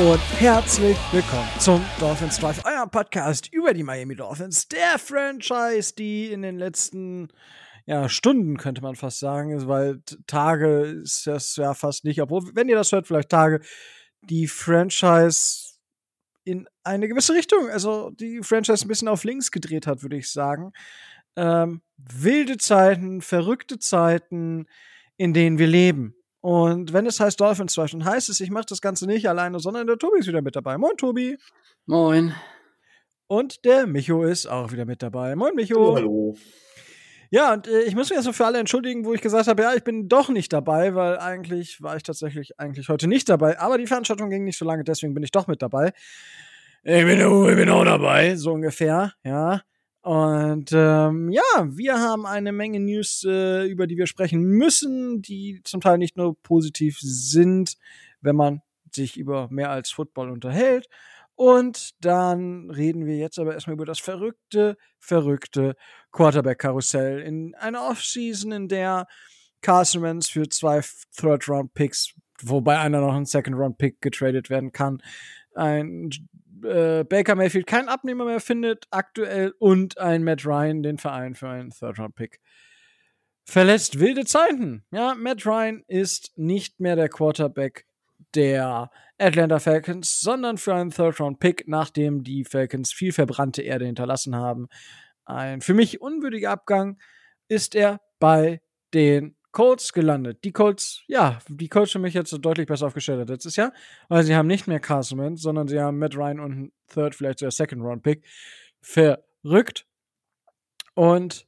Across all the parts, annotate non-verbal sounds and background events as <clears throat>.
und herzlich willkommen zum Dolphins Drive, euer Podcast über die Miami Dolphins, der Franchise, die in den letzten ja, Stunden könnte man fast sagen, weil Tage ist das ja fast nicht, obwohl, wenn ihr das hört, vielleicht Tage, die Franchise in eine gewisse Richtung, also die Franchise ein bisschen auf links gedreht hat, würde ich sagen. Ähm, wilde Zeiten, verrückte Zeiten, in denen wir leben. Und wenn es heißt Dolphins 2, dann heißt es, ich mache das Ganze nicht alleine, sondern der Tobi ist wieder mit dabei. Moin, Tobi. Moin. Und der Micho ist auch wieder mit dabei. Moin, Micho. Hallo, hallo. Ja, und äh, ich muss mich erstmal für alle entschuldigen, wo ich gesagt habe, ja, ich bin doch nicht dabei, weil eigentlich war ich tatsächlich eigentlich heute nicht dabei. Aber die Veranstaltung ging nicht so lange, deswegen bin ich doch mit dabei. Ich bin, ich bin auch dabei, so ungefähr, ja. Und ähm, ja, wir haben eine Menge News, äh, über die wir sprechen müssen, die zum Teil nicht nur positiv sind, wenn man sich über mehr als Football unterhält. Und dann reden wir jetzt aber erstmal über das verrückte, verrückte Quarterback-Karussell in einer Offseason, in der Carson Wentz für zwei Third-Round-Picks, wobei einer noch ein Second-Round-Pick getradet werden kann, ein äh, Baker Mayfield keinen Abnehmer mehr findet aktuell und ein Matt Ryan den Verein für einen Third-Round-Pick verlässt. Wilde Zeiten. Ja, Matt Ryan ist nicht mehr der Quarterback der Atlanta Falcons, sondern für einen Third-Round-Pick, nachdem die Falcons viel verbrannte Erde hinterlassen haben. Ein für mich unwürdiger Abgang ist er bei den Colts gelandet. Die Colts, ja, die Colts für mich jetzt deutlich besser aufgestellt letztes Jahr, weil sie haben nicht mehr Carson Wentz, sondern sie haben Matt Ryan und einen Third, vielleicht sogar Second Round Pick verrückt. Und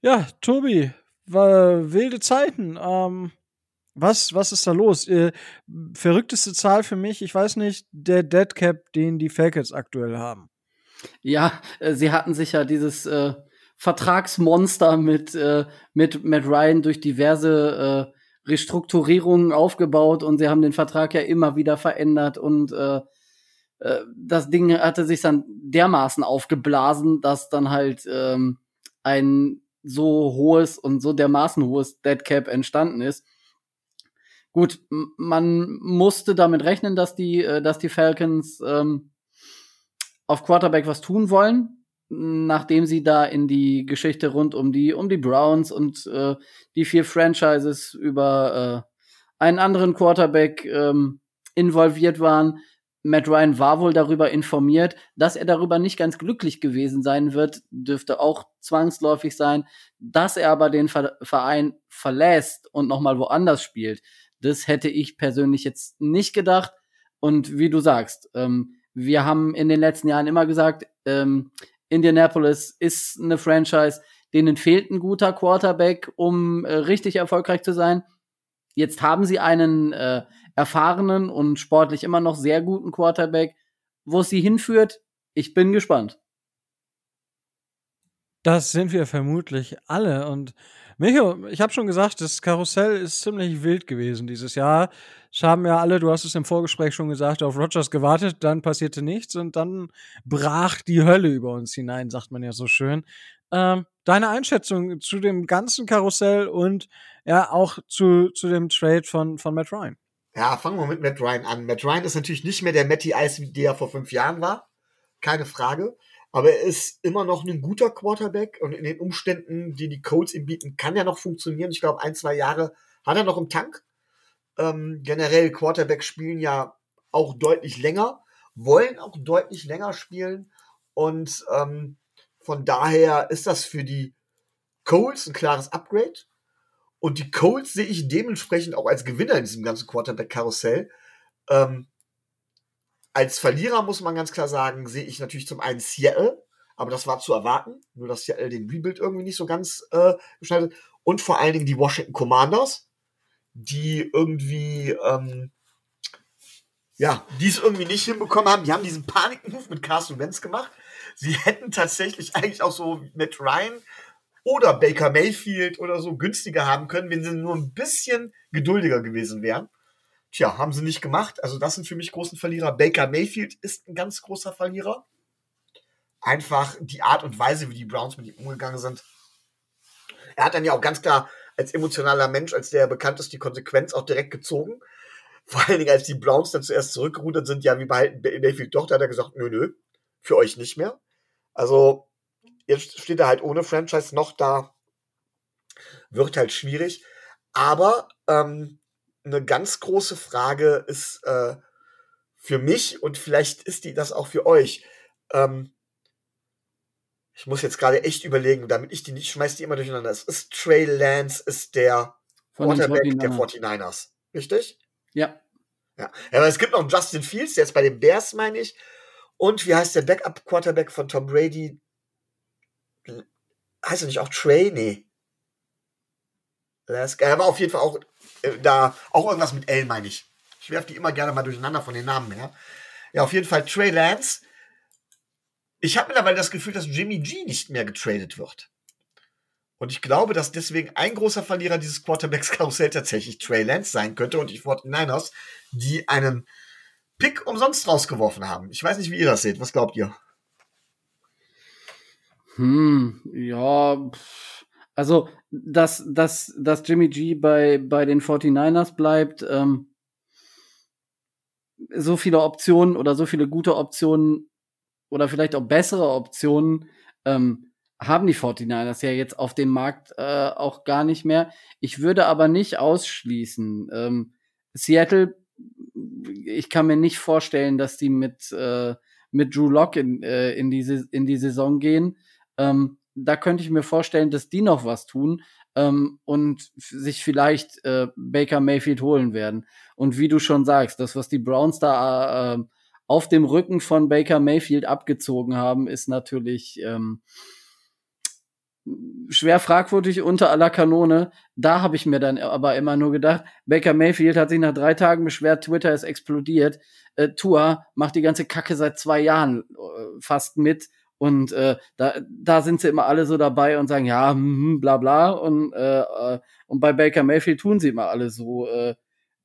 ja, Tobi, wilde Zeiten. Ähm, was, was ist da los? Äh, verrückteste Zahl für mich, ich weiß nicht, der Dead Cap, den die Falcons aktuell haben. Ja, äh, sie hatten sich ja dieses äh, Vertragsmonster mit, äh, mit Matt Ryan durch diverse äh, Restrukturierungen aufgebaut und sie haben den Vertrag ja immer wieder verändert und äh, äh, das Ding hatte sich dann dermaßen aufgeblasen, dass dann halt ähm, ein so hohes und so dermaßen hohes Dead Cap entstanden ist. Gut, man musste damit rechnen, dass die, äh, dass die Falcons ähm, auf Quarterback was tun wollen nachdem sie da in die Geschichte rund um die um die Browns und äh, die vier Franchises über äh, einen anderen Quarterback ähm, involviert waren. Matt Ryan war wohl darüber informiert, dass er darüber nicht ganz glücklich gewesen sein wird, dürfte auch zwangsläufig sein, dass er aber den Verein verlässt und nochmal woanders spielt. Das hätte ich persönlich jetzt nicht gedacht. Und wie du sagst, ähm, wir haben in den letzten Jahren immer gesagt, ähm, Indianapolis ist eine Franchise, denen fehlt ein guter Quarterback, um äh, richtig erfolgreich zu sein. Jetzt haben sie einen äh, erfahrenen und sportlich immer noch sehr guten Quarterback. Wo es sie hinführt, ich bin gespannt. Das sind wir vermutlich alle. Und Micho, ich habe schon gesagt, das Karussell ist ziemlich wild gewesen dieses Jahr. Es haben ja alle, du hast es im Vorgespräch schon gesagt, auf Rogers gewartet, dann passierte nichts und dann brach die Hölle über uns hinein, sagt man ja so schön. Ähm, deine Einschätzung zu dem ganzen Karussell und ja auch zu, zu dem Trade von, von Matt Ryan. Ja, fangen wir mit Matt Ryan an. Matt Ryan ist natürlich nicht mehr der Matty Ice, der er vor fünf Jahren war. Keine Frage. Aber er ist immer noch ein guter Quarterback und in den Umständen, die die Colts ihm bieten, kann er noch funktionieren. Ich glaube, ein, zwei Jahre hat er noch im Tank. Ähm, generell Quarterback spielen ja auch deutlich länger, wollen auch deutlich länger spielen und ähm, von daher ist das für die Colts ein klares Upgrade. Und die Colts sehe ich dementsprechend auch als Gewinner in diesem ganzen Quarterback-Karussell. Ähm, als Verlierer muss man ganz klar sagen, sehe ich natürlich zum einen Seattle, aber das war zu erwarten, nur dass Seattle den Rebuild irgendwie nicht so ganz äh, geschneidet. Und vor allen Dingen die Washington Commanders, die irgendwie, ähm, ja, die es irgendwie nicht hinbekommen haben. Die haben diesen Panik-Move mit Carson Wentz gemacht. Sie <laughs> hätten tatsächlich eigentlich auch so mit Ryan oder Baker Mayfield oder so günstiger haben können, wenn sie nur ein bisschen geduldiger gewesen wären. Tja, haben sie nicht gemacht. Also das sind für mich großen Verlierer. Baker Mayfield ist ein ganz großer Verlierer. Einfach die Art und Weise, wie die Browns mit ihm umgegangen sind. Er hat dann ja auch ganz klar als emotionaler Mensch, als der bekannt ist, die Konsequenz auch direkt gezogen. Vor allen Dingen, als die Browns dann zuerst zurückgerudert sind, ja, wir behalten Mayfield doch, da hat er gesagt, nö, nö, für euch nicht mehr. Also, jetzt steht er halt ohne Franchise noch da. Wird halt schwierig. Aber ähm, eine ganz große Frage ist äh, für mich und vielleicht ist die das auch für euch. Ähm, ich muss jetzt gerade echt überlegen, damit ich die nicht schmeiß die immer durcheinander. Es ist Trey Lance, ist der Von Quarterback der 49ers. Richtig? Ja. Ja. ja, aber es gibt noch einen Justin Fields, der ist bei den Bears, meine ich. Und wie heißt der Backup-Quarterback von Tom Brady? Heißt er nicht auch Trey? Nee. Er war auf jeden Fall auch äh, da, auch irgendwas mit L, meine ich. Ich werfe die immer gerne mal durcheinander von den Namen her. Ja, auf jeden Fall Trey Lance ich habe mittlerweile das Gefühl, dass Jimmy G nicht mehr getradet wird. Und ich glaube, dass deswegen ein großer Verlierer dieses Quarterbacks-Karussell tatsächlich Trey Lance sein könnte und die 49ers, die einen Pick umsonst rausgeworfen haben. Ich weiß nicht, wie ihr das seht. Was glaubt ihr? Hm, ja, also, dass, dass, dass Jimmy G bei, bei den 49ers bleibt, ähm, so viele Optionen oder so viele gute Optionen oder vielleicht auch bessere Optionen ähm, haben die 49ers ja jetzt auf dem Markt äh, auch gar nicht mehr. Ich würde aber nicht ausschließen. Ähm, Seattle, ich kann mir nicht vorstellen, dass die mit, äh, mit Drew Lock in, äh, in, diese, in die Saison gehen. Ähm, da könnte ich mir vorstellen, dass die noch was tun ähm, und sich vielleicht äh, Baker Mayfield holen werden. Und wie du schon sagst, das, was die Browns da äh, auf dem Rücken von Baker Mayfield abgezogen haben, ist natürlich ähm, schwer fragwürdig unter aller Kanone. Da habe ich mir dann aber immer nur gedacht, Baker Mayfield hat sich nach drei Tagen beschwert, Twitter ist explodiert. Äh, Tua macht die ganze Kacke seit zwei Jahren äh, fast mit. Und äh, da, da sind sie immer alle so dabei und sagen, ja, hm, hm bla bla. Und, äh, äh, und bei Baker Mayfield tun sie immer alle so äh,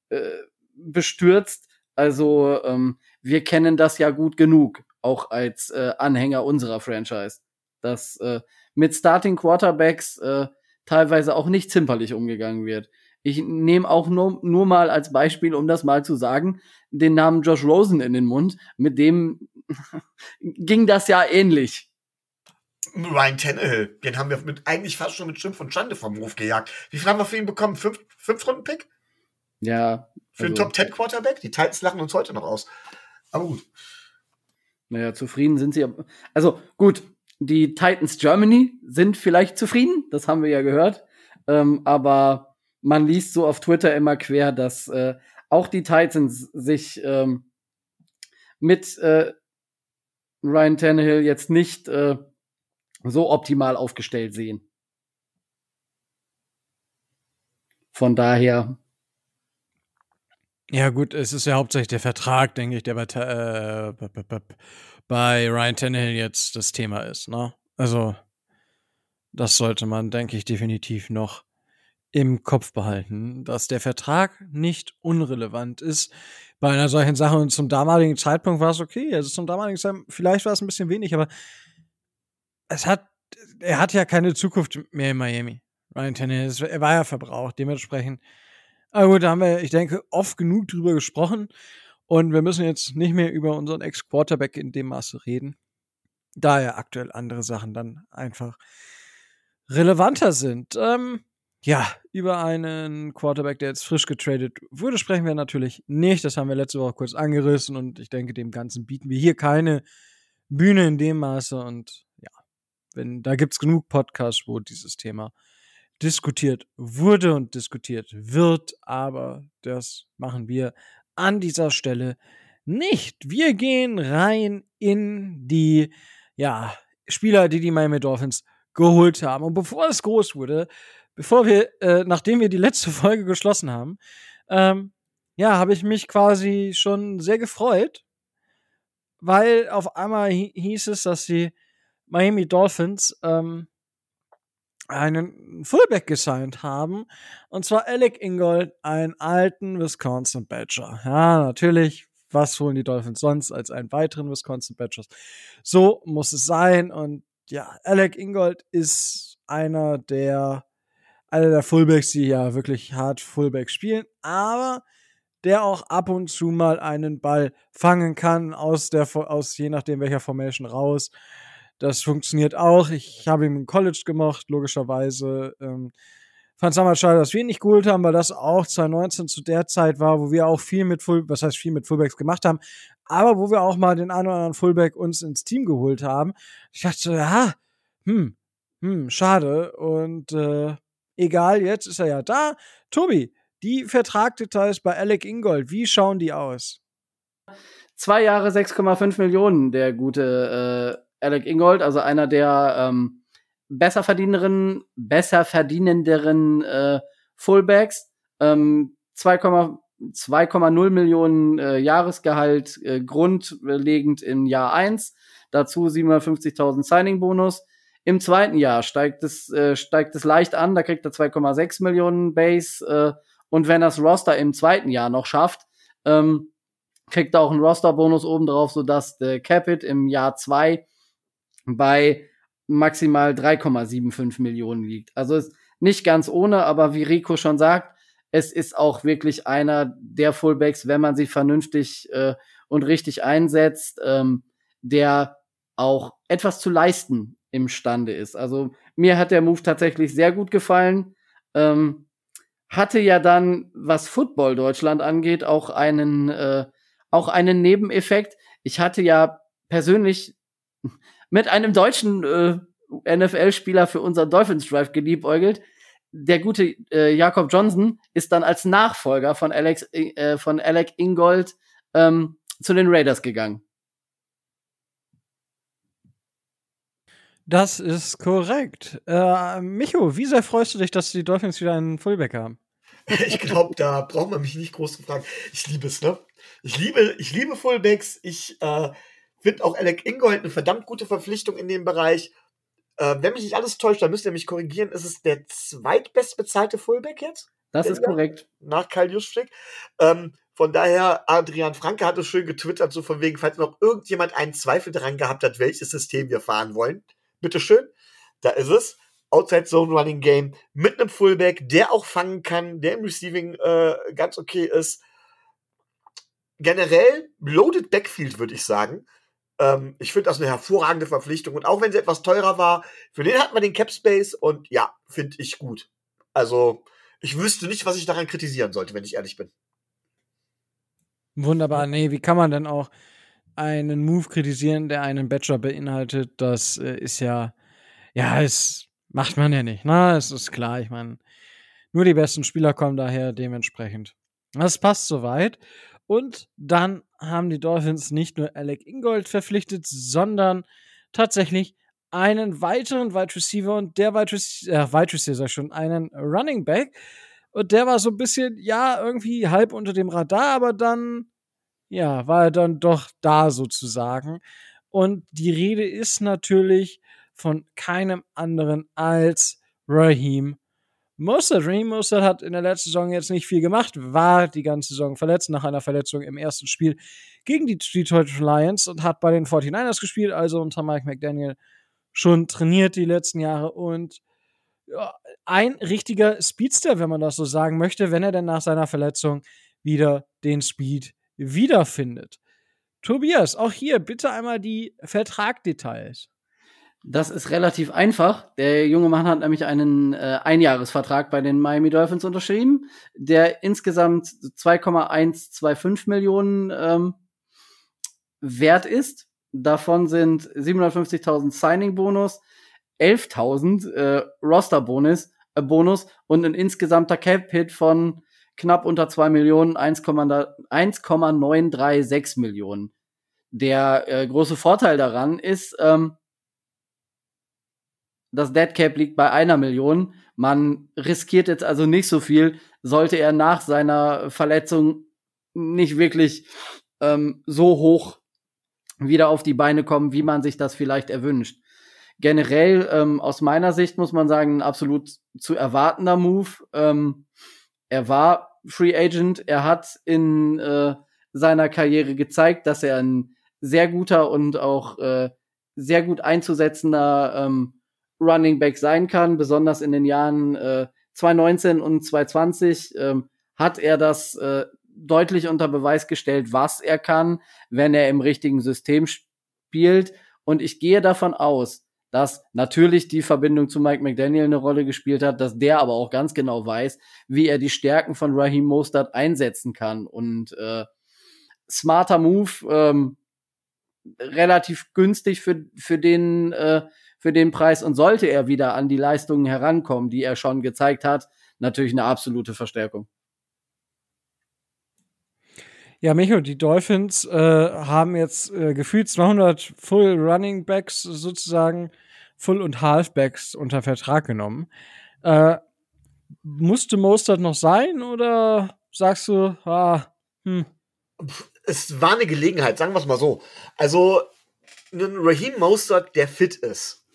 äh, bestürzt. Also ähm, wir kennen das ja gut genug, auch als äh, Anhänger unserer Franchise, dass äh, mit Starting Quarterbacks äh, teilweise auch nicht zimperlich umgegangen wird. Ich nehme auch nur, nur mal als Beispiel, um das mal zu sagen, den Namen Josh Rosen in den Mund. Mit dem ging das ja ähnlich. Ryan Tannehill, den haben wir mit, eigentlich fast schon mit Schimpf und Schande vom Hof gejagt. Wie viel haben wir für ihn bekommen? Fünf, fünf Runden Pick? Ja. Für also, einen Top 10 Quarterback? Die Titans lachen uns heute noch aus. Aber gut. Naja, zufrieden sind sie. Also gut, die Titans Germany sind vielleicht zufrieden, das haben wir ja gehört. Ähm, aber man liest so auf Twitter immer quer, dass äh, auch die Titans sich ähm, mit äh, Ryan Tannehill jetzt nicht äh, so optimal aufgestellt sehen. Von daher ja, gut, es ist ja hauptsächlich der Vertrag, denke ich, der bei, äh, bei Ryan Tannehill jetzt das Thema ist. Ne? Also, das sollte man, denke ich, definitiv noch im Kopf behalten, dass der Vertrag nicht unrelevant ist bei einer solchen Sache. Und zum damaligen Zeitpunkt war es okay. Also zum damaligen Zeitpunkt, vielleicht war es ein bisschen wenig, aber es hat, er hat ja keine Zukunft mehr in Miami. Ryan Tannehill, er war ja verbraucht. Dementsprechend aber gut, da haben wir, ich denke, oft genug drüber gesprochen. Und wir müssen jetzt nicht mehr über unseren Ex-Quarterback in dem Maße reden, da ja aktuell andere Sachen dann einfach relevanter sind. Ähm, ja, über einen Quarterback, der jetzt frisch getradet wurde, sprechen wir natürlich nicht. Das haben wir letzte Woche kurz angerissen und ich denke, dem Ganzen bieten wir hier keine Bühne in dem Maße. Und ja, wenn, da gibt's genug Podcasts, wo dieses Thema diskutiert wurde und diskutiert wird, aber das machen wir an dieser Stelle nicht. Wir gehen rein in die ja, Spieler, die die Miami Dolphins geholt haben. Und bevor es groß wurde, bevor wir, äh, nachdem wir die letzte <laughs> Folge geschlossen haben, ähm, ja, habe ich mich quasi schon sehr gefreut, weil auf einmal hieß es, dass die Miami Dolphins ähm, einen Fullback gesigned haben. Und zwar Alec Ingold, einen alten Wisconsin Badger. Ja, natürlich. Was holen die Dolphins sonst als einen weiteren Wisconsin Badgers? So muss es sein. Und ja, Alec Ingold ist einer der, einer der Fullbacks, die ja wirklich hart Fullback spielen. Aber der auch ab und zu mal einen Ball fangen kann, aus der, aus je nachdem welcher Formation raus. Das funktioniert auch. Ich habe ihn im College gemocht, logischerweise. Ähm, fand es damals schade, dass wir ihn nicht geholt haben, weil das auch 2019 zu der Zeit war, wo wir auch viel mit Full, was heißt viel mit Fullbacks gemacht haben, aber wo wir auch mal den einen oder anderen Fullback uns ins Team geholt haben. Ich dachte, ja, hm, hm, schade. Und äh, egal, jetzt ist er ja da. Tobi, die Vertragdetails bei Alec Ingold, wie schauen die aus? Zwei Jahre 6,5 Millionen, der gute äh, Alec Ingold, also einer der ähm, besser verdienenderen, besser verdienenderen äh, Fullbacks. Ähm, 2,0 Millionen äh, Jahresgehalt äh, grundlegend im Jahr 1, dazu 750.000 Signing-Bonus. Im zweiten Jahr steigt es, äh, steigt es leicht an, da kriegt er 2,6 Millionen Base äh, und wenn das Roster im zweiten Jahr noch schafft, ähm, kriegt er auch einen Roster-Bonus obendrauf, sodass der Capit im Jahr zwei bei maximal 3,75 Millionen liegt. Also ist nicht ganz ohne, aber wie Rico schon sagt, es ist auch wirklich einer der Fullbacks, wenn man sie vernünftig äh, und richtig einsetzt, ähm, der auch etwas zu leisten imstande ist. Also mir hat der Move tatsächlich sehr gut gefallen. Ähm, hatte ja dann, was Football Deutschland angeht, auch einen, äh, auch einen Nebeneffekt. Ich hatte ja persönlich mit einem deutschen äh, NFL-Spieler für unser Dolphins Drive geliebäugelt. Der gute äh, Jakob Johnson ist dann als Nachfolger von Alex äh, von Alec Ingold ähm, zu den Raiders gegangen. Das ist korrekt. Äh, Micho, wie sehr freust du dich, dass die Dolphins wieder einen Fullback haben? <laughs> ich glaube, da braucht man mich nicht groß zu fragen. Ich liebe es, ne? Ich liebe, ich liebe Fullbacks. Ich äh, finde auch Alec Ingold eine verdammt gute Verpflichtung in dem Bereich. Äh, wenn mich nicht alles täuscht, dann müsst ihr mich korrigieren. Ist es der zweitbest bezahlte Fullback jetzt? Das ist korrekt. Nach Karl Juszczyk. Ähm, von daher, Adrian Franke hat es schön getwittert, so von wegen, falls noch irgendjemand einen Zweifel daran gehabt hat, welches System wir fahren wollen. Bitteschön. Da ist es. Outside Zone Running Game mit einem Fullback, der auch fangen kann, der im Receiving äh, ganz okay ist. Generell loaded Backfield, würde ich sagen. Ähm, ich finde das eine hervorragende Verpflichtung. Und auch wenn sie etwas teurer war, für den hat man den Cap Space und ja, finde ich gut. Also, ich wüsste nicht, was ich daran kritisieren sollte, wenn ich ehrlich bin. Wunderbar. Nee, wie kann man denn auch einen Move kritisieren, der einen Bachelor beinhaltet? Das äh, ist ja, ja, es macht man ja nicht. Na, ne? es ist klar. Ich meine, nur die besten Spieler kommen daher dementsprechend. Das passt soweit. Und dann haben die Dolphins nicht nur Alec Ingold verpflichtet, sondern tatsächlich einen weiteren Wide Receiver und der Wide Receiver, äh, Wide Receiver schon, einen Running Back. Und der war so ein bisschen, ja, irgendwie halb unter dem Radar, aber dann, ja, war er dann doch da sozusagen. Und die Rede ist natürlich von keinem anderen als Raheem Mostert, Raheem Mostert hat in der letzten Saison jetzt nicht viel gemacht, war die ganze Saison verletzt nach einer Verletzung im ersten Spiel gegen die Detroit Lions und hat bei den 49ers gespielt, also unter Mike McDaniel schon trainiert die letzten Jahre und ja, ein richtiger Speedster, wenn man das so sagen möchte, wenn er denn nach seiner Verletzung wieder den Speed wiederfindet. Tobias, auch hier bitte einmal die Vertragdetails. Das ist relativ einfach. Der junge Mann hat nämlich einen äh, Einjahresvertrag bei den Miami Dolphins unterschrieben, der insgesamt 2,125 Millionen ähm, wert ist. Davon sind 750.000 Signing-Bonus, 11.000 äh, Roster-Bonus äh, Bonus und ein insgesamter Cap-Hit von knapp unter 2 Millionen, 1,936 Millionen. Der äh, große Vorteil daran ist, ähm, das Dead Cap liegt bei einer Million. Man riskiert jetzt also nicht so viel, sollte er nach seiner Verletzung nicht wirklich ähm, so hoch wieder auf die Beine kommen, wie man sich das vielleicht erwünscht. Generell ähm, aus meiner Sicht muss man sagen, ein absolut zu erwartender Move. Ähm, er war Free Agent, er hat in äh, seiner Karriere gezeigt, dass er ein sehr guter und auch äh, sehr gut einzusetzender ähm, Running Back sein kann, besonders in den Jahren äh, 2019 und 2020 ähm, hat er das äh, deutlich unter Beweis gestellt, was er kann, wenn er im richtigen System spielt. Und ich gehe davon aus, dass natürlich die Verbindung zu Mike McDaniel eine Rolle gespielt hat, dass der aber auch ganz genau weiß, wie er die Stärken von Raheem Mostert einsetzen kann. Und äh, smarter Move, ähm, relativ günstig für, für den äh, für den Preis und sollte er wieder an die Leistungen herankommen, die er schon gezeigt hat, natürlich eine absolute Verstärkung. Ja, Micho, die Dolphins äh, haben jetzt äh, gefühlt 200 Full Running Backs sozusagen, Full- und Halfbacks unter Vertrag genommen. Äh, musste Mostert noch sein oder sagst du, ah, hm. Es war eine Gelegenheit, sagen wir es mal so. Also, ein Raheem Mostert, der fit ist,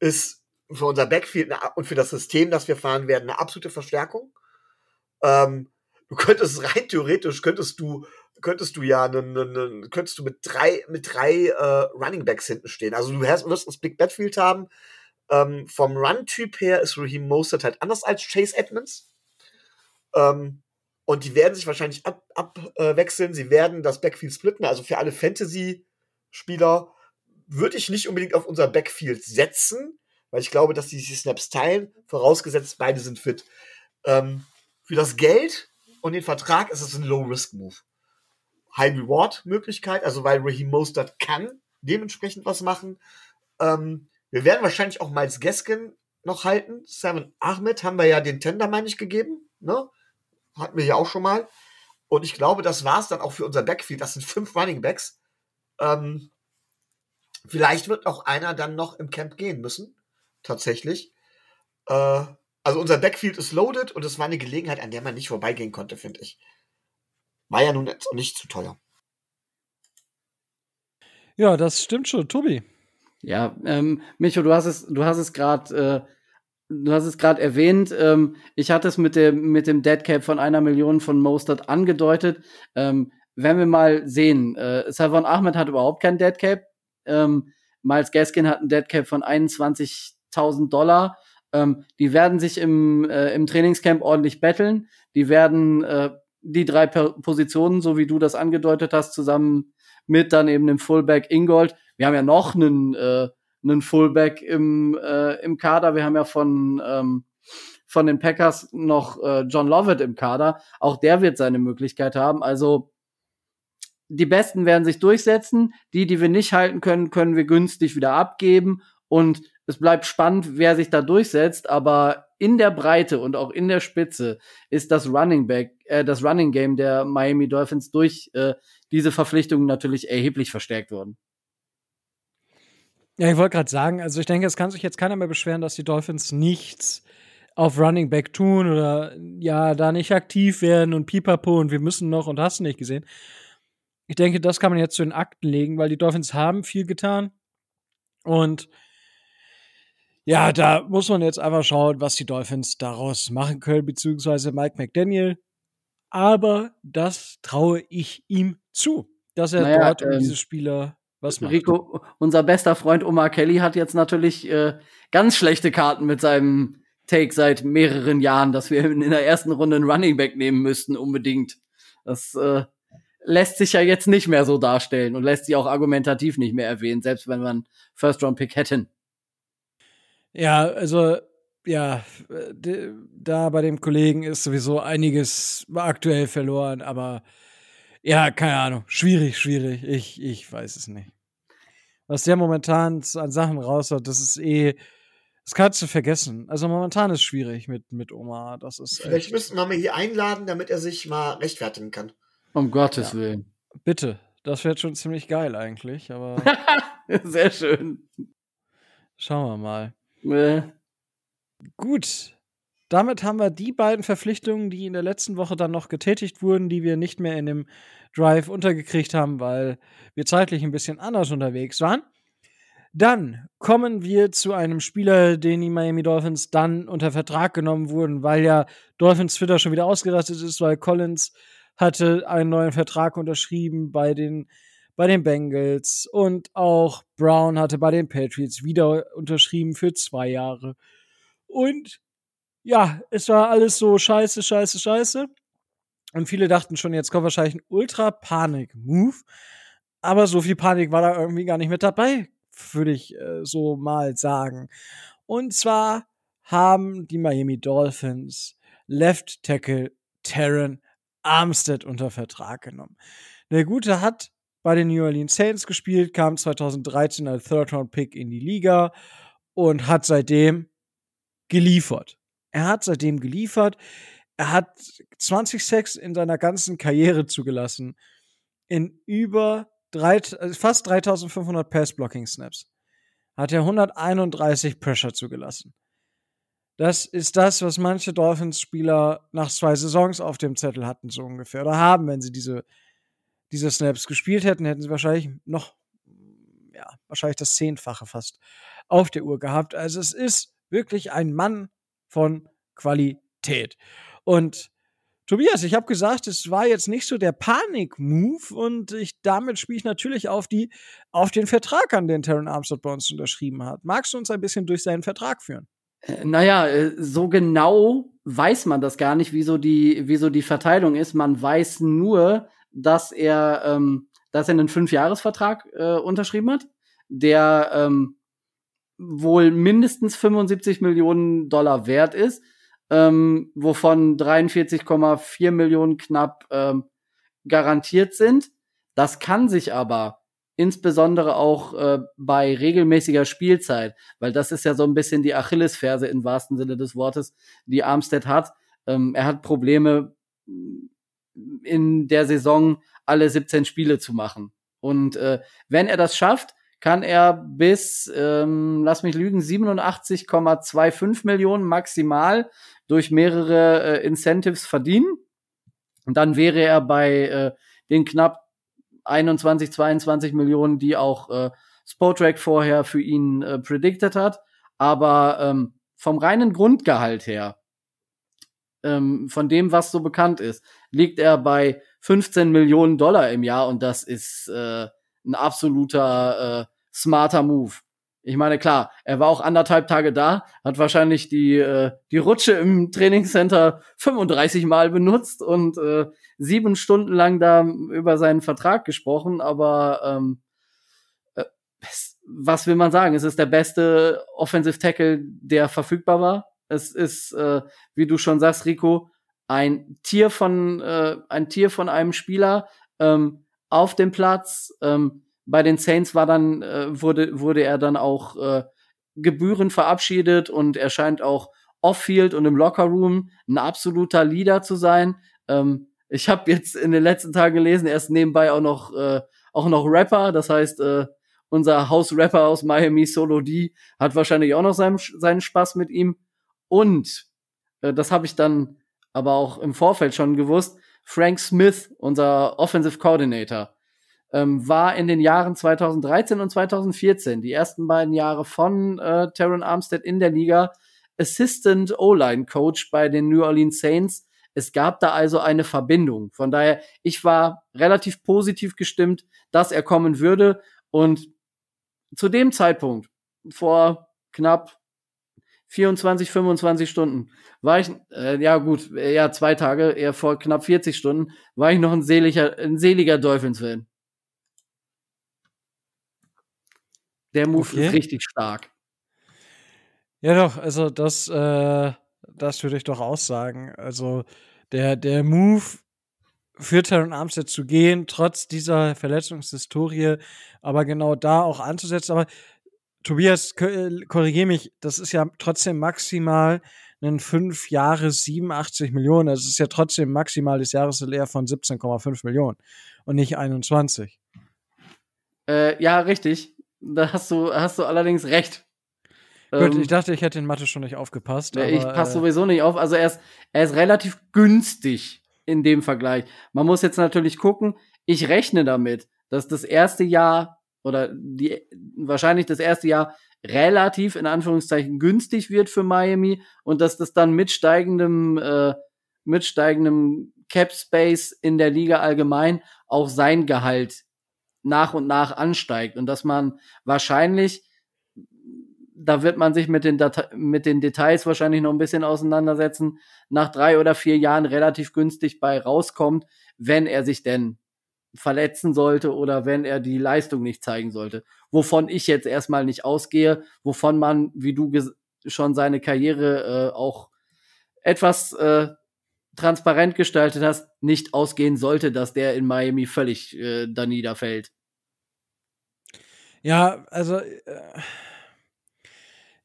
ist für unser Backfield und für das System, das wir fahren werden, eine absolute Verstärkung. Ähm, du könntest rein theoretisch könntest du könntest du ja einen, einen, könntest du mit drei mit drei äh, Running Backs hinten stehen. Also du hast, wirst das Big Backfield haben. Ähm, vom Run-Typ her ist Raheem Mostert halt anders als Chase Edmonds. Ähm, und die werden sich wahrscheinlich abwechseln. Ab, äh, Sie werden das Backfield splitten. Also für alle Fantasy-Spieler würde ich nicht unbedingt auf unser Backfield setzen, weil ich glaube, dass die Snaps teilen, vorausgesetzt beide sind fit. Ähm, für das Geld und den Vertrag ist es ein Low-Risk-Move. High-Reward-Möglichkeit, also weil Raheem Mostert kann dementsprechend was machen. Ähm, wir werden wahrscheinlich auch Miles Gaskin noch halten. Simon Ahmed haben wir ja den Tender, meine ich, gegeben. Ne? Hatten wir ja auch schon mal. Und ich glaube, das war es dann auch für unser Backfield. Das sind fünf Running Backs. Ähm, Vielleicht wird auch einer dann noch im Camp gehen müssen. Tatsächlich. Äh, also unser Backfield ist loaded und es war eine Gelegenheit, an der man nicht vorbeigehen konnte, finde ich. War ja nun jetzt auch nicht zu teuer. Ja, das stimmt schon, Tobi. Ja, ähm, Micho, du hast es, du hast es gerade, äh, du hast es gerade erwähnt. Ähm, ich hatte es mit dem mit dem Deadcap von einer Million von Mostert angedeutet. Ähm, wenn wir mal sehen, äh, Savon Ahmed hat überhaupt kein Deadcap. Ähm, Miles Gaskin hat ein Deadcap von 21.000 Dollar. Ähm, die werden sich im, äh, im Trainingscamp ordentlich betteln. Die werden äh, die drei Positionen, so wie du das angedeutet hast, zusammen mit dann eben dem Fullback Ingold. Wir haben ja noch einen, äh, einen Fullback im, äh, im Kader. Wir haben ja von, ähm, von den Packers noch äh, John Lovett im Kader. Auch der wird seine Möglichkeit haben. Also die Besten werden sich durchsetzen. Die, die wir nicht halten können, können wir günstig wieder abgeben. Und es bleibt spannend, wer sich da durchsetzt. Aber in der Breite und auch in der Spitze ist das Running Back, äh, das Running Game der Miami Dolphins durch äh, diese Verpflichtungen natürlich erheblich verstärkt worden. Ja, ich wollte gerade sagen, also ich denke, es kann sich jetzt keiner mehr beschweren, dass die Dolphins nichts auf Running Back tun oder ja, da nicht aktiv werden und pipapo und wir müssen noch und hast nicht gesehen ich denke, das kann man jetzt zu den Akten legen, weil die Dolphins haben viel getan. Und ja, da muss man jetzt einfach schauen, was die Dolphins daraus machen können, beziehungsweise Mike McDaniel. Aber das traue ich ihm zu, dass er naja, dort um ähm, diese Spieler was macht. Rico, unser bester Freund Omar Kelly hat jetzt natürlich äh, ganz schlechte Karten mit seinem Take seit mehreren Jahren, dass wir in der ersten Runde einen Running Back nehmen müssten, unbedingt. Das äh, lässt sich ja jetzt nicht mehr so darstellen und lässt sich auch argumentativ nicht mehr erwähnen, selbst wenn man First-Round-Pick hätten. Ja, also ja, da bei dem Kollegen ist sowieso einiges aktuell verloren, aber ja, keine Ahnung, schwierig, schwierig. Ich, ich weiß es nicht. Was der momentan an Sachen raus hat, das ist eh, das kannst du vergessen. Also momentan ist schwierig mit, mit Oma. Das ist Vielleicht müssten wir mal hier einladen, damit er sich mal rechtfertigen kann. Um Gottes ja. Willen. Bitte. Das wäre schon ziemlich geil eigentlich, aber. <laughs> Sehr schön. Schauen wir mal. Äh. Gut. Damit haben wir die beiden Verpflichtungen, die in der letzten Woche dann noch getätigt wurden, die wir nicht mehr in dem Drive untergekriegt haben, weil wir zeitlich ein bisschen anders unterwegs waren. Dann kommen wir zu einem Spieler, den die Miami Dolphins dann unter Vertrag genommen wurden, weil ja Dolphins Twitter schon wieder ausgerastet ist, weil Collins hatte einen neuen Vertrag unterschrieben bei den, bei den Bengals und auch Brown hatte bei den Patriots wieder unterschrieben für zwei Jahre. Und ja, es war alles so scheiße, scheiße, scheiße. Und viele dachten schon, jetzt kommt wahrscheinlich ein Ultra-Panik-Move. Aber so viel Panik war da irgendwie gar nicht mit dabei, würde ich äh, so mal sagen. Und zwar haben die Miami Dolphins Left Tackle Terran Armstead unter Vertrag genommen. Der Gute hat bei den New Orleans Saints gespielt, kam 2013 als Third-Round-Pick in die Liga und hat seitdem geliefert. Er hat seitdem geliefert. Er hat 20 Sacks in seiner ganzen Karriere zugelassen. In über drei, also fast 3500 Pass-Blocking-Snaps. Hat er 131 Pressure zugelassen. Das ist das, was manche Dolphins-Spieler nach zwei Saisons auf dem Zettel hatten, so ungefähr. Oder haben, wenn sie diese, diese Snaps gespielt hätten, hätten sie wahrscheinlich noch, ja, wahrscheinlich das Zehnfache fast auf der Uhr gehabt. Also es ist wirklich ein Mann von Qualität. Und Tobias, ich habe gesagt, es war jetzt nicht so der Panik-Move und ich, damit spiele ich natürlich auf, die, auf den Vertrag an, den Terran Armstead bei uns unterschrieben hat. Magst du uns ein bisschen durch seinen Vertrag führen? Äh, naja, äh, so genau weiß man das gar nicht, wieso die, wieso die Verteilung ist. Man weiß nur, dass er, ähm, dass er einen Fünfjahresvertrag äh, unterschrieben hat, der ähm, wohl mindestens 75 Millionen Dollar wert ist, ähm, wovon 43,4 Millionen knapp ähm, garantiert sind. Das kann sich aber insbesondere auch äh, bei regelmäßiger Spielzeit, weil das ist ja so ein bisschen die Achillesferse im wahrsten Sinne des Wortes, die Armstead hat. Ähm, er hat Probleme in der Saison alle 17 Spiele zu machen. Und äh, wenn er das schafft, kann er bis, ähm, lass mich lügen, 87,25 Millionen maximal durch mehrere äh, Incentives verdienen. Und dann wäre er bei äh, den knapp 21, 22 Millionen, die auch äh, Spotrack vorher für ihn äh, predicted hat. Aber ähm, vom reinen Grundgehalt her, ähm, von dem, was so bekannt ist, liegt er bei 15 Millionen Dollar im Jahr und das ist äh, ein absoluter äh, smarter Move. Ich meine, klar, er war auch anderthalb Tage da, hat wahrscheinlich die, äh, die Rutsche im Trainingscenter 35 Mal benutzt und äh, sieben Stunden lang da über seinen Vertrag gesprochen, aber ähm, äh, was will man sagen? Es ist der beste Offensive Tackle, der verfügbar war. Es ist, äh, wie du schon sagst, Rico, ein Tier von, äh, ein Tier von einem Spieler ähm, auf dem Platz. Ähm, bei den Saints war dann, äh, wurde, wurde er dann auch äh, Gebühren verabschiedet und er scheint auch off-field und im Lockerroom ein absoluter Leader zu sein. Ähm, ich habe jetzt in den letzten Tagen gelesen, er ist nebenbei auch noch, äh, auch noch Rapper, das heißt, äh, unser Hausrapper aus Miami, Solo D, hat wahrscheinlich auch noch seinen, seinen Spaß mit ihm. Und, äh, das habe ich dann aber auch im Vorfeld schon gewusst, Frank Smith, unser Offensive Coordinator, ähm, war in den Jahren 2013 und 2014, die ersten beiden Jahre von äh, Terran Armstead in der Liga, Assistant O-Line Coach bei den New Orleans Saints. Es gab da also eine Verbindung. Von daher, ich war relativ positiv gestimmt, dass er kommen würde. Und zu dem Zeitpunkt, vor knapp 24, 25 Stunden, war ich, äh, ja gut, ja zwei Tage, eher vor knapp 40 Stunden, war ich noch ein seliger, ein seliger Dolphins-Fan. Der Move okay. ist richtig stark. Ja, doch, also das, äh, das würde ich doch aussagen. Also der, der Move für Terran Armstead zu gehen, trotz dieser Verletzungshistorie, aber genau da auch anzusetzen. Aber Tobias, äh, korrigiere mich, das ist ja trotzdem maximal ein fünf Jahre 87 Millionen. Das ist ja trotzdem maximal des Jahreslehr von 17,5 Millionen und nicht 21. Äh, ja, richtig. Da hast du, hast du allerdings recht. Gut, ähm, ich dachte, ich hätte in Mathe schon nicht aufgepasst. Aber, ich passe äh, sowieso nicht auf. Also er ist, er ist relativ günstig in dem Vergleich. Man muss jetzt natürlich gucken, ich rechne damit, dass das erste Jahr oder die, wahrscheinlich das erste Jahr relativ in Anführungszeichen günstig wird für Miami und dass das dann mit steigendem, äh, mit steigendem Cap Space in der Liga allgemein auch sein Gehalt nach und nach ansteigt und dass man wahrscheinlich da wird man sich mit den, Date mit den Details wahrscheinlich noch ein bisschen auseinandersetzen, nach drei oder vier Jahren relativ günstig bei rauskommt, wenn er sich denn verletzen sollte oder wenn er die Leistung nicht zeigen sollte. Wovon ich jetzt erstmal nicht ausgehe, wovon man, wie du schon seine Karriere äh, auch etwas äh, transparent gestaltet hast, nicht ausgehen sollte, dass der in Miami völlig äh, da niederfällt. Ja, also äh,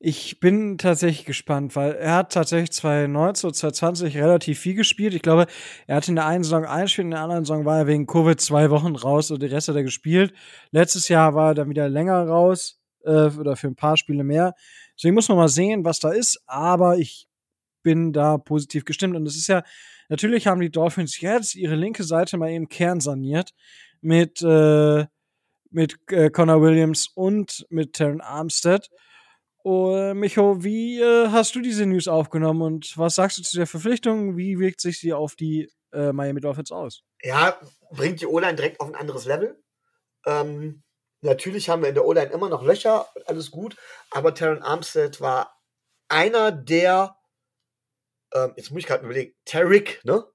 ich bin tatsächlich gespannt, weil er hat tatsächlich 2019 und 2020 relativ viel gespielt. Ich glaube, er hatte in der einen Saison ein Spiel, in der anderen Saison war er wegen Covid zwei Wochen raus und den Rest hat er gespielt. Letztes Jahr war er dann wieder länger raus äh, oder für ein paar Spiele mehr. Deswegen muss man mal sehen, was da ist. Aber ich bin da positiv gestimmt. Und es ist ja, natürlich haben die Dolphins jetzt ihre linke Seite mal eben kernsaniert mit, äh, mit äh, Connor Williams und mit Terran Armstead. Oh, Micho, wie äh, hast du diese News aufgenommen und was sagst du zu der Verpflichtung? Wie wirkt sich sie auf die äh, Miami Dolphins aus? Ja, bringt die O-Line direkt auf ein anderes Level. Ähm, natürlich haben wir in der O-Line immer noch Löcher, alles gut, aber Terran Armstead war einer der, ähm, jetzt muss ich gerade überlegen, Tarek, ne?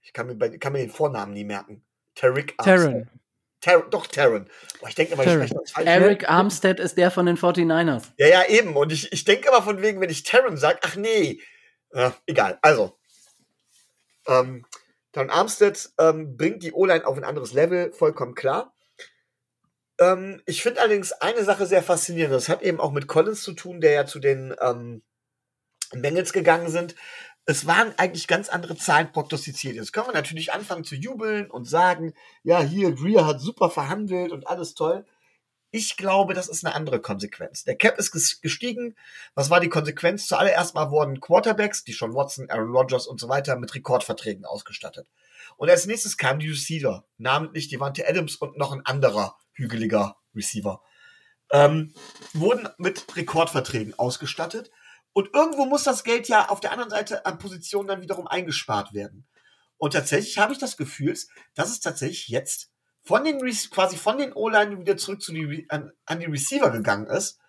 Ich kann mir, kann mir den Vornamen nie merken. Tarek Armstead. Terran. Ter doch, Terran. Boah, ich denke immer, ich spreche das falsch. Eric Armstead ist der von den 49ers. Ja, ja, eben. Und ich, ich denke immer von wegen, wenn ich Terran sage, ach nee. Ja, egal. Also. Ähm, Terran Armstead ähm, bringt die O-Line auf ein anderes Level, vollkommen klar. Ähm, ich finde allerdings eine Sache sehr faszinierend. Das hat eben auch mit Collins zu tun, der ja zu den ähm, Bengals gegangen sind es waren eigentlich ganz andere Zahlen prognostiziert. Jetzt können wir natürlich anfangen zu jubeln und sagen, ja, hier, Greer hat super verhandelt und alles toll. Ich glaube, das ist eine andere Konsequenz. Der Cap ist gestiegen. Was war die Konsequenz? Zuallererst mal wurden Quarterbacks, die schon Watson, Aaron Rodgers und so weiter, mit Rekordverträgen ausgestattet. Und als nächstes kamen die Receiver, namentlich Devante Adams und noch ein anderer hügeliger Receiver. Ähm, wurden mit Rekordverträgen ausgestattet. Und irgendwo muss das Geld ja auf der anderen Seite an Positionen dann wiederum eingespart werden. Und tatsächlich habe ich das Gefühl, dass es tatsächlich jetzt von den quasi von den O-Line wieder zurück zu die, an, an die Receiver gegangen ist.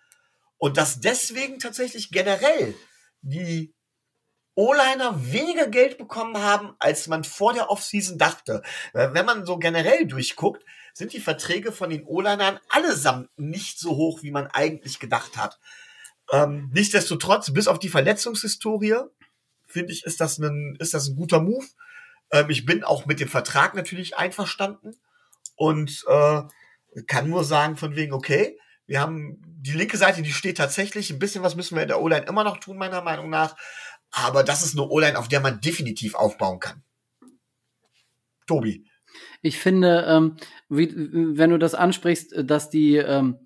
Und dass deswegen tatsächlich generell die O-Liner weniger Geld bekommen haben, als man vor der Offseason dachte. Wenn man so generell durchguckt, sind die Verträge von den O-Linern allesamt nicht so hoch, wie man eigentlich gedacht hat. Ähm, nichtsdestotrotz, bis auf die Verletzungshistorie, finde ich, ist das ein, ist das ein guter Move. Ähm, ich bin auch mit dem Vertrag natürlich einverstanden und äh, kann nur sagen von wegen, okay, wir haben die linke Seite, die steht tatsächlich. Ein bisschen was müssen wir in der O-Line immer noch tun, meiner Meinung nach. Aber das ist eine O-Line, auf der man definitiv aufbauen kann. Tobi. Ich finde, ähm, wie, wenn du das ansprichst, dass die, ähm,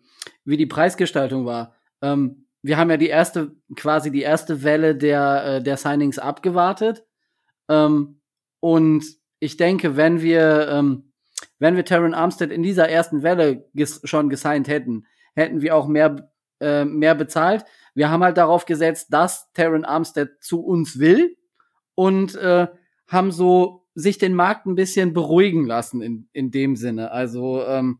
wie die Preisgestaltung war, ähm, wir haben ja die erste, quasi die erste Welle der, äh, der Signings abgewartet. Ähm, und ich denke, wenn wir, ähm, wenn wir Terran Armstead in dieser ersten Welle ges schon gesigned hätten, hätten wir auch mehr, äh, mehr bezahlt. Wir haben halt darauf gesetzt, dass Terran Armstead zu uns will und äh, haben so sich den Markt ein bisschen beruhigen lassen in, in dem Sinne. Also ähm,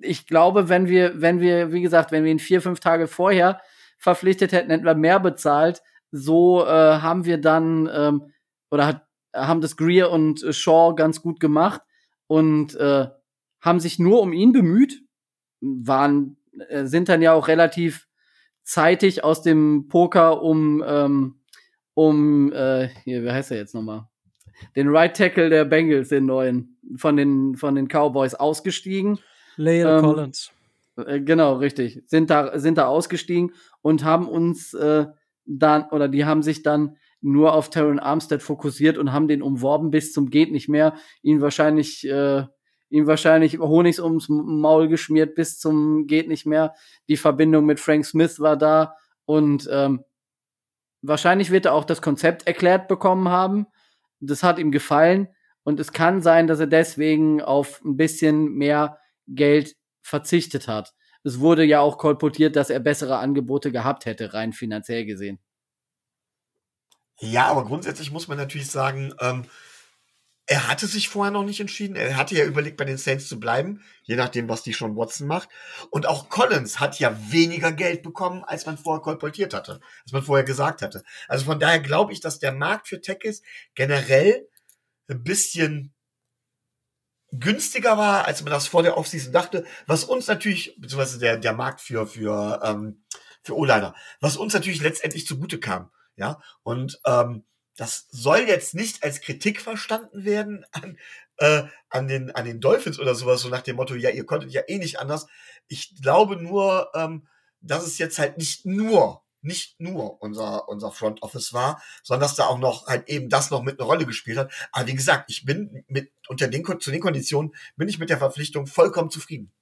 ich glaube, wenn wir, wenn wir, wie gesagt, wenn wir ihn vier, fünf Tage vorher verpflichtet hätten, hätten wir mehr bezahlt. So äh, haben wir dann ähm, oder hat, haben das Greer und äh, Shaw ganz gut gemacht und äh, haben sich nur um ihn bemüht, waren äh, sind dann ja auch relativ zeitig aus dem Poker um ähm, um äh, hier, wie heißt er jetzt nochmal? Den Right Tackle der Bengals, den neuen von den von den Cowboys ausgestiegen Lale ähm, Collins. Äh, genau, richtig. Sind da, sind da ausgestiegen und haben uns äh, dann, oder die haben sich dann nur auf Terran Armstead fokussiert und haben den umworben bis zum geht nicht mehr. Ihn wahrscheinlich, äh, ihm wahrscheinlich Honigs ums Maul geschmiert bis zum geht nicht mehr. Die Verbindung mit Frank Smith war da und ähm, wahrscheinlich wird er auch das Konzept erklärt bekommen haben. Das hat ihm gefallen und es kann sein, dass er deswegen auf ein bisschen mehr Geld verzichtet hat. Es wurde ja auch kolportiert, dass er bessere Angebote gehabt hätte, rein finanziell gesehen. Ja, aber grundsätzlich muss man natürlich sagen, ähm, er hatte sich vorher noch nicht entschieden. Er hatte ja überlegt, bei den Saints zu bleiben, je nachdem, was die schon Watson macht. Und auch Collins hat ja weniger Geld bekommen, als man vorher kolportiert hatte, als man vorher gesagt hatte. Also von daher glaube ich, dass der Markt für Tackles generell ein bisschen günstiger war, als man das vor der Offseason dachte, was uns natürlich, beziehungsweise der, der Markt für, für, ähm, für O-Liner, was uns natürlich letztendlich zugute kam. Ja, und ähm, das soll jetzt nicht als Kritik verstanden werden an, äh, an, den, an den Dolphins oder sowas, so nach dem Motto, ja, ihr konntet ja eh nicht anders. Ich glaube nur, ähm, dass es jetzt halt nicht nur, nicht nur unser, unser Front Office war, sondern dass da auch noch halt eben das noch mit einer Rolle gespielt hat. Aber wie gesagt, ich bin mit, unter den, zu den Konditionen bin ich mit der Verpflichtung vollkommen zufrieden.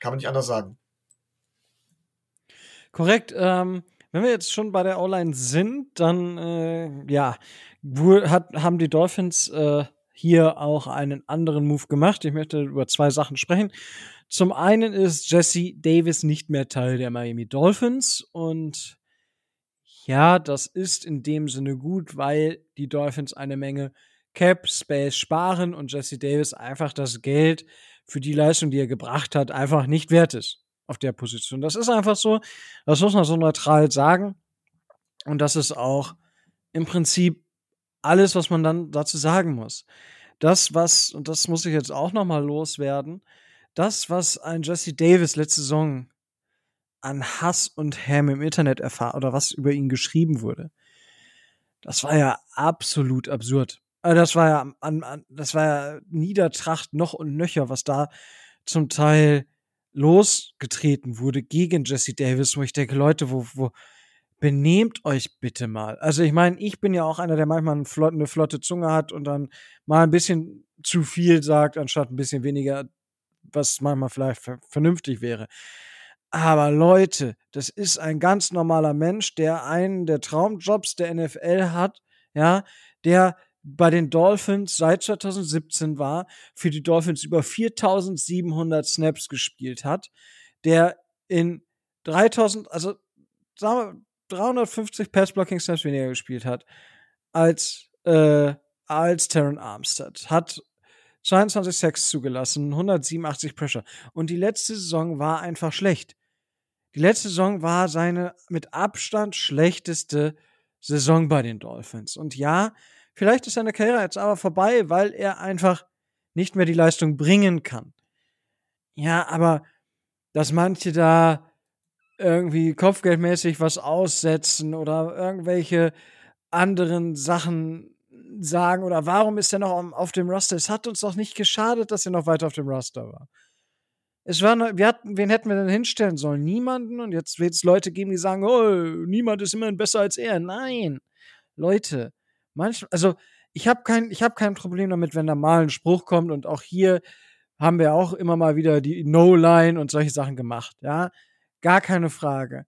Kann man nicht anders sagen. Korrekt. Ähm, wenn wir jetzt schon bei der O-Line sind, dann äh, ja, hat, haben die Dolphins äh, hier auch einen anderen Move gemacht. Ich möchte über zwei Sachen sprechen. Zum einen ist Jesse Davis nicht mehr Teil der Miami Dolphins und ja, das ist in dem Sinne gut, weil die Dolphins eine Menge Cap Space sparen und Jesse Davis einfach das Geld für die Leistung, die er gebracht hat, einfach nicht wert ist auf der Position. Das ist einfach so. Das muss man so neutral sagen. Und das ist auch im Prinzip alles, was man dann dazu sagen muss. Das, was, und das muss ich jetzt auch nochmal loswerden, das, was ein Jesse Davis letzte Saison an Hass und Ham im Internet erfahren oder was über ihn geschrieben wurde, das war ja absolut absurd. Also das war ja an, an, das war ja Niedertracht noch und nöcher, was da zum Teil losgetreten wurde gegen Jesse Davis, wo ich denke, Leute, wo, wo benehmt euch bitte mal. Also ich meine, ich bin ja auch einer, der manchmal eine flotte, eine flotte Zunge hat und dann mal ein bisschen zu viel sagt, anstatt ein bisschen weniger, was manchmal vielleicht vernünftig wäre. Aber Leute, das ist ein ganz normaler Mensch, der einen der Traumjobs der NFL hat, ja, der bei den Dolphins seit 2017 war, für die Dolphins über 4700 Snaps gespielt hat, der in 3000, also sagen wir, 350 Pass-Blocking Snaps weniger gespielt hat als, äh, als Terran Armstead, hat 22 Sacks zugelassen, 187 Pressure. Und die letzte Saison war einfach schlecht. Die letzte Saison war seine mit Abstand schlechteste Saison bei den Dolphins. Und ja, Vielleicht ist seine Karriere jetzt aber vorbei, weil er einfach nicht mehr die Leistung bringen kann. Ja, aber dass manche da irgendwie kopfgeldmäßig was aussetzen oder irgendwelche anderen Sachen sagen oder warum ist er noch auf dem Roster? Es hat uns doch nicht geschadet, dass er noch weiter auf dem Roster war. Es war, wir hatten, wen hätten wir denn hinstellen sollen? Niemanden und jetzt wird es Leute geben, die sagen, oh, niemand ist immerhin besser als er. Nein, Leute, manchmal, also ich habe kein, ich habe kein Problem damit, wenn da mal ein Spruch kommt und auch hier haben wir auch immer mal wieder die No-Line und solche Sachen gemacht, ja, gar keine Frage.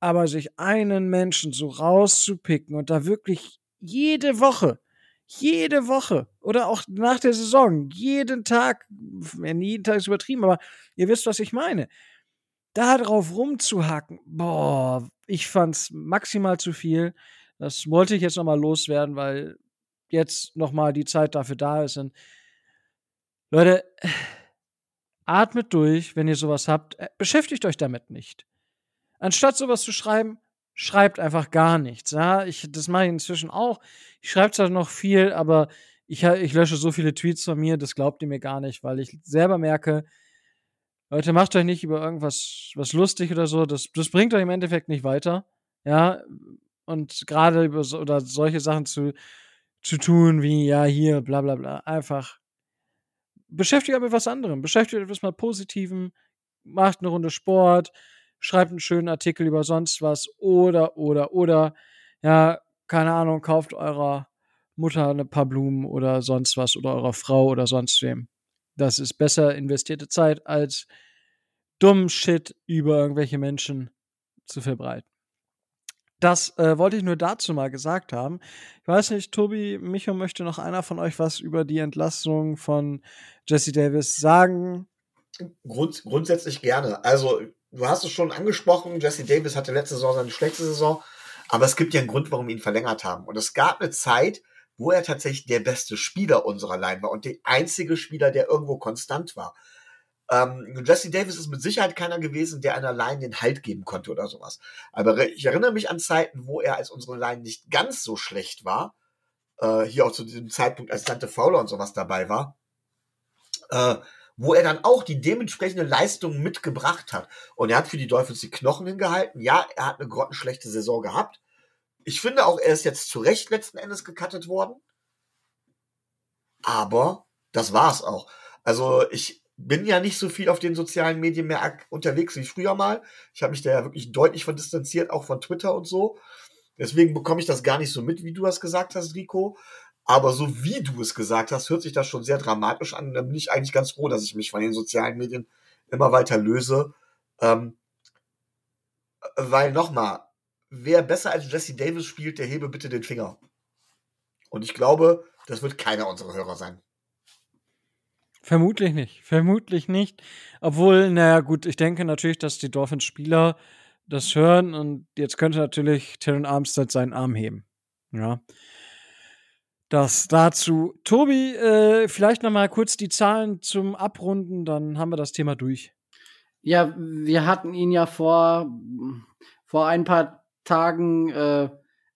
Aber sich einen Menschen so rauszupicken und da wirklich jede Woche, jede Woche oder auch nach der Saison, jeden Tag, jeden Tag ist übertrieben, aber ihr wisst, was ich meine. Da drauf rumzuhacken, boah, ich fand's maximal zu viel. Das wollte ich jetzt nochmal loswerden, weil jetzt nochmal die Zeit dafür da ist. Und Leute, atmet durch, wenn ihr sowas habt. Äh, beschäftigt euch damit nicht. Anstatt sowas zu schreiben, schreibt einfach gar nichts. Ja, ich, das mache ich inzwischen auch. Ich schreibe zwar noch viel, aber ich, ich lösche so viele Tweets von mir, das glaubt ihr mir gar nicht, weil ich selber merke, Leute, macht euch nicht über irgendwas was lustig oder so. Das, das bringt euch im Endeffekt nicht weiter. Ja, und gerade über so, oder solche Sachen zu, zu tun, wie ja, hier, bla bla bla. Einfach beschäftigt euch mit was anderem. Beschäftigt euch mit was Positivem, macht eine Runde Sport, schreibt einen schönen Artikel über sonst was oder, oder, oder, ja, keine Ahnung, kauft eurer Mutter ein paar Blumen oder sonst was oder eurer Frau oder sonst wem. Das ist besser investierte Zeit, als dummen Shit über irgendwelche Menschen zu verbreiten. Das äh, wollte ich nur dazu mal gesagt haben. Ich weiß nicht, Tobi, Micho, möchte noch einer von euch was über die Entlassung von Jesse Davis sagen? Grund, grundsätzlich gerne. Also, du hast es schon angesprochen, Jesse Davis hatte letzte Saison seine schlechte Saison, aber es gibt ja einen Grund, warum wir ihn verlängert haben. Und es gab eine Zeit, wo er tatsächlich der beste Spieler unserer Line war und der einzige Spieler, der irgendwo konstant war. Ähm, Jesse Davis ist mit Sicherheit keiner gewesen, der einer Line den Halt geben konnte oder sowas. Aber ich erinnere mich an Zeiten, wo er als unsere Line nicht ganz so schlecht war. Äh, hier auch zu diesem Zeitpunkt, als Dante Fowler und sowas dabei war. Äh, wo er dann auch die dementsprechende Leistung mitgebracht hat. Und er hat für die Dolphins die Knochen hingehalten. Ja, er hat eine grottenschlechte Saison gehabt. Ich finde auch, er ist jetzt zu Recht letzten Endes gecuttet worden. Aber das war's auch. Also ich bin ja nicht so viel auf den sozialen Medien mehr unterwegs wie früher mal. Ich habe mich da ja wirklich deutlich von distanziert, auch von Twitter und so. Deswegen bekomme ich das gar nicht so mit, wie du das gesagt hast, Rico. Aber so wie du es gesagt hast, hört sich das schon sehr dramatisch an. Da bin ich eigentlich ganz froh, dass ich mich von den sozialen Medien immer weiter löse. Ähm, weil nochmal, wer besser als Jesse Davis spielt, der hebe bitte den Finger. Und ich glaube, das wird keiner unserer Hörer sein. Vermutlich nicht. Vermutlich nicht. Obwohl, naja, gut, ich denke natürlich, dass die Dolphins-Spieler das hören und jetzt könnte natürlich Terran Armstead seinen Arm heben. Ja. Das dazu. Tobi, äh, vielleicht noch mal kurz die Zahlen zum Abrunden, dann haben wir das Thema durch. Ja, wir hatten ihn ja vor, vor ein paar Tagen äh,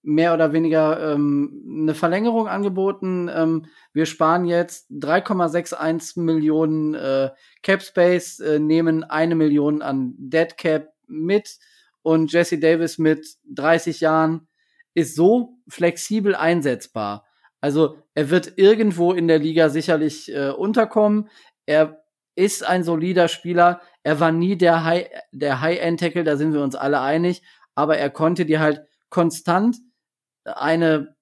mehr oder weniger ähm, eine Verlängerung angeboten. Ähm, wir sparen jetzt 3,61 Millionen äh, Cap Space, äh, nehmen eine Million an Dead Cap mit und Jesse Davis mit 30 Jahren ist so flexibel einsetzbar. Also er wird irgendwo in der Liga sicherlich äh, unterkommen. Er ist ein solider Spieler. Er war nie der High, der High-End-Tackle, da sind wir uns alle einig. Aber er konnte dir halt konstant eine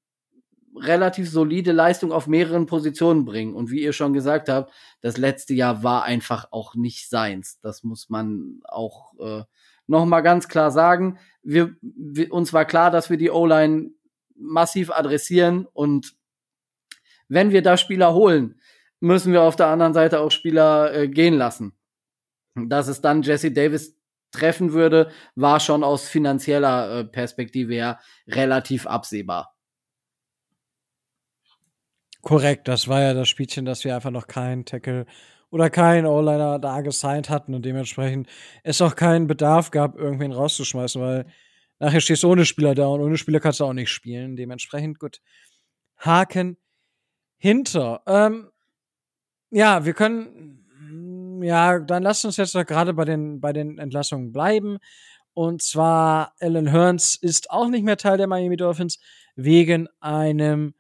relativ solide Leistung auf mehreren Positionen bringen. Und wie ihr schon gesagt habt, das letzte Jahr war einfach auch nicht seins. Das muss man auch äh, noch mal ganz klar sagen. Wir, wir, uns war klar, dass wir die O-Line massiv adressieren und wenn wir da Spieler holen, müssen wir auf der anderen Seite auch Spieler äh, gehen lassen. Dass es dann Jesse Davis treffen würde, war schon aus finanzieller äh, Perspektive her relativ absehbar. Korrekt, das war ja das Spielchen, dass wir einfach noch keinen Tackle oder keinen O-Liner da gesigned hatten und dementsprechend es auch keinen Bedarf gab, irgendwen rauszuschmeißen, weil nachher stehst du ohne Spieler da und ohne Spieler kannst du auch nicht spielen. Dementsprechend gut. Haken hinter. Ähm, ja, wir können ja, dann lasst uns jetzt gerade bei den, bei den Entlassungen bleiben. Und zwar, Alan Hearns ist auch nicht mehr Teil der Miami Dolphins wegen einem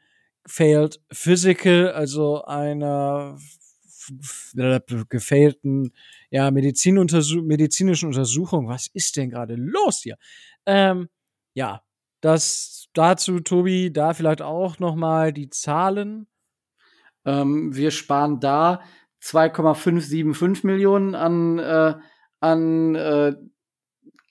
Failed Physical, also einer gefailten ja, Medizinuntersuch medizinischen Untersuchung. Was ist denn gerade los hier? Ähm, ja, das dazu, Tobi, da vielleicht auch noch mal die Zahlen. Ähm, wir sparen da 2,575 Millionen an, äh, an äh,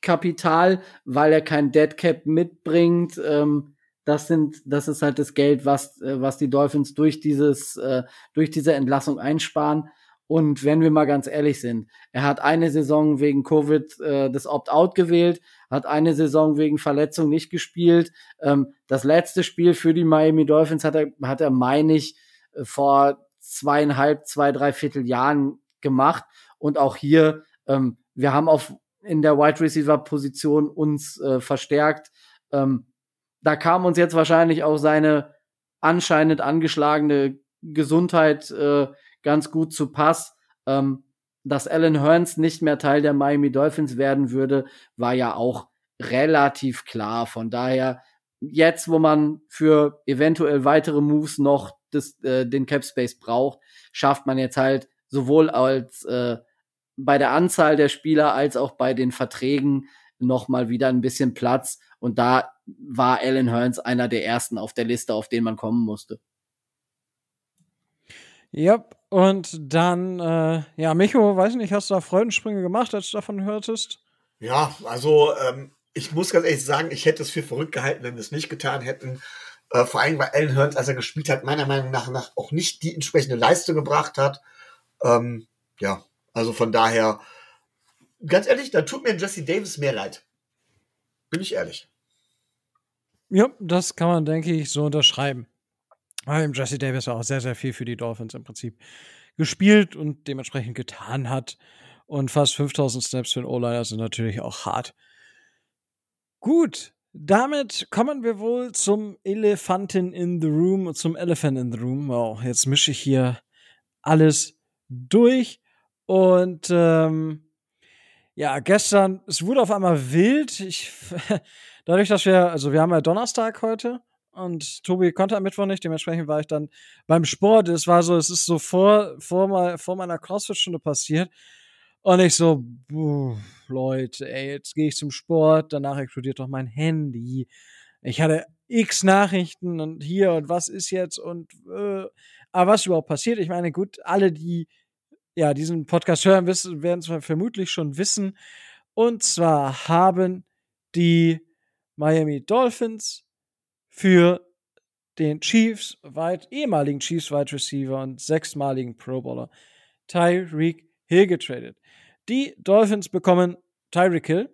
Kapital, weil er kein Dead Cap mitbringt. Ähm, das sind, das ist halt das Geld, was, äh, was die Dolphins durch dieses, äh, durch diese Entlassung einsparen. Und wenn wir mal ganz ehrlich sind, er hat eine Saison wegen Covid äh, das Opt-out gewählt, hat eine Saison wegen Verletzung nicht gespielt. Ähm, das letzte Spiel für die Miami Dolphins hat er, hat er, meine ich, vor zweieinhalb, zwei, drei Vierteljahren gemacht. Und auch hier, ähm, wir haben auf in der Wide Receiver Position uns äh, verstärkt. Ähm, da kam uns jetzt wahrscheinlich auch seine anscheinend angeschlagene Gesundheit äh, ganz gut zu Pass. Ähm, dass Alan Hearns nicht mehr Teil der Miami Dolphins werden würde, war ja auch relativ klar. Von daher, jetzt, wo man für eventuell weitere Moves noch das, äh, den Cap Space braucht, schafft man jetzt halt sowohl als äh, bei der Anzahl der Spieler als auch bei den Verträgen noch mal wieder ein bisschen Platz. Und da war Alan Hearns einer der ersten auf der Liste, auf den man kommen musste. Ja, und dann, äh, ja, Micho, weiß nicht, hast du da Freudensprünge gemacht, als du davon hörtest? Ja, also ähm, ich muss ganz ehrlich sagen, ich hätte es für verrückt gehalten, wenn wir es nicht getan hätten. Äh, vor allem, weil Alan Hearns, als er gespielt hat, meiner Meinung nach, nach auch nicht die entsprechende Leistung gebracht hat. Ähm, ja, also von daher, ganz ehrlich, da tut mir Jesse Davis mehr leid. Bin ich ehrlich. Ja, das kann man, denke ich, so unterschreiben. weil Jesse Davis auch sehr, sehr viel für die Dolphins im Prinzip gespielt und dementsprechend getan hat. Und fast 5000 Snaps für den O-Liner sind natürlich auch hart. Gut, damit kommen wir wohl zum Elefanten in the Room, zum Elephant in the Room. Wow, jetzt mische ich hier alles durch. Und ähm, ja, gestern, es wurde auf einmal wild. Ich, <laughs> dadurch, dass wir, also wir haben ja Donnerstag heute und Tobi konnte am Mittwoch nicht, dementsprechend war ich dann beim Sport. Es war so, es ist so vor, vor, vor meiner CrossFit-Stunde passiert. Und ich so, buh, Leute, ey, jetzt gehe ich zum Sport, danach explodiert doch mein Handy. Ich hatte x Nachrichten und hier und was ist jetzt und äh, aber was überhaupt passiert, ich meine, gut, alle, die ja diesen Podcast hören, wissen, werden es vermutlich schon wissen. Und zwar haben die Miami Dolphins für den Chiefs, weit, ehemaligen Chiefs Wide Receiver und sechsmaligen Pro Bowler Tyreek Hill getradet. Die Dolphins bekommen Tyreek Hill.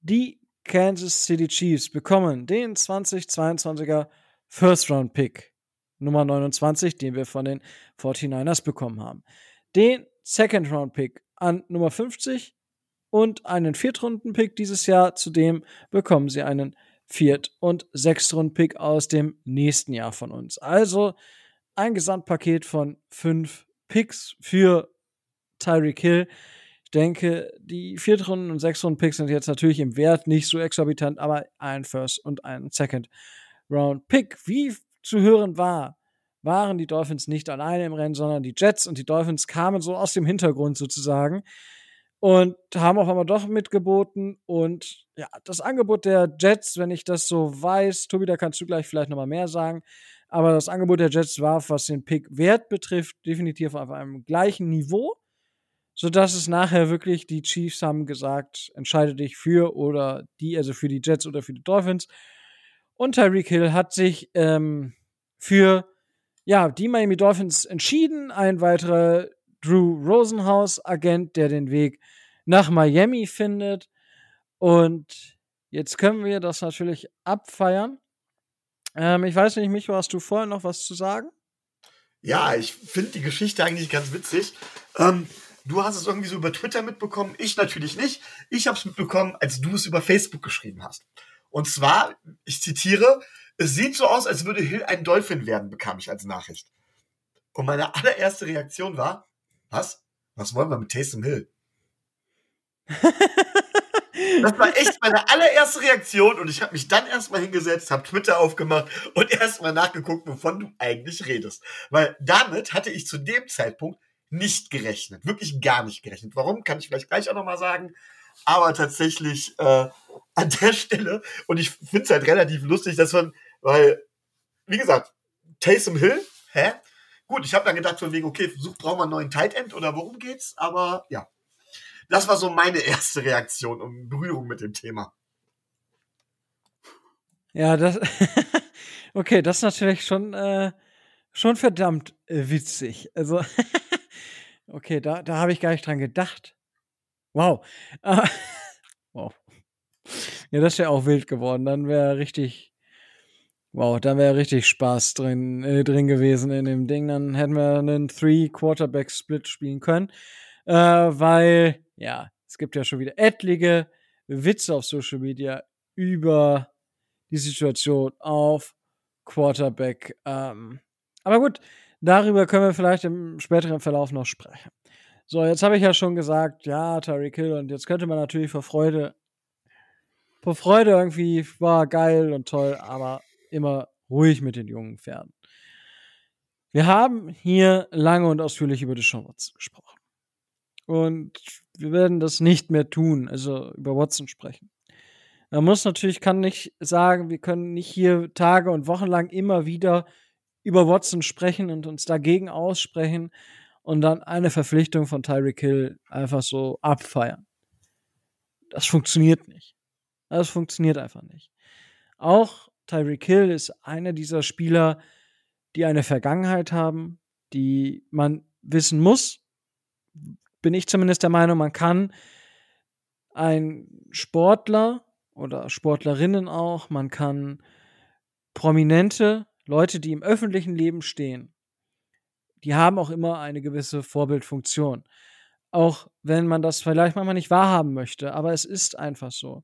Die Kansas City Chiefs bekommen den 2022er First Round Pick Nummer 29, den wir von den 49ers bekommen haben. Den Second Round Pick an Nummer 50 und einen Viertrunden-Pick dieses Jahr. Zudem bekommen sie einen Viert- und Sechstrunden-Pick aus dem nächsten Jahr von uns. Also ein Gesamtpaket von fünf Picks für Tyreek Hill. Ich denke, die Viertrunden- und Sechstrunden-Picks sind jetzt natürlich im Wert nicht so exorbitant, aber ein First- und ein Second-Round-Pick. Wie zu hören war, waren die Dolphins nicht alleine im Rennen, sondern die Jets und die Dolphins kamen so aus dem Hintergrund sozusagen und haben auf einmal doch mitgeboten. Und ja, das Angebot der Jets, wenn ich das so weiß, Tobi, da kannst du gleich vielleicht nochmal mehr sagen. Aber das Angebot der Jets war, was den Pick-Wert betrifft, definitiv auf einem gleichen Niveau, sodass es nachher wirklich die Chiefs haben gesagt, entscheide dich für oder die, also für die Jets oder für die Dolphins. Und Tyreek Hill hat sich ähm, für ja, die Miami Dolphins entschieden. Ein weiterer Drew Rosenhaus, Agent, der den Weg nach Miami findet. Und jetzt können wir das natürlich abfeiern. Ähm, ich weiß nicht, Micho, hast du vorher noch was zu sagen? Ja, ich finde die Geschichte eigentlich ganz witzig. Ähm, du hast es irgendwie so über Twitter mitbekommen, ich natürlich nicht. Ich habe es mitbekommen, als du es über Facebook geschrieben hast. Und zwar, ich zitiere, es sieht so aus, als würde Hill ein Dolphin werden, bekam ich als Nachricht. Und meine allererste Reaktion war, was? Was wollen wir mit Taysom Hill? das war echt meine allererste Reaktion und ich habe mich dann erstmal hingesetzt, habe Twitter aufgemacht und erstmal nachgeguckt, wovon du eigentlich redest. Weil damit hatte ich zu dem Zeitpunkt nicht gerechnet. Wirklich gar nicht gerechnet. Warum, kann ich vielleicht gleich auch nochmal sagen. Aber tatsächlich äh, <laughs> an der Stelle, und ich finde es halt relativ lustig, dass man, weil, wie gesagt, Taysom Hill, hä? Gut, ich habe dann gedacht von wegen, okay, such, brauchen wir einen neuen Tight End oder worum geht's? Aber ja, das war so meine <laughs> erste Reaktion und Berührung mit dem Thema. Ja, das, <laughs> okay, das ist natürlich schon, äh, schon verdammt äh, witzig. Also, okay, da, da habe ich gar nicht dran gedacht. Wow. Uh, <laughs> wow. Ja, das wäre auch wild geworden. Dann wäre richtig, Wow, da wäre richtig Spaß drin, äh, drin gewesen in dem Ding. Dann hätten wir einen Three-Quarterback-Split spielen können. Äh, weil, ja, es gibt ja schon wieder etliche Witze auf Social Media über die Situation auf Quarterback. Ähm, aber gut, darüber können wir vielleicht im späteren Verlauf noch sprechen. So, jetzt habe ich ja schon gesagt, ja, Tyreek Hill, und jetzt könnte man natürlich vor Freude, vor Freude irgendwie war geil und toll, aber immer ruhig mit den jungen Pferden. Wir haben hier lange und ausführlich über die Deshaun Watson gesprochen. Und wir werden das nicht mehr tun, also über Watson sprechen. Man muss natürlich, kann nicht sagen, wir können nicht hier Tage und Wochen lang immer wieder über Watson sprechen und uns dagegen aussprechen und dann eine Verpflichtung von Tyreek Hill einfach so abfeiern. Das funktioniert nicht. Das funktioniert einfach nicht. Auch Tyreek Hill ist einer dieser Spieler, die eine Vergangenheit haben, die man wissen muss. Bin ich zumindest der Meinung, man kann ein Sportler oder Sportlerinnen auch, man kann prominente Leute, die im öffentlichen Leben stehen, die haben auch immer eine gewisse Vorbildfunktion. Auch wenn man das vielleicht manchmal nicht wahrhaben möchte, aber es ist einfach so.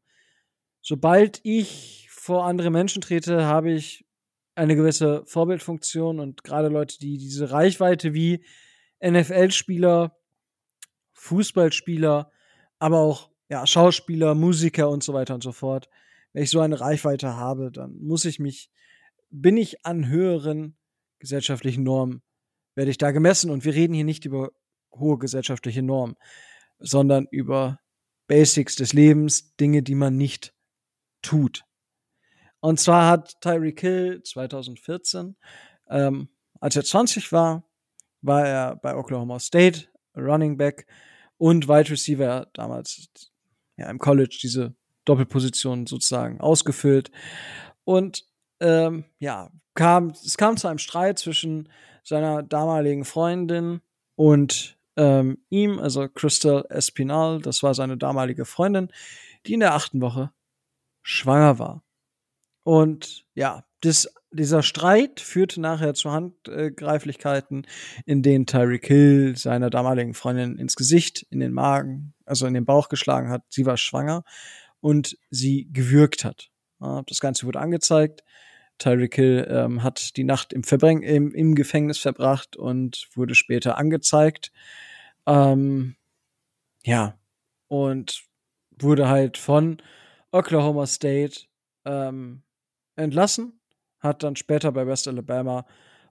Sobald ich vor andere Menschen trete, habe ich eine gewisse Vorbildfunktion und gerade Leute, die diese Reichweite wie NFL-Spieler, Fußballspieler, aber auch ja, Schauspieler, Musiker und so weiter und so fort. Wenn ich so eine Reichweite habe, dann muss ich mich, bin ich an höheren gesellschaftlichen Normen, werde ich da gemessen. Und wir reden hier nicht über hohe gesellschaftliche Normen, sondern über Basics des Lebens, Dinge, die man nicht tut. Und zwar hat Tyreek Hill 2014, ähm, als er 20 war, war er bei Oklahoma State Running Back und Wide Receiver damals ja, im College diese Doppelposition sozusagen ausgefüllt. Und ähm, ja, kam, es kam zu einem Streit zwischen seiner damaligen Freundin und ähm, ihm, also Crystal Espinal, das war seine damalige Freundin, die in der achten Woche schwanger war. Und ja, das, dieser Streit führte nachher zu Handgreiflichkeiten, in denen Tyreek Hill seiner damaligen Freundin ins Gesicht, in den Magen, also in den Bauch geschlagen hat. Sie war schwanger und sie gewürgt hat. Das Ganze wurde angezeigt. Tyreek Hill ähm, hat die Nacht im, Verbring im, im Gefängnis verbracht und wurde später angezeigt. Ähm, ja, und wurde halt von Oklahoma State ähm, entlassen, hat dann später bei West Alabama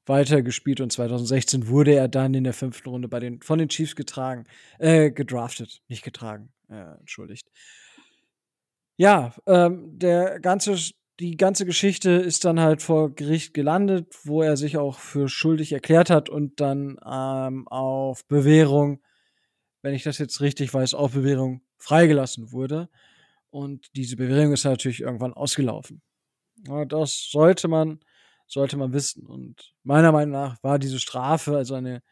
weitergespielt und 2016 wurde er dann in der fünften Runde bei den, von den Chiefs getragen, äh, gedraftet, nicht getragen, äh, entschuldigt. Ja, ähm, der ganze, die ganze Geschichte ist dann halt vor Gericht gelandet, wo er sich auch für schuldig erklärt hat und dann ähm, auf Bewährung, wenn ich das jetzt richtig weiß, auf Bewährung freigelassen wurde. Und diese Bewährung ist natürlich irgendwann ausgelaufen. Ja, das sollte man, sollte man wissen. Und meiner Meinung nach war diese Strafe, also eine,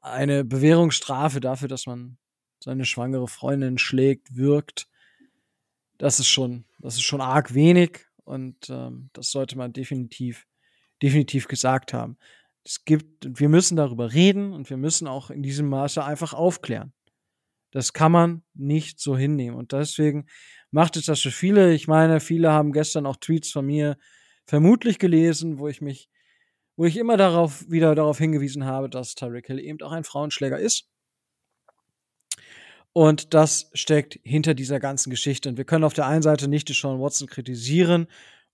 eine Bewährungsstrafe dafür, dass man seine schwangere Freundin schlägt, wirkt. Das ist schon, das ist schon arg wenig und ähm, das sollte man definitiv, definitiv gesagt haben. Es gibt, wir müssen darüber reden und wir müssen auch in diesem Maße einfach aufklären. Das kann man nicht so hinnehmen. Und deswegen macht es das für viele. Ich meine, viele haben gestern auch Tweets von mir vermutlich gelesen, wo ich mich, wo ich immer darauf, wieder darauf hingewiesen habe, dass Tyreek Hill eben auch ein Frauenschläger ist. Und das steckt hinter dieser ganzen Geschichte. Und wir können auf der einen Seite nicht die Sean Watson kritisieren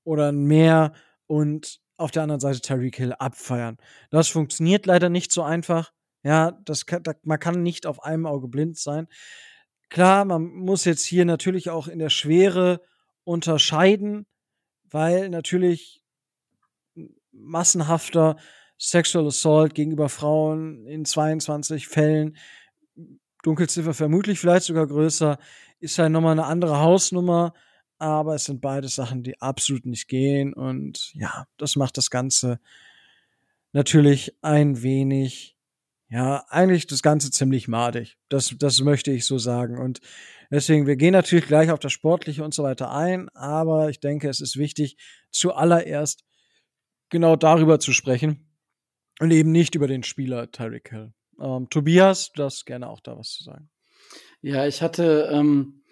oder mehr und auf der anderen Seite Tyreek Hill abfeiern. Das funktioniert leider nicht so einfach. Ja, das kann, da, man kann nicht auf einem Auge blind sein. Klar, man muss jetzt hier natürlich auch in der Schwere unterscheiden, weil natürlich massenhafter Sexual Assault gegenüber Frauen in 22 Fällen, Dunkelziffer vermutlich vielleicht sogar größer, ist halt nochmal eine andere Hausnummer, aber es sind beide Sachen, die absolut nicht gehen und ja, das macht das Ganze natürlich ein wenig ja, eigentlich das Ganze ziemlich madig. Das, das möchte ich so sagen. Und deswegen, wir gehen natürlich gleich auf das Sportliche und so weiter ein, aber ich denke, es ist wichtig, zuallererst genau darüber zu sprechen und eben nicht über den Spieler Tyreek Hill. Ähm, Tobias, du darfst gerne auch da was zu sagen. Ja, ich hatte, ähm,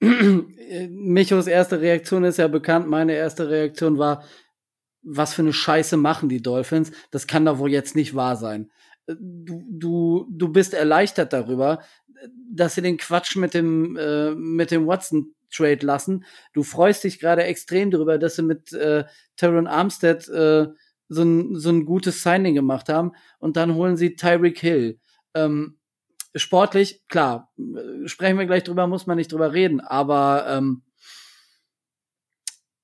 Michos erste Reaktion ist ja bekannt. Meine erste Reaktion war, was für eine Scheiße machen die Dolphins? Das kann doch wohl jetzt nicht wahr sein du, du, du bist erleichtert darüber, dass sie den Quatsch mit dem, äh, mit dem Watson Trade lassen. Du freust dich gerade extrem darüber, dass sie mit äh, Teron Armstead äh, so, ein, so ein gutes Signing gemacht haben und dann holen sie Tyreek Hill. Ähm, sportlich, klar, äh, sprechen wir gleich drüber, muss man nicht drüber reden, aber ähm,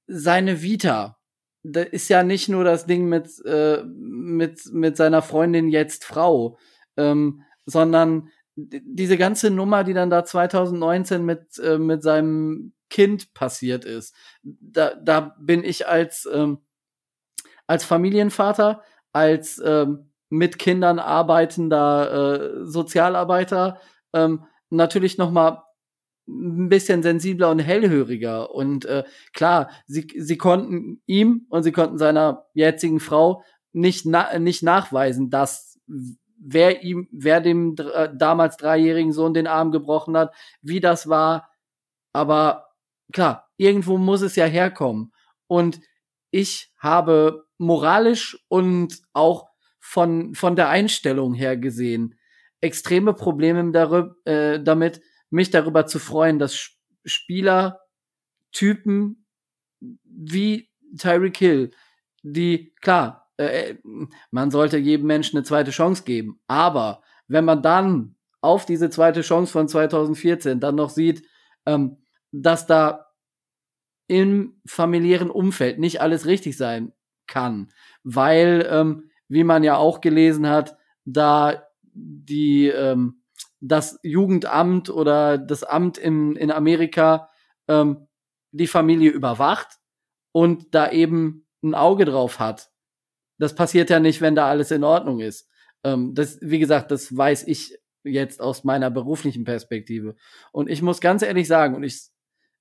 seine Vita, da ist ja nicht nur das Ding mit, äh, mit, mit seiner Freundin jetzt Frau, ähm, sondern diese ganze Nummer, die dann da 2019 mit, äh, mit seinem Kind passiert ist. Da, da bin ich als, ähm, als Familienvater, als ähm, mit Kindern arbeitender äh, Sozialarbeiter ähm, natürlich noch mal ein bisschen sensibler und hellhöriger. Und äh, klar, sie, sie konnten ihm und sie konnten seiner jetzigen Frau nicht, na, nicht nachweisen, dass wer ihm, wer dem äh, damals dreijährigen Sohn den Arm gebrochen hat, wie das war. Aber klar, irgendwo muss es ja herkommen. Und ich habe moralisch und auch von, von der Einstellung her gesehen extreme Probleme darüber, äh, damit, mich darüber zu freuen, dass Spieler Typen wie Tyreek Hill, die, klar, äh, man sollte jedem Menschen eine zweite Chance geben, aber wenn man dann auf diese zweite Chance von 2014 dann noch sieht, ähm, dass da im familiären Umfeld nicht alles richtig sein kann, weil, ähm, wie man ja auch gelesen hat, da die ähm, das Jugendamt oder das Amt in, in Amerika ähm, die Familie überwacht und da eben ein Auge drauf hat. Das passiert ja nicht, wenn da alles in Ordnung ist. Ähm, das, wie gesagt, das weiß ich jetzt aus meiner beruflichen Perspektive. Und ich muss ganz ehrlich sagen, und ich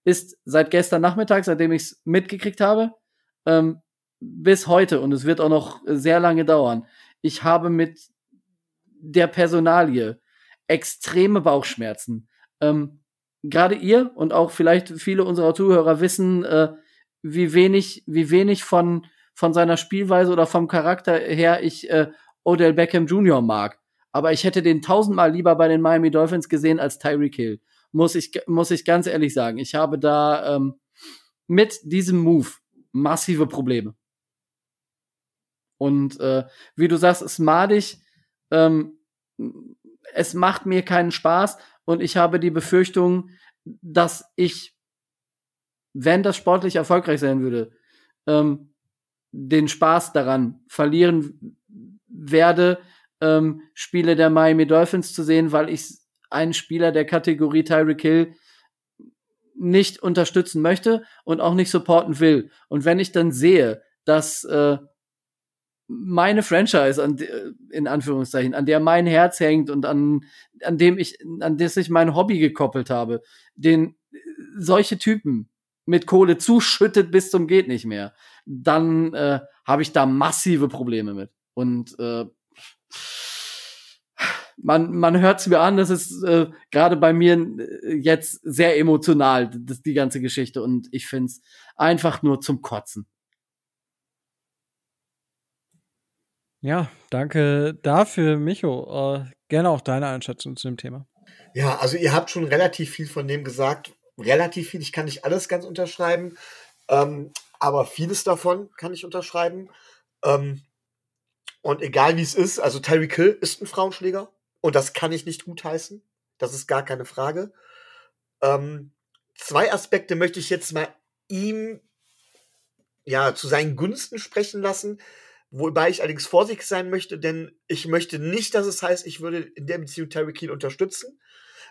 ist seit gestern Nachmittag, seitdem ich es mitgekriegt habe, ähm, bis heute, und es wird auch noch sehr lange dauern, ich habe mit der Personalie extreme Bauchschmerzen. Ähm, Gerade ihr und auch vielleicht viele unserer Zuhörer wissen, äh, wie wenig, wie wenig von, von seiner Spielweise oder vom Charakter her ich äh, Odell Beckham Jr. mag. Aber ich hätte den tausendmal lieber bei den Miami Dolphins gesehen als Tyreek Hill. Muss ich, muss ich ganz ehrlich sagen. Ich habe da ähm, mit diesem Move massive Probleme. Und äh, wie du sagst, ist madig. Ähm, es macht mir keinen Spaß und ich habe die Befürchtung, dass ich, wenn das sportlich erfolgreich sein würde, ähm, den Spaß daran verlieren werde, ähm, Spiele der Miami Dolphins zu sehen, weil ich einen Spieler der Kategorie Tyreek Hill nicht unterstützen möchte und auch nicht supporten will. Und wenn ich dann sehe, dass äh, meine Franchise, an, in Anführungszeichen, an der mein Herz hängt und an, an dem ich, an das ich mein Hobby gekoppelt habe, den solche Typen mit Kohle zuschüttet bis zum geht nicht mehr, dann äh, habe ich da massive Probleme mit. Und äh, man, man hört es mir an, das ist äh, gerade bei mir äh, jetzt sehr emotional, das, die ganze Geschichte. Und ich finde es einfach nur zum Kotzen. Ja, danke dafür, Micho. Äh, gerne auch deine Einschätzung zu dem Thema. Ja, also ihr habt schon relativ viel von dem gesagt. Relativ viel, ich kann nicht alles ganz unterschreiben, ähm, aber vieles davon kann ich unterschreiben. Ähm, und egal wie es ist, also Tyreek Hill ist ein Frauenschläger und das kann ich nicht gutheißen. Das ist gar keine Frage. Ähm, zwei Aspekte möchte ich jetzt mal ihm ja zu seinen Gunsten sprechen lassen. Wobei ich allerdings vorsichtig sein möchte, denn ich möchte nicht, dass es heißt, ich würde in der Beziehung Terry Hill unterstützen.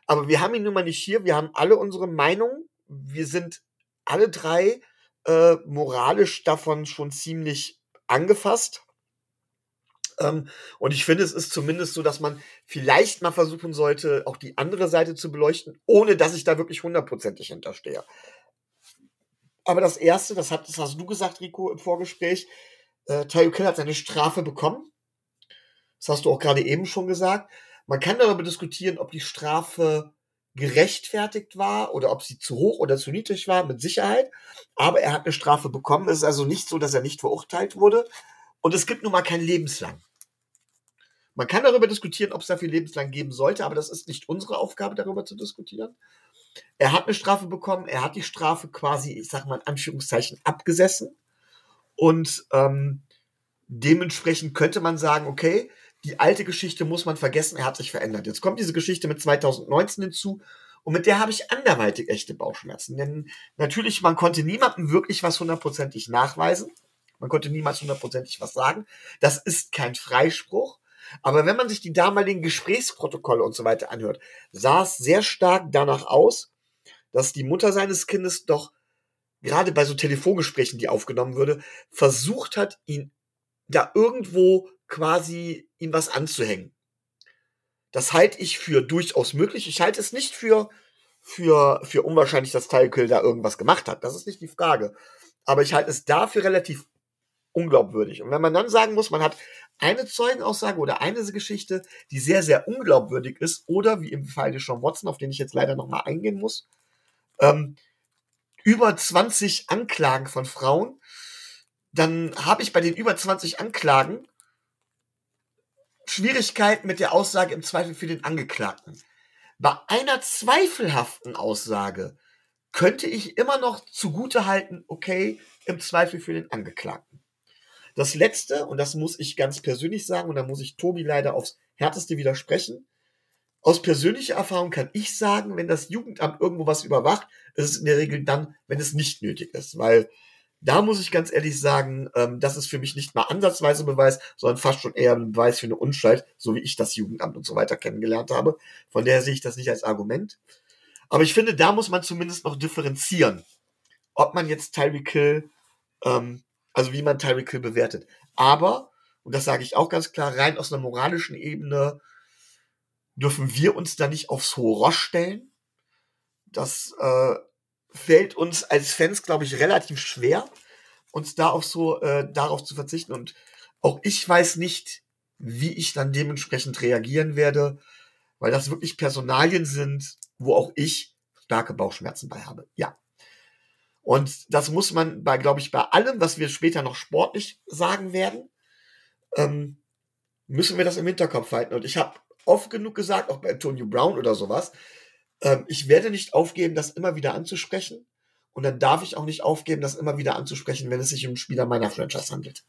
Aber wir haben ihn nun mal nicht hier. Wir haben alle unsere Meinung. Wir sind alle drei äh, moralisch davon schon ziemlich angefasst. Ähm, und ich finde, es ist zumindest so, dass man vielleicht mal versuchen sollte, auch die andere Seite zu beleuchten, ohne dass ich da wirklich hundertprozentig hinterstehe. Aber das Erste, das, hat, das hast du gesagt, Rico, im Vorgespräch, äh, Tyreek Hill hat seine Strafe bekommen. Das hast du auch gerade eben schon gesagt. Man kann darüber diskutieren, ob die Strafe gerechtfertigt war oder ob sie zu hoch oder zu niedrig war, mit Sicherheit. Aber er hat eine Strafe bekommen. Es ist also nicht so, dass er nicht verurteilt wurde. Und es gibt nun mal kein lebenslang. Man kann darüber diskutieren, ob es dafür lebenslang geben sollte, aber das ist nicht unsere Aufgabe, darüber zu diskutieren. Er hat eine Strafe bekommen, er hat die Strafe quasi, ich sag mal in Anführungszeichen, abgesessen. Und ähm, dementsprechend könnte man sagen, okay, die alte Geschichte muss man vergessen, er hat sich verändert. Jetzt kommt diese Geschichte mit 2019 hinzu und mit der habe ich anderweitig echte Bauchschmerzen. Denn natürlich, man konnte niemandem wirklich was hundertprozentig nachweisen. Man konnte niemals hundertprozentig was sagen. Das ist kein Freispruch. Aber wenn man sich die damaligen Gesprächsprotokolle und so weiter anhört, sah es sehr stark danach aus, dass die Mutter seines Kindes doch gerade bei so Telefongesprächen, die aufgenommen würde, versucht hat, ihn da irgendwo quasi ihm was anzuhängen. Das halte ich für durchaus möglich. Ich halte es nicht für, für, für unwahrscheinlich, dass Tyreek da irgendwas gemacht hat. Das ist nicht die Frage. Aber ich halte es dafür relativ unglaubwürdig. Und wenn man dann sagen muss, man hat eine Zeugenaussage oder eine Geschichte, die sehr, sehr unglaubwürdig ist, oder wie im Fall des Sean Watson, auf den ich jetzt leider nochmal eingehen muss, ähm, über 20 Anklagen von Frauen, dann habe ich bei den über 20 Anklagen Schwierigkeiten mit der Aussage im Zweifel für den Angeklagten. Bei einer zweifelhaften Aussage könnte ich immer noch zugute halten, okay, im Zweifel für den Angeklagten. Das letzte, und das muss ich ganz persönlich sagen, und da muss ich Tobi leider aufs härteste widersprechen. Aus persönlicher Erfahrung kann ich sagen, wenn das Jugendamt irgendwo was überwacht, ist es in der Regel dann, wenn es nicht nötig ist, weil da muss ich ganz ehrlich sagen, ähm, das ist für mich nicht mal ansatzweise Beweis, sondern fast schon eher ein Beweis für eine Unschuld, so wie ich das Jugendamt und so weiter kennengelernt habe. Von daher sehe ich das nicht als Argument. Aber ich finde, da muss man zumindest noch differenzieren, ob man jetzt Tyreek Hill ähm, also wie man Tyreek Hill bewertet. Aber, und das sage ich auch ganz klar, rein aus einer moralischen Ebene dürfen wir uns da nicht aufs hohe Ross stellen. Das äh, fällt uns als Fans, glaube ich, relativ schwer, uns da auch so äh, darauf zu verzichten. Und auch ich weiß nicht, wie ich dann dementsprechend reagieren werde, weil das wirklich Personalien sind, wo auch ich starke Bauchschmerzen bei habe. Ja. Und das muss man bei, glaube ich, bei allem, was wir später noch sportlich sagen werden, ähm, müssen wir das im Hinterkopf halten. Und ich habe oft genug gesagt, auch bei Antonio Brown oder sowas, ähm, ich werde nicht aufgeben, das immer wieder anzusprechen. Und dann darf ich auch nicht aufgeben, das immer wieder anzusprechen, wenn es sich um Spieler meiner Franchise handelt.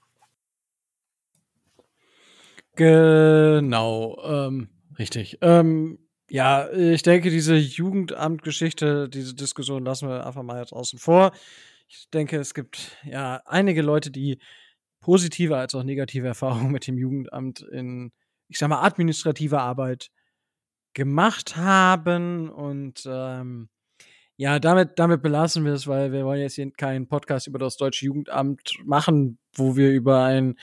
Genau, ähm, richtig. Ähm, ja, ich denke, diese Jugendamtgeschichte, diese Diskussion lassen wir einfach mal jetzt außen vor. Ich denke, es gibt ja einige Leute, die positive als auch negative Erfahrungen mit dem Jugendamt in, ich sag mal, administrativer Arbeit gemacht haben. Und ähm, ja, damit, damit belassen wir es, weil wir wollen jetzt hier keinen Podcast über das deutsche Jugendamt machen, wo wir über einen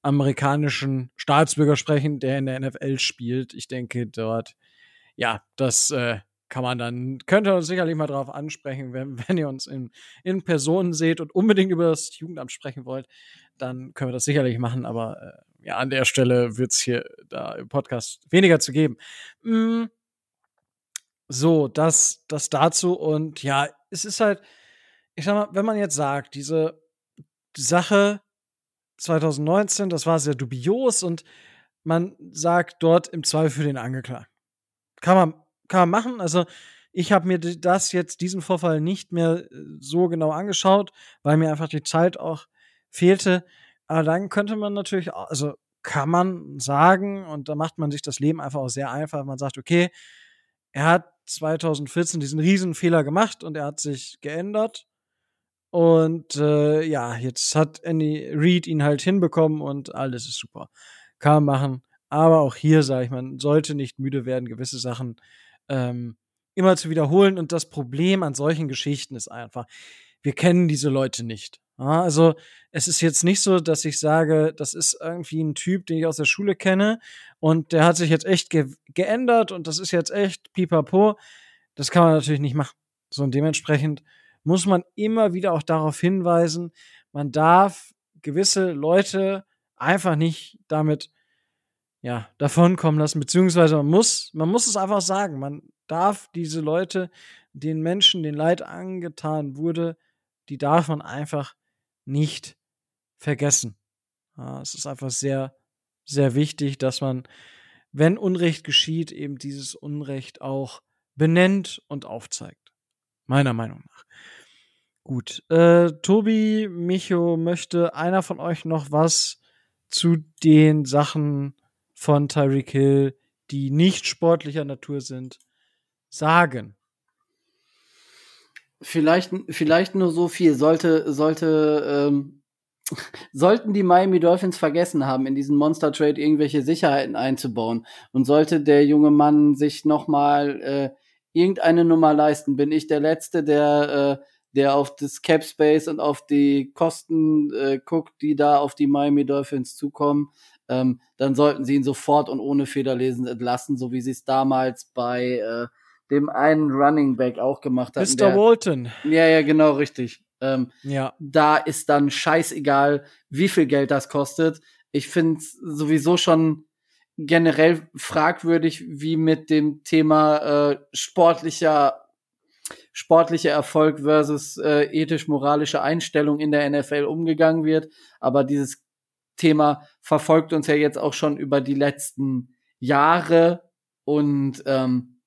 amerikanischen Staatsbürger sprechen, der in der NFL spielt. Ich denke, dort ja, das äh, kann man dann, könnt ihr uns sicherlich mal drauf ansprechen, wenn, <laughs> wenn ihr uns in, in Person seht und unbedingt über das Jugendamt sprechen wollt, dann können wir das sicherlich machen, aber äh, ja, an der Stelle wird es hier da im Podcast weniger zu geben. Mm, so, das, das dazu und ja, es ist halt, ich sag mal, wenn man jetzt sagt, diese Sache 2019, das war sehr dubios und man sagt dort im Zweifel für den Angeklagten. Kann man, kann man machen. Also, ich habe mir das jetzt, diesen Vorfall nicht mehr äh, so genau angeschaut, weil mir einfach die Zeit auch fehlte. Aber dann könnte man natürlich, also kann man sagen, und da macht man sich das Leben einfach auch sehr einfach. Man sagt, okay, er hat 2014 diesen Riesenfehler gemacht und er hat sich geändert. Und äh, ja, jetzt hat Andy Reid ihn halt hinbekommen und alles ist super. Kann man machen. Aber auch hier sage ich, man sollte nicht müde werden, gewisse Sachen ähm, immer zu wiederholen. Und das Problem an solchen Geschichten ist einfach, wir kennen diese Leute nicht. Ja, also es ist jetzt nicht so, dass ich sage, das ist irgendwie ein Typ, den ich aus der Schule kenne und der hat sich jetzt echt ge geändert und das ist jetzt echt pipapo. Das kann man natürlich nicht machen. So und dementsprechend muss man immer wieder auch darauf hinweisen, man darf gewisse Leute einfach nicht damit ja, davonkommen lassen, beziehungsweise man muss, man muss es einfach sagen, man darf diese Leute, den Menschen, den Leid angetan wurde, die darf man einfach nicht vergessen. Ja, es ist einfach sehr, sehr wichtig, dass man, wenn Unrecht geschieht, eben dieses Unrecht auch benennt und aufzeigt. Meiner Meinung nach. Gut. Äh, Tobi, Micho, möchte einer von euch noch was zu den Sachen von Tyreek Hill, die nicht sportlicher Natur sind, sagen? Vielleicht, vielleicht nur so viel. Sollte, sollte, ähm, <laughs> sollten die Miami Dolphins vergessen haben, in diesen Monster Trade irgendwelche Sicherheiten einzubauen und sollte der junge Mann sich nochmal äh, irgendeine Nummer leisten, bin ich der Letzte, der, äh, der auf das Cap Space und auf die Kosten äh, guckt, die da auf die Miami Dolphins zukommen ähm, dann sollten sie ihn sofort und ohne Federlesen entlassen, so wie sie es damals bei, äh, dem einen Running Back auch gemacht hat. Mr. Walton. ja, ja, genau, richtig. Ähm, Ja. da ist dann scheißegal, wie viel Geld das kostet. Ich finde sowieso schon generell fragwürdig, wie mit dem Thema äh, sportlicher sportlicher Erfolg versus äh, ethisch-moralische Einstellung in der NFL umgegangen wird. Aber dieses Thema verfolgt uns ja jetzt auch schon über die letzten Jahre und ähm,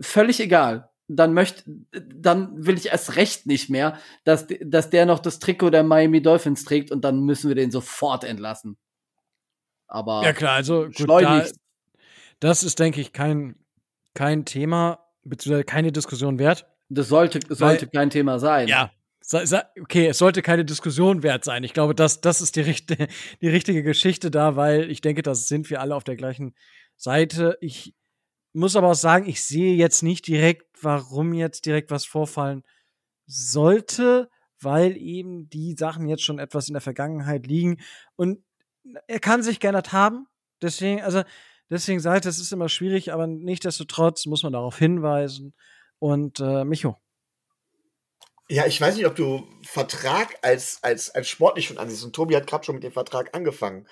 völlig egal. Dann möchte, dann will ich erst recht nicht mehr, dass, dass der noch das Trikot der Miami Dolphins trägt und dann müssen wir den sofort entlassen. Aber Ja, klar, also gut, da, das ist, denke ich, kein, kein Thema, beziehungsweise keine Diskussion wert. das sollte, sollte kein Thema sein. Ja. Okay, es sollte keine Diskussion wert sein. Ich glaube, das, das ist die, die richtige Geschichte da, weil ich denke, da sind wir alle auf der gleichen Seite. Ich muss aber auch sagen, ich sehe jetzt nicht direkt, warum jetzt direkt was vorfallen sollte, weil eben die Sachen jetzt schon etwas in der Vergangenheit liegen. Und er kann sich geändert haben. Deswegen, also, deswegen sage ich, das ist immer schwierig, aber nichtsdestotrotz muss man darauf hinweisen. Und äh, Micho. Ja, ich weiß nicht, ob du Vertrag als, als, als sportlich schon ansiehst. Und Tobi hat gerade schon mit dem Vertrag angefangen.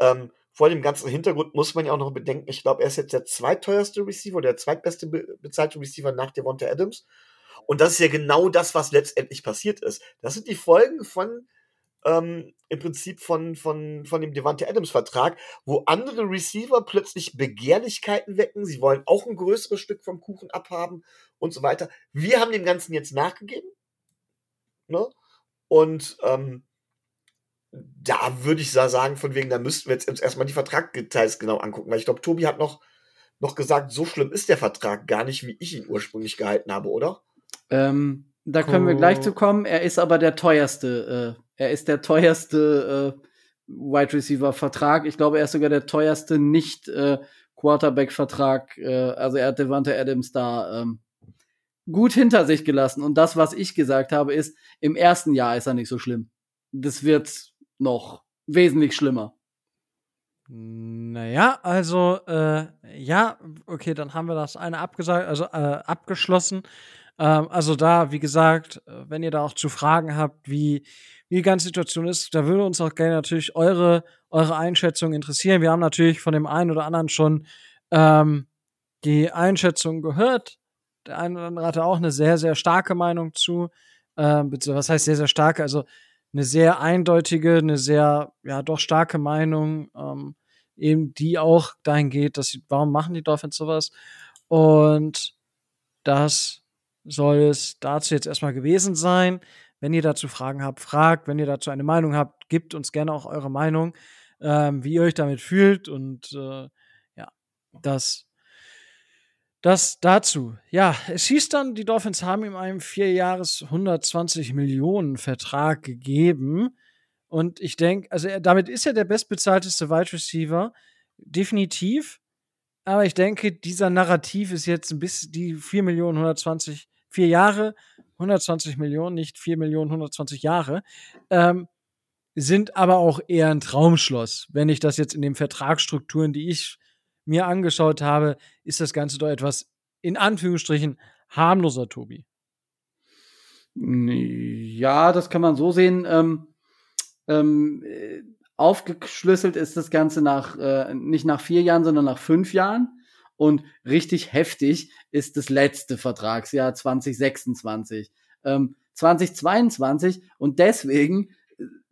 Ähm, vor dem ganzen Hintergrund muss man ja auch noch bedenken, ich glaube, er ist jetzt der zweitteuerste Receiver, der zweitbeste be bezahlte Receiver nach Devonta Adams. Und das ist ja genau das, was letztendlich passiert ist. Das sind die Folgen von ähm, im Prinzip von, von, von dem Devante Adams Vertrag, wo andere Receiver plötzlich Begehrlichkeiten wecken. Sie wollen auch ein größeres Stück vom Kuchen abhaben und so weiter. Wir haben dem Ganzen jetzt nachgegeben. Ne? Und ähm, da würde ich sa- sagen, von wegen, da müssten wir jetzt erstmal die Vertragsdetails genau angucken, weil ich glaube, Tobi hat noch, noch gesagt, so schlimm ist der Vertrag gar nicht, wie ich ihn ursprünglich gehalten habe, oder? Ähm, da können wir gleich zu kommen. Er ist aber der teuerste. Äh, er ist der teuerste äh, Wide Receiver Vertrag. Ich glaube, er ist sogar der teuerste nicht äh, Quarterback Vertrag. Äh, also er hat Devante Adams da ähm, gut hinter sich gelassen. Und das, was ich gesagt habe, ist, im ersten Jahr ist er nicht so schlimm. Das wird noch wesentlich schlimmer. Naja, also, äh, ja, okay, dann haben wir das eine abgesagt, also äh, abgeschlossen. Ähm, also da, wie gesagt, äh, wenn ihr da auch zu Fragen habt, wie, wie die ganze Situation ist, da würde uns auch gerne natürlich eure, eure Einschätzung interessieren. Wir haben natürlich von dem einen oder anderen schon ähm, die Einschätzung gehört. Der eine oder andere hatte auch eine sehr, sehr starke Meinung zu. Ähm, was heißt sehr, sehr starke? Also eine sehr eindeutige, eine sehr, ja, doch starke Meinung, ähm, eben die auch dahin geht, dass sie, warum machen die Dolphins sowas? Und das soll es dazu jetzt erstmal gewesen sein. Wenn ihr dazu Fragen habt, fragt. Wenn ihr dazu eine Meinung habt, gebt uns gerne auch eure Meinung, ähm, wie ihr euch damit fühlt. Und äh, ja, das, das dazu. Ja, es hieß dann, die Dolphins haben ihm einen Vierjahres 120 Millionen Vertrag gegeben. Und ich denke, also er, damit ist er der bestbezahlteste Wide Receiver. Definitiv. Aber ich denke, dieser Narrativ ist jetzt ein bisschen die 4 Millionen 120, 4 Jahre, 120 Millionen, nicht 4 Millionen 120 Jahre, ähm, sind aber auch eher ein Traumschloss. Wenn ich das jetzt in den Vertragsstrukturen, die ich mir angeschaut habe, ist das Ganze doch etwas in Anführungsstrichen harmloser, Tobi. Ja, das kann man so sehen. Ähm, ähm, äh, aufgeschlüsselt ist das Ganze nach äh, nicht nach vier Jahren, sondern nach fünf Jahren. Und richtig heftig ist das letzte Vertragsjahr 2026. Ähm, 2022 und deswegen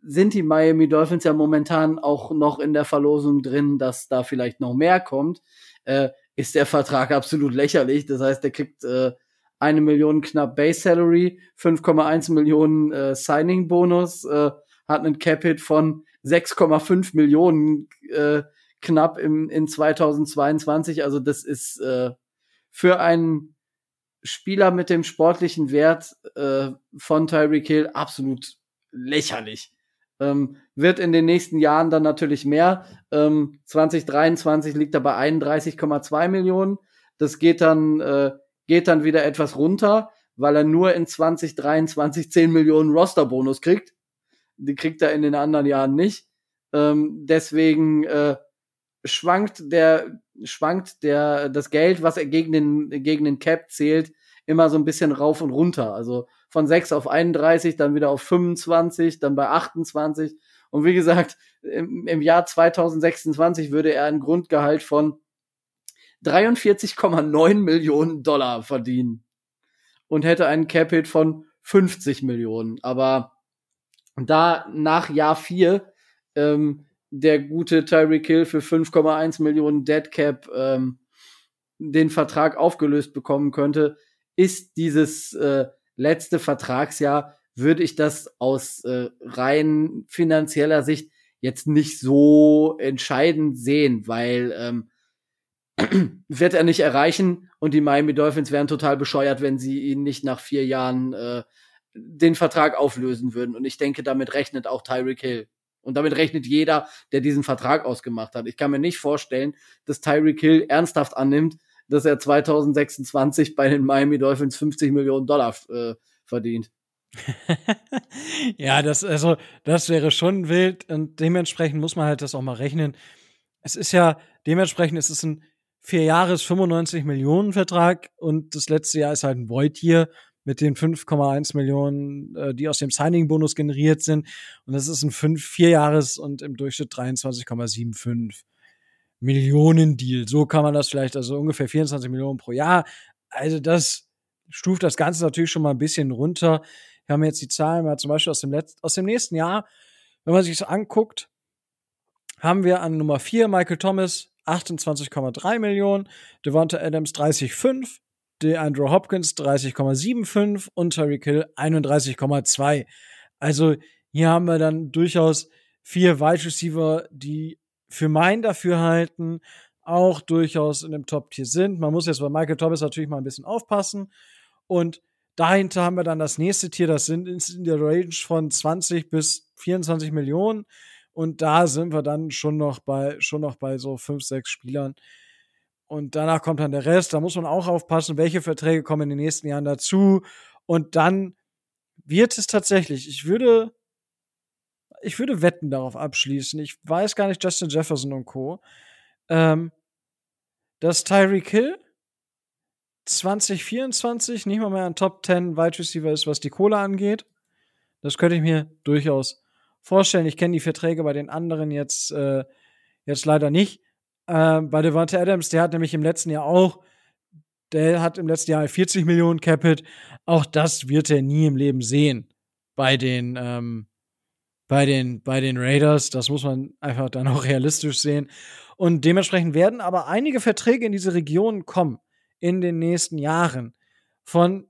sind die Miami Dolphins ja momentan auch noch in der Verlosung drin, dass da vielleicht noch mehr kommt. Äh, ist der Vertrag absolut lächerlich. Das heißt, der kriegt äh, eine Million knapp Base Salary, 5,1 Millionen äh, Signing Bonus, äh, hat einen Cap Hit von 6,5 Millionen äh, knapp im, in 2022. Also das ist äh, für einen Spieler mit dem sportlichen Wert äh, von Tyreek Hill absolut lächerlich. Ähm, wird in den nächsten Jahren dann natürlich mehr. Ähm, 2023 liegt er bei 31,2 Millionen. Das geht dann, äh, geht dann wieder etwas runter, weil er nur in 2023 10 Millionen Rosterbonus kriegt. Die kriegt er in den anderen Jahren nicht. Ähm, deswegen äh, schwankt der, schwankt der, das Geld, was er gegen den, gegen den Cap zählt, immer so ein bisschen rauf und runter. Also von 6 auf 31, dann wieder auf 25, dann bei 28. Und wie gesagt, im, im Jahr 2026 würde er ein Grundgehalt von 43,9 Millionen Dollar verdienen und hätte einen Cap-Hit von 50 Millionen. Aber da nach Jahr 4 ähm, der gute Tyreek Hill für 5,1 Millionen Dead Cap ähm, den Vertrag aufgelöst bekommen könnte, ist dieses äh, letzte Vertragsjahr, würde ich das aus äh, rein finanzieller Sicht jetzt nicht so entscheidend sehen, weil ähm, <clears throat> wird er nicht erreichen und die Miami Dolphins wären total bescheuert, wenn sie ihn nicht nach vier Jahren äh, den Vertrag auflösen würden. Und ich denke, damit rechnet auch Tyreek Hill. Und damit rechnet jeder, der diesen Vertrag ausgemacht hat. Ich kann mir nicht vorstellen, dass Tyreek Hill ernsthaft annimmt, dass er 2026 bei den Miami Dolphins 50 Millionen Dollar äh, verdient. <laughs> ja, das, also, das wäre schon wild und dementsprechend muss man halt das auch mal rechnen. Es ist ja, dementsprechend ist es ein vier Jahres 95 Millionen Vertrag und das letzte Jahr ist halt ein Void hier mit den 5,1 Millionen, äh, die aus dem Signing-Bonus generiert sind. Und das ist ein fünf, vier Jahres und im Durchschnitt 23,75 Millionen Deal. So kann man das vielleicht, also ungefähr 24 Millionen pro Jahr. Also das stuft das Ganze natürlich schon mal ein bisschen runter. Wir haben jetzt die Zahlen mal zum Beispiel aus dem, letzten, aus dem nächsten Jahr. Wenn man sich so anguckt, haben wir an Nummer 4 Michael Thomas 28,3 Millionen, Devonta Adams 30,5, Andrew Hopkins 30,75 und Terry Kill 31,2. Also hier haben wir dann durchaus vier Wide Receiver, die für mein Dafürhalten auch durchaus in dem Top-Tier sind. Man muss jetzt bei Michael Thomas natürlich mal ein bisschen aufpassen. Und dahinter haben wir dann das nächste Tier, das sind in der Range von 20 bis 24 Millionen. Und da sind wir dann schon noch bei, schon noch bei so fünf, sechs Spielern. Und danach kommt dann der Rest. Da muss man auch aufpassen, welche Verträge kommen in den nächsten Jahren dazu. Und dann wird es tatsächlich, ich würde, ich würde Wetten darauf abschließen. Ich weiß gar nicht, Justin Jefferson und Co. Ähm, dass Tyreek Hill 2024 nicht mal mehr ein Top 10 Wide Receiver ist, was die Kohle angeht. Das könnte ich mir durchaus vorstellen. Ich kenne die Verträge bei den anderen jetzt, äh, jetzt leider nicht. Äh, bei Devonta Adams, der hat nämlich im letzten Jahr auch, der hat im letzten Jahr 40 Millionen Capit. Auch das wird er nie im Leben sehen bei den, ähm, bei den, bei den Raiders. Das muss man einfach dann auch realistisch sehen. Und dementsprechend werden aber einige Verträge in diese Region kommen in den nächsten Jahren von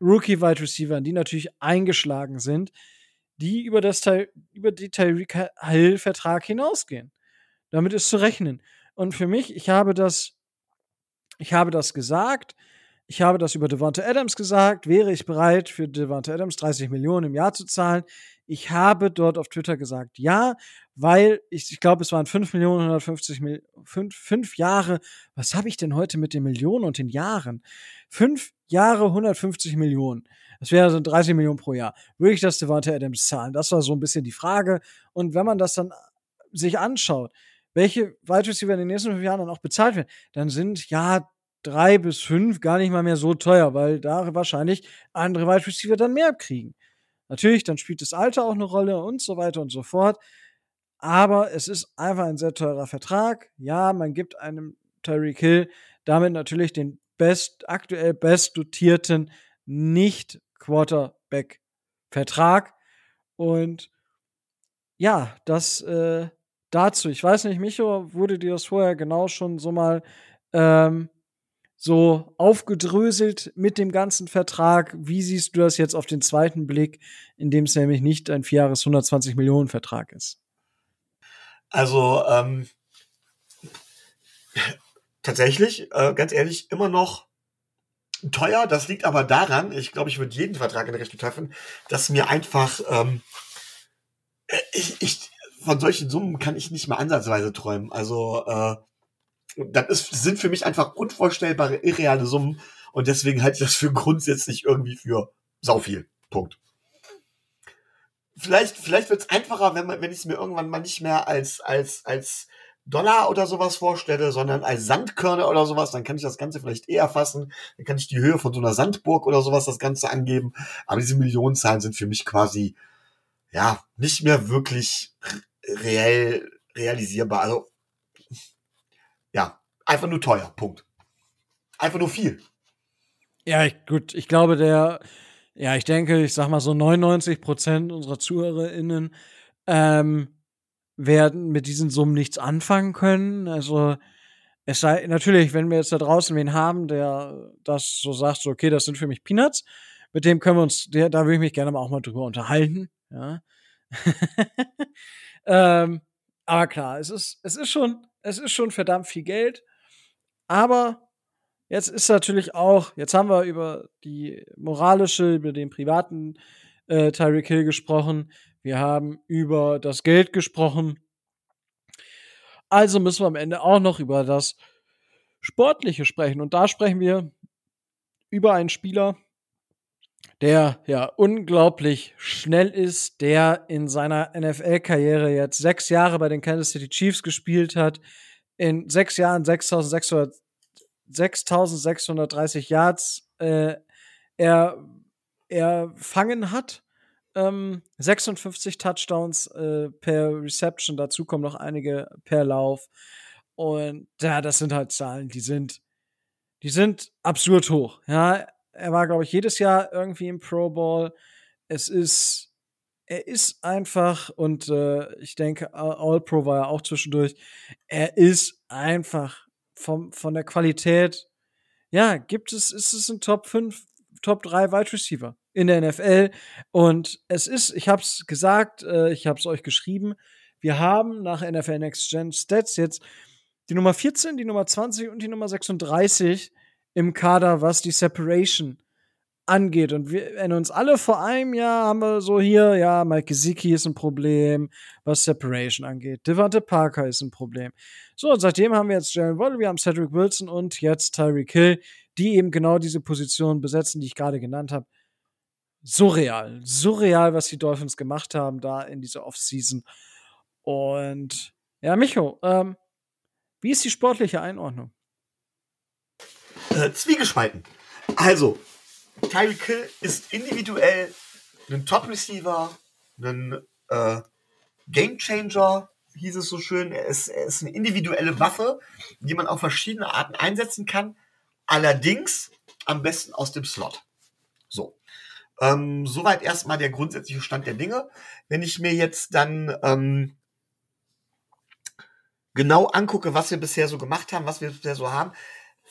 Rookie-Wide Receivers, die natürlich eingeschlagen sind, die über, das, über die Tyreek Hill-Vertrag hinausgehen. Damit ist zu rechnen. Und für mich, ich habe das, ich habe das gesagt, ich habe das über Devonta Adams gesagt, wäre ich bereit, für Devonta Adams 30 Millionen im Jahr zu zahlen. Ich habe dort auf Twitter gesagt, ja, weil ich, ich glaube, es waren 5 Millionen 150 Mil 5, 5 Jahre. Was habe ich denn heute mit den Millionen und den Jahren? 5 Jahre 150 Millionen. Das wäre so 30 Millionen pro Jahr. Würde ich das Devonta Adams zahlen? Das war so ein bisschen die Frage. Und wenn man das dann sich anschaut, welche Wide Receiver in den nächsten fünf Jahren dann auch bezahlt werden, dann sind ja drei bis fünf gar nicht mal mehr so teuer, weil da wahrscheinlich andere Wide Receiver dann mehr kriegen. Natürlich, dann spielt das Alter auch eine Rolle und so weiter und so fort. Aber es ist einfach ein sehr teurer Vertrag. Ja, man gibt einem Tyreek Hill damit natürlich den best, aktuell best dotierten nicht Quarterback Vertrag. Und ja, das äh, dazu. Ich weiß nicht, Micho, wurde dir das vorher genau schon so mal ähm, so aufgedröselt mit dem ganzen Vertrag? Wie siehst du das jetzt auf den zweiten Blick, in dem es nämlich nicht ein Vierjahres 120 Millionen Vertrag ist? Also ähm, tatsächlich, äh, ganz ehrlich, immer noch teuer. Das liegt aber daran, ich glaube, ich würde jeden Vertrag in der Richtung treffen, dass mir einfach ähm, äh, ich, ich von solchen Summen kann ich nicht mal ansatzweise träumen. Also äh, das ist, sind für mich einfach unvorstellbare, irreale Summen und deswegen halte ich das für grundsätzlich irgendwie für sau viel. Punkt. Vielleicht, vielleicht wird es einfacher, wenn, man, wenn ich es mir irgendwann mal nicht mehr als, als, als Dollar oder sowas vorstelle, sondern als Sandkörner oder sowas, dann kann ich das Ganze vielleicht eher fassen. Dann kann ich die Höhe von so einer Sandburg oder sowas das Ganze angeben. Aber diese Millionenzahlen sind für mich quasi, ja, nicht mehr wirklich reell realisierbar. Also, ja, einfach nur teuer. Punkt. Einfach nur viel. Ja, ich, gut, ich glaube, der, ja, ich denke, ich sag mal so 99 Prozent unserer ZuhörerInnen ähm, werden mit diesen Summen nichts anfangen können. Also es sei natürlich, wenn wir jetzt da draußen wen haben, der das so sagt, so, okay, das sind für mich Peanuts, mit dem können wir uns, der, da würde ich mich gerne mal auch mal drüber unterhalten. Ja. <laughs> ähm, aber klar, es ist, es ist schon, es ist schon verdammt viel Geld. Aber jetzt ist natürlich auch, jetzt haben wir über die moralische, über den privaten äh, Tyreek Hill gesprochen. Wir haben über das Geld gesprochen. Also müssen wir am Ende auch noch über das Sportliche sprechen. Und da sprechen wir über einen Spieler, der ja unglaublich schnell ist, der in seiner NFL-Karriere jetzt sechs Jahre bei den Kansas City Chiefs gespielt hat, in sechs Jahren 6600, 6630 Yards äh, er, er fangen hat ähm, 56 Touchdowns äh, per Reception, dazu kommen noch einige per Lauf. Und ja, das sind halt Zahlen, die sind, die sind absurd hoch. Ja, er war, glaube ich, jedes Jahr irgendwie im Pro Bowl. Es ist, er ist einfach, und äh, ich denke, All Pro war ja auch zwischendurch, er ist einfach vom, von der Qualität, ja, gibt es, ist es ein Top 5, Top 3 Wide Receiver in der NFL. Und es ist, ich habe es gesagt, äh, ich habe es euch geschrieben, wir haben nach NFL Next Gen Stats jetzt die Nummer 14, die Nummer 20 und die Nummer 36 im Kader, was die Separation angeht. Und wir erinnern uns alle vor einem Jahr haben wir so hier, ja, Mike Gesicki ist ein Problem, was Separation angeht. Devante Parker ist ein Problem. So, und seitdem haben wir jetzt Jalen Waddle, wir haben Cedric Wilson und jetzt Tyreek Hill, die eben genau diese Position besetzen, die ich gerade genannt habe surreal. Surreal, was die Dolphins gemacht haben da in dieser Offseason. Und ja, Micho, ähm, wie ist die sportliche Einordnung? Äh, zwiegespalten. Also, Tyreek Hill ist individuell ein Top-Receiver, ein äh, Game-Changer, hieß es so schön. Er ist, er ist eine individuelle Waffe, die man auf verschiedene Arten einsetzen kann. Allerdings am besten aus dem Slot. So. Ähm, soweit erstmal der grundsätzliche Stand der Dinge. Wenn ich mir jetzt dann ähm, genau angucke, was wir bisher so gemacht haben, was wir bisher so haben,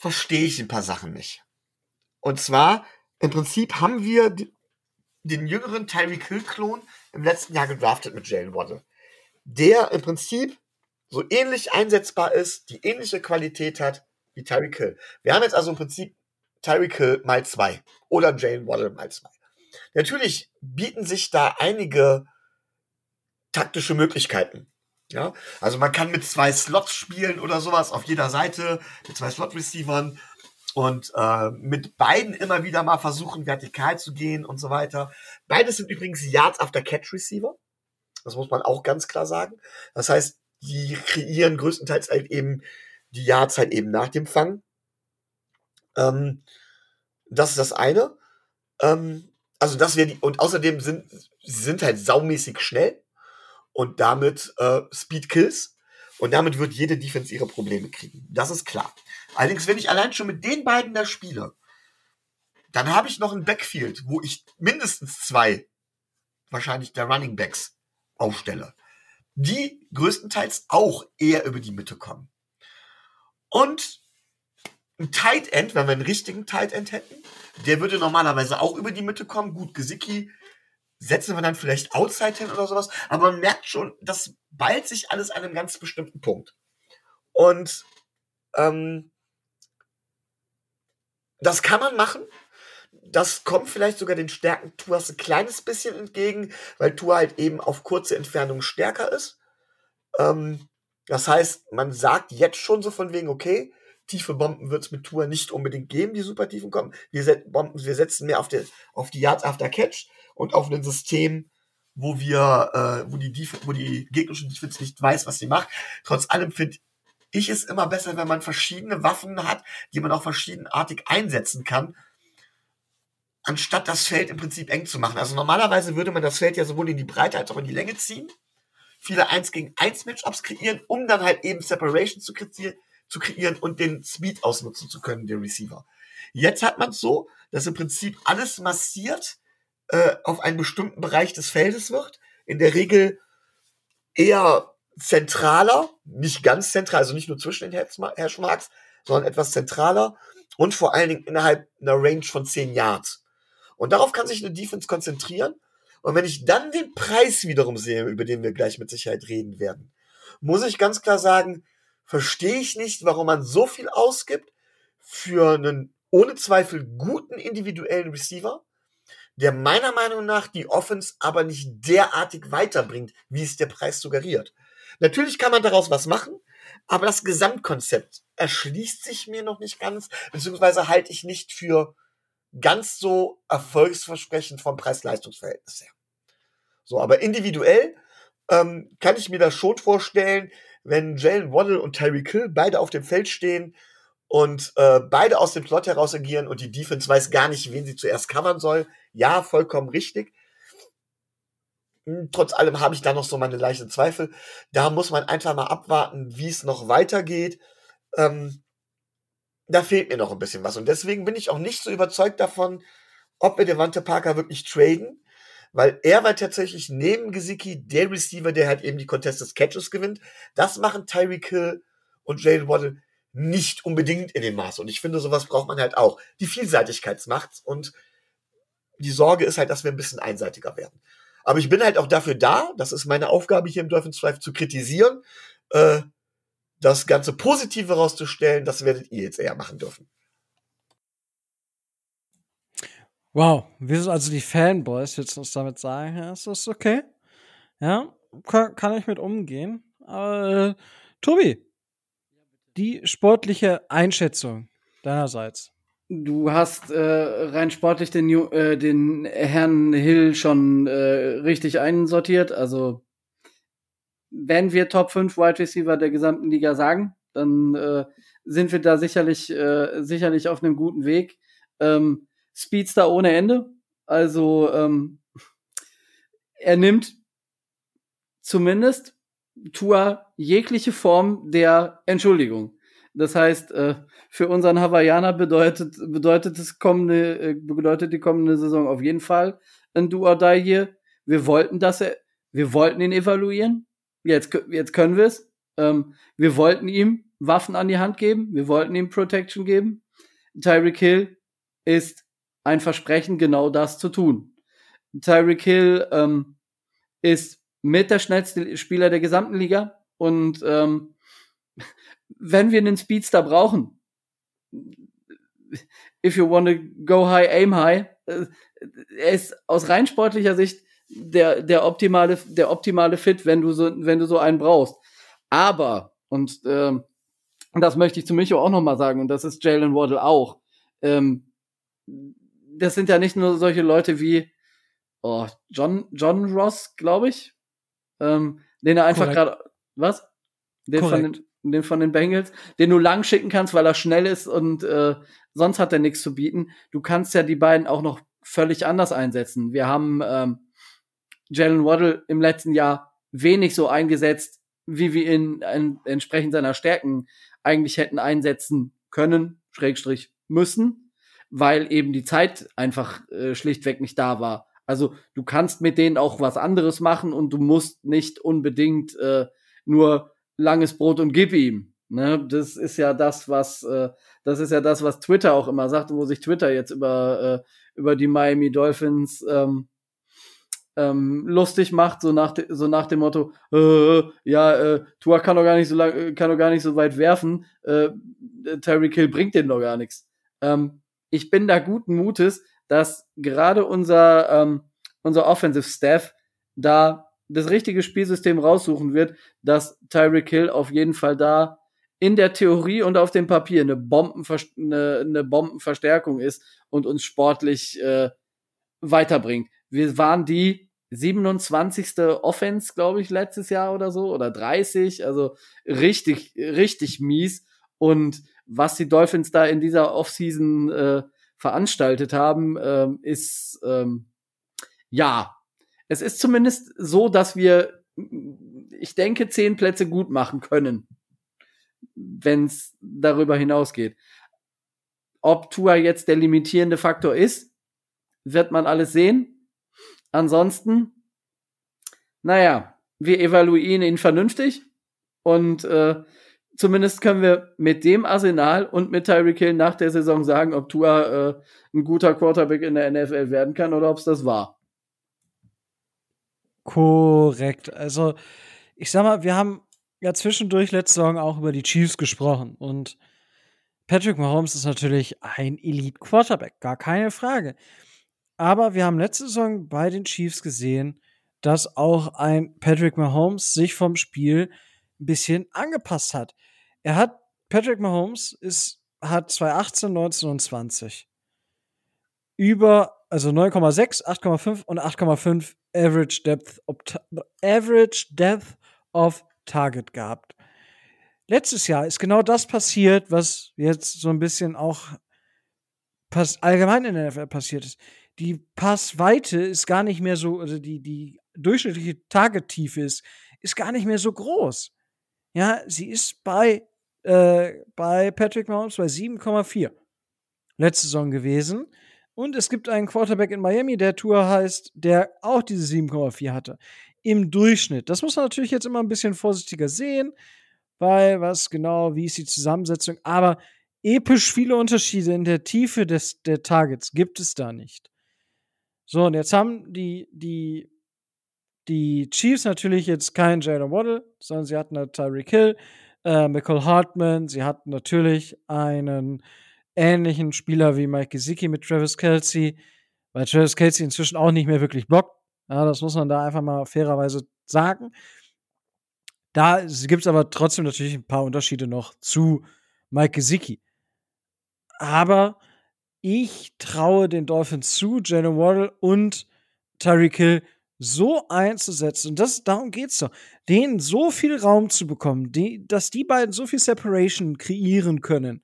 verstehe ich ein paar Sachen nicht. Und zwar, im Prinzip haben wir den jüngeren Tyreek Hill-Klon im letzten Jahr gedraftet mit Jalen Waddle. Der im Prinzip so ähnlich einsetzbar ist, die ähnliche Qualität hat wie Tyreek Hill. Wir haben jetzt also im Prinzip Tyreek Hill mal zwei oder Jalen Waddle mal zwei. Natürlich bieten sich da einige taktische Möglichkeiten. Ja, also man kann mit zwei Slots spielen oder sowas auf jeder Seite, mit zwei Slot-Receivern und äh, mit beiden immer wieder mal versuchen, vertikal zu gehen und so weiter. Beides sind übrigens Yards after Catch Receiver. Das muss man auch ganz klar sagen. Das heißt, die kreieren größtenteils halt eben die Yards halt eben nach dem Fang. Ähm, das ist das eine. Ähm, also das wäre die, und außerdem sind sie sind halt saumäßig schnell und damit äh, Speed Kills. Und damit wird jede Defense ihre Probleme kriegen. Das ist klar. Allerdings, wenn ich allein schon mit den beiden da spiele, dann habe ich noch ein Backfield, wo ich mindestens zwei, wahrscheinlich der Running Backs, aufstelle. Die größtenteils auch eher über die Mitte kommen. Und ein Tight End, wenn wir einen richtigen Tight End hätten, der würde normalerweise auch über die Mitte kommen. Gut, Gesicki setzen wir dann vielleicht Outside hin oder sowas. Aber man merkt schon, das ballt sich alles an einem ganz bestimmten Punkt. Und ähm, das kann man machen. Das kommt vielleicht sogar den Stärken Tuas ein kleines bisschen entgegen, weil Tua halt eben auf kurze Entfernung stärker ist. Ähm, das heißt, man sagt jetzt schon so von wegen, okay, tiefe Bomben wird es mit Tour nicht unbedingt geben, die super tiefen kommen. Wir, set Bomben, wir setzen mehr auf, die, auf die Yards after Catch und auf ein System, wo wir, äh, wo die, Def wo die gegnerische Defense nicht weiß, was sie macht. Trotz allem finde ich es immer besser, wenn man verschiedene Waffen hat, die man auch verschiedenartig einsetzen kann, anstatt das Feld im Prinzip eng zu machen. Also normalerweise würde man das Feld ja sowohl in die Breite als auch in die Länge ziehen, viele 1 gegen 1 Matchups kreieren, um dann halt eben Separation zu kreieren, zu kreieren und den Speed ausnutzen zu können, den Receiver. Jetzt hat man es so, dass im Prinzip alles massiert äh, auf einen bestimmten Bereich des Feldes wird. In der Regel eher zentraler, nicht ganz zentral, also nicht nur zwischen den Hashmarks, sondern etwas zentraler und vor allen Dingen innerhalb einer Range von 10 Yards. Und darauf kann sich eine Defense konzentrieren. Und wenn ich dann den Preis wiederum sehe, über den wir gleich mit Sicherheit reden werden, muss ich ganz klar sagen, verstehe ich nicht, warum man so viel ausgibt für einen ohne Zweifel guten individuellen Receiver, der meiner Meinung nach die Offense aber nicht derartig weiterbringt, wie es der Preis suggeriert. Natürlich kann man daraus was machen, aber das Gesamtkonzept erschließt sich mir noch nicht ganz, beziehungsweise halte ich nicht für ganz so erfolgsversprechend vom Preis-Leistungs-Verhältnis her. So, aber individuell ähm, kann ich mir das schon vorstellen, wenn Jalen Waddle und Tyreek Hill beide auf dem Feld stehen und äh, beide aus dem Plot heraus agieren und die Defense weiß gar nicht, wen sie zuerst covern soll. Ja, vollkommen richtig. Hm, trotz allem habe ich da noch so meine leichten Zweifel. Da muss man einfach mal abwarten, wie es noch weitergeht. Ähm, da fehlt mir noch ein bisschen was. Und deswegen bin ich auch nicht so überzeugt davon, ob wir Devante Parker wirklich traden, weil er war tatsächlich neben Gesicki der Receiver, der halt eben die Contested Catches gewinnt. Das machen Tyreek Hill und Jalen Waddle nicht unbedingt in dem Maß. Und ich finde, sowas braucht man halt auch. Die Vielseitigkeit macht's und die Sorge ist halt, dass wir ein bisschen einseitiger werden. Aber ich bin halt auch dafür da, das ist meine Aufgabe hier im Dolphins Drive, zu kritisieren, äh, das Ganze Positive herauszustellen, das werdet ihr jetzt eher machen dürfen. Wow, wir sind also die Fanboys, du uns damit sagen? Ja, ist das okay? Ja, kann, kann ich mit umgehen. Aber, äh, Tobi, die sportliche Einschätzung deinerseits. Du hast äh, rein sportlich den, äh, den Herrn Hill schon äh, richtig einsortiert. Also, wenn wir Top 5 Wide Receiver der gesamten Liga sagen, dann äh, sind wir da sicherlich, äh, sicherlich auf einem guten Weg. Ähm, Speedster ohne Ende. Also, ähm, er nimmt zumindest Tour jegliche Form der Entschuldigung. Das heißt, äh, für unseren Hawaiianer bedeutet, bedeutet es kommende, äh, bedeutet die kommende Saison auf jeden Fall ein Do or Die hier. Wir wollten das, wir wollten ihn evaluieren. Jetzt, jetzt können wir es. Ähm, wir wollten ihm Waffen an die Hand geben. Wir wollten ihm Protection geben. Tyreek Hill ist ein Versprechen, genau das zu tun. Tyreek Hill ähm, ist mit der schnellste Spieler der gesamten Liga und ähm, <laughs> wenn wir einen Speedster brauchen, if you want to go high, aim high, äh, er ist aus rein sportlicher Sicht der, der optimale, der optimale Fit, wenn du so, wenn du so einen brauchst. Aber, und ähm, das möchte ich zu Micho auch nochmal sagen, und das ist Jalen Waddle auch. Ähm, das sind ja nicht nur solche Leute wie oh, John, John Ross, glaube ich. Ähm, den er einfach gerade. Was? Den von, den, den von den Bengals, den du lang schicken kannst, weil er schnell ist und äh, sonst hat er nichts zu bieten. Du kannst ja die beiden auch noch völlig anders einsetzen. Wir haben ähm, Jalen Waddle im letzten Jahr wenig so eingesetzt, wie wir ihn in, entsprechend seiner Stärken eigentlich hätten einsetzen können, Schrägstrich müssen, weil eben die Zeit einfach äh, schlichtweg nicht da war. Also du kannst mit denen auch was anderes machen und du musst nicht unbedingt äh, nur langes Brot und gib ihm. Ne? Das ist ja das, was äh, das ist ja das, was Twitter auch immer sagt, wo sich Twitter jetzt über äh, über die Miami Dolphins ähm, ähm, lustig macht, so nach, so nach dem Motto, äh, ja, äh, Tua kann doch gar nicht so lang, kann doch gar nicht so weit werfen, äh, Terry Kill bringt den doch gar nichts. Ähm, ich bin da guten Mutes, dass gerade unser, ähm, unser Offensive Staff da das richtige Spielsystem raussuchen wird, dass Tyreek Hill auf jeden Fall da in der Theorie und auf dem Papier eine, Bombenver eine, eine Bombenverstärkung ist und uns sportlich äh, weiterbringt. Wir waren die 27. Offense, glaube ich, letztes Jahr oder so, oder 30, also richtig, richtig mies. Und was die Dolphins da in dieser Offseason äh, veranstaltet haben, ähm, ist ähm, ja, es ist zumindest so, dass wir, ich denke, zehn Plätze gut machen können, wenn es darüber hinausgeht. Ob Tua jetzt der limitierende Faktor ist, wird man alles sehen. Ansonsten, naja, wir evaluieren ihn vernünftig und äh, zumindest können wir mit dem Arsenal und mit Tyreek Hill nach der Saison sagen, ob Tua äh, ein guter Quarterback in der NFL werden kann oder ob es das war. Korrekt. Also, ich sag mal, wir haben ja zwischendurch letzte Saison auch über die Chiefs gesprochen und Patrick Mahomes ist natürlich ein Elite Quarterback, gar keine Frage. Aber wir haben letzte Saison bei den Chiefs gesehen, dass auch ein Patrick Mahomes sich vom Spiel ein bisschen angepasst hat. Er hat, Patrick Mahomes ist, hat 2018, 19 und 20 über, also 9,6, 8,5 und 8,5 Average Depth of, Average Depth of Target gehabt. Letztes Jahr ist genau das passiert, was jetzt so ein bisschen auch allgemein in der NFL passiert ist. Die Passweite ist gar nicht mehr so, also die, die durchschnittliche Targettiefe ist, ist gar nicht mehr so groß. Ja, sie ist bei, äh, bei Patrick Mahomes bei 7,4 letzte Saison gewesen. Und es gibt einen Quarterback in Miami, der Tour heißt, der auch diese 7,4 hatte. Im Durchschnitt. Das muss man natürlich jetzt immer ein bisschen vorsichtiger sehen, weil was genau, wie ist die Zusammensetzung. Aber episch viele Unterschiede in der Tiefe des, der Targets gibt es da nicht. So, und jetzt haben die, die, die Chiefs natürlich jetzt keinen Jalen Waddle, sondern sie hatten da Tyreek Hill, äh, Michael Hartman, sie hatten natürlich einen ähnlichen Spieler wie Mike Gesicki mit Travis Kelsey, weil Travis Kelsey inzwischen auch nicht mehr wirklich blockt. Ja, das muss man da einfach mal fairerweise sagen. Da gibt es aber trotzdem natürlich ein paar Unterschiede noch zu Mike Gesicki. Aber ich traue den Dolphins zu, Jalen Waddle und Tyreek Hill so einzusetzen. Und das, darum geht's doch. Denen so viel Raum zu bekommen, die, dass die beiden so viel Separation kreieren können,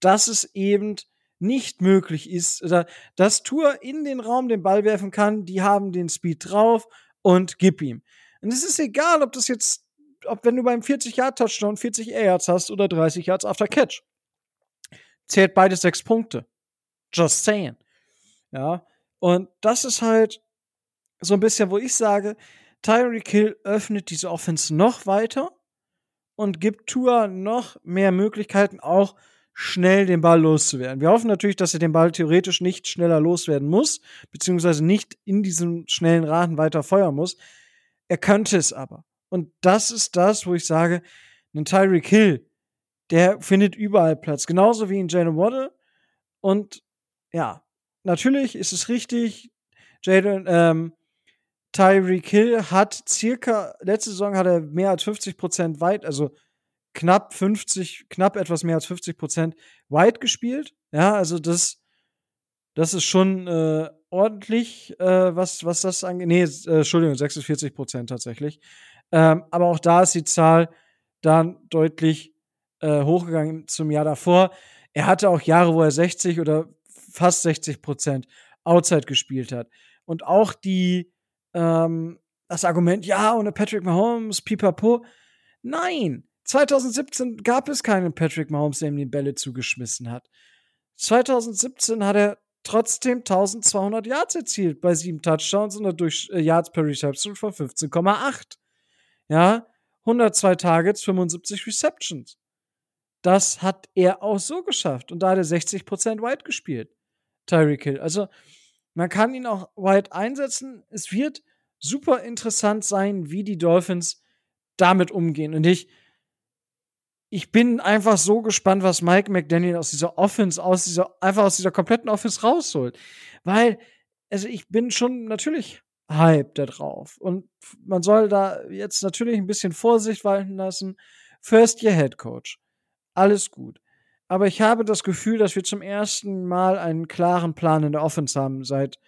dass es eben nicht möglich ist, oder dass Tour in den Raum den Ball werfen kann, die haben den Speed drauf und gib ihm. Und es ist egal, ob das jetzt, ob wenn du beim 40-Yard-Touchdown 40 Air Yards hast oder 30 Yards after Catch. Zählt beides sechs Punkte. Just saying. Ja. Und das ist halt so ein bisschen, wo ich sage, Tyreek Hill öffnet diese Offense noch weiter und gibt Tour noch mehr Möglichkeiten, auch schnell den Ball loszuwerden. Wir hoffen natürlich, dass er den Ball theoretisch nicht schneller loswerden muss, beziehungsweise nicht in diesem schnellen Raten weiter feuern muss. Er könnte es aber. Und das ist das, wo ich sage, ein Tyreek Hill, der findet überall Platz. Genauso wie ein Jalen Waddle. Und ja, natürlich ist es richtig, Jalen, ähm, Tyreek Hill hat circa, letzte Saison hat er mehr als 50 Prozent weit, also knapp 50, knapp etwas mehr als 50 Prozent wide gespielt. Ja, also das, das ist schon äh, ordentlich, äh, was, was das angeht. Nee, äh, Entschuldigung, 46 Prozent tatsächlich. Ähm, aber auch da ist die Zahl dann deutlich äh, hochgegangen zum Jahr davor. Er hatte auch Jahre, wo er 60 oder fast 60 Prozent Outside gespielt hat. Und auch die, ähm, das Argument, ja, ohne Patrick Mahomes, pipapo. Nein, 2017 gab es keinen Patrick Mahomes, der ihm die Bälle zugeschmissen hat. 2017 hat er trotzdem 1200 Yards erzielt bei sieben Touchdowns und durch äh, Yards per Reception von 15,8. Ja, 102 Targets, 75 Receptions. Das hat er auch so geschafft und da hat er 60% Wide gespielt. Tyreek Hill. Also, man kann ihn auch wide einsetzen. Es wird super interessant sein, wie die Dolphins damit umgehen. Und ich, ich bin einfach so gespannt, was Mike McDaniel aus dieser Offense, aus dieser, einfach aus dieser kompletten Offense rausholt. Weil, also ich bin schon natürlich hype da drauf. Und man soll da jetzt natürlich ein bisschen Vorsicht walten lassen. First Year Head Coach. Alles gut. Aber ich habe das Gefühl, dass wir zum ersten Mal einen klaren Plan in der Offense haben seit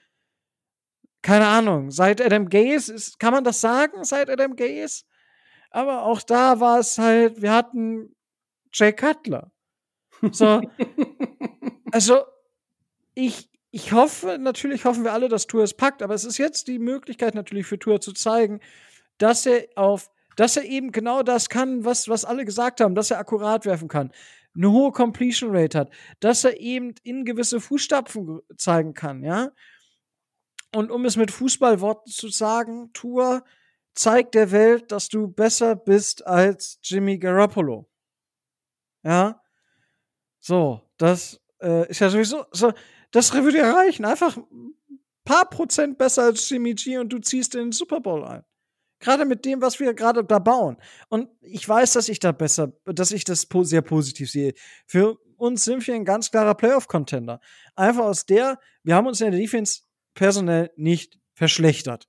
keine Ahnung, seit Adam Gaze ist, kann man das sagen, seit Adam Gaze? Aber auch da war es halt, wir hatten Jay Cutler. So. <laughs> also, ich, ich hoffe, natürlich hoffen wir alle, dass Tour es packt, aber es ist jetzt die Möglichkeit natürlich für Tour zu zeigen, dass er auf, dass er eben genau das kann, was, was alle gesagt haben, dass er akkurat werfen kann, eine hohe Completion Rate hat, dass er eben in gewisse Fußstapfen zeigen kann, ja. Und um es mit Fußballworten zu sagen, Tour zeigt der Welt, dass du besser bist als Jimmy Garoppolo. Ja. So, das äh, ist ja sowieso so das würde ja reichen. Einfach ein paar Prozent besser als Jimmy G und du ziehst den Super Bowl ein. Gerade mit dem, was wir gerade da bauen. Und ich weiß, dass ich da besser, dass ich das sehr positiv sehe. Für uns sind wir ein ganz klarer Playoff-Contender. Einfach aus der, wir haben uns in der Defense personell nicht verschlechtert.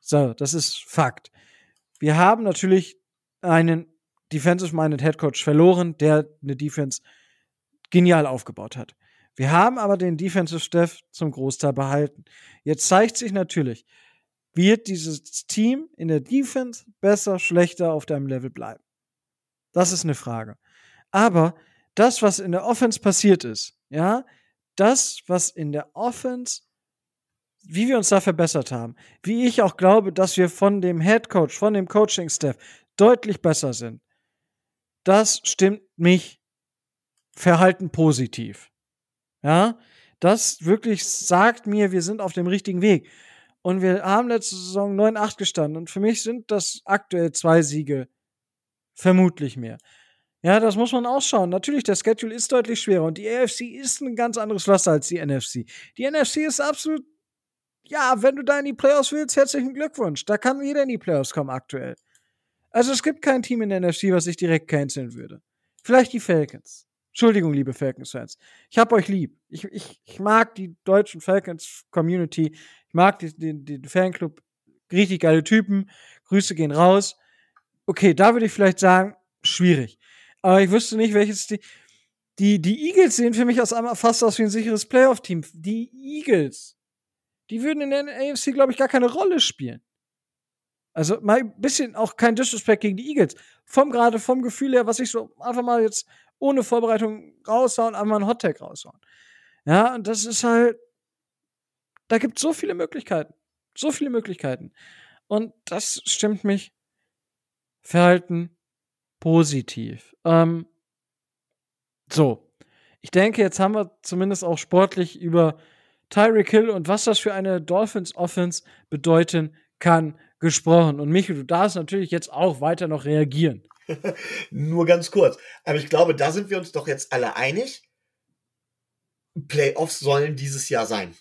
So, das ist Fakt. Wir haben natürlich einen defensive-minded Head Coach verloren, der eine Defense genial aufgebaut hat. Wir haben aber den Defensive Staff zum Großteil behalten. Jetzt zeigt sich natürlich, wird dieses Team in der Defense besser, schlechter auf deinem Level bleiben? Das ist eine Frage. Aber das, was in der Offense passiert ist, ja, das, was in der Offense, wie wir uns da verbessert haben, wie ich auch glaube, dass wir von dem Head Coach, von dem Coaching Staff deutlich besser sind, das stimmt mich verhalten positiv. Ja, das wirklich sagt mir, wir sind auf dem richtigen Weg. Und wir haben letzte Saison 9-8 gestanden. Und für mich sind das aktuell zwei Siege. Vermutlich mehr. Ja, das muss man ausschauen. Natürlich, der Schedule ist deutlich schwerer und die AFC ist ein ganz anderes Wasser als die NFC. Die NFC ist absolut, ja, wenn du da in die Playoffs willst, herzlichen Glückwunsch. Da kann jeder in die Playoffs kommen aktuell. Also es gibt kein Team in der NFC, was ich direkt canceln würde. Vielleicht die Falcons. Entschuldigung, liebe Falcons-Fans. Ich hab euch lieb. Ich, ich, ich mag die deutschen Falcons-Community. Ich mag den, den Fanclub. Richtig geile Typen. Grüße gehen raus. Okay, da würde ich vielleicht sagen, schwierig. Aber ich wüsste nicht, welches die. Die, die Eagles sehen für mich aus fast aus wie ein sicheres Playoff-Team. Die Eagles. Die würden in der AFC, glaube ich, gar keine Rolle spielen. Also mal ein bisschen auch kein Disrespect gegen die Eagles. Vom gerade vom Gefühl her, was ich so einfach mal jetzt ohne Vorbereitung raushauen, einfach mal einen Hottag raushauen. Ja, und das ist halt, da gibt es so viele Möglichkeiten. So viele Möglichkeiten. Und das stimmt mich Verhalten positiv. Ähm, so. Ich denke, jetzt haben wir zumindest auch sportlich über Tyreek Hill und was das für eine Dolphins Offense bedeuten kann gesprochen. Und Michael, du darfst natürlich jetzt auch weiter noch reagieren. <laughs> Nur ganz kurz. Aber ich glaube, da sind wir uns doch jetzt alle einig. Playoffs sollen dieses Jahr sein.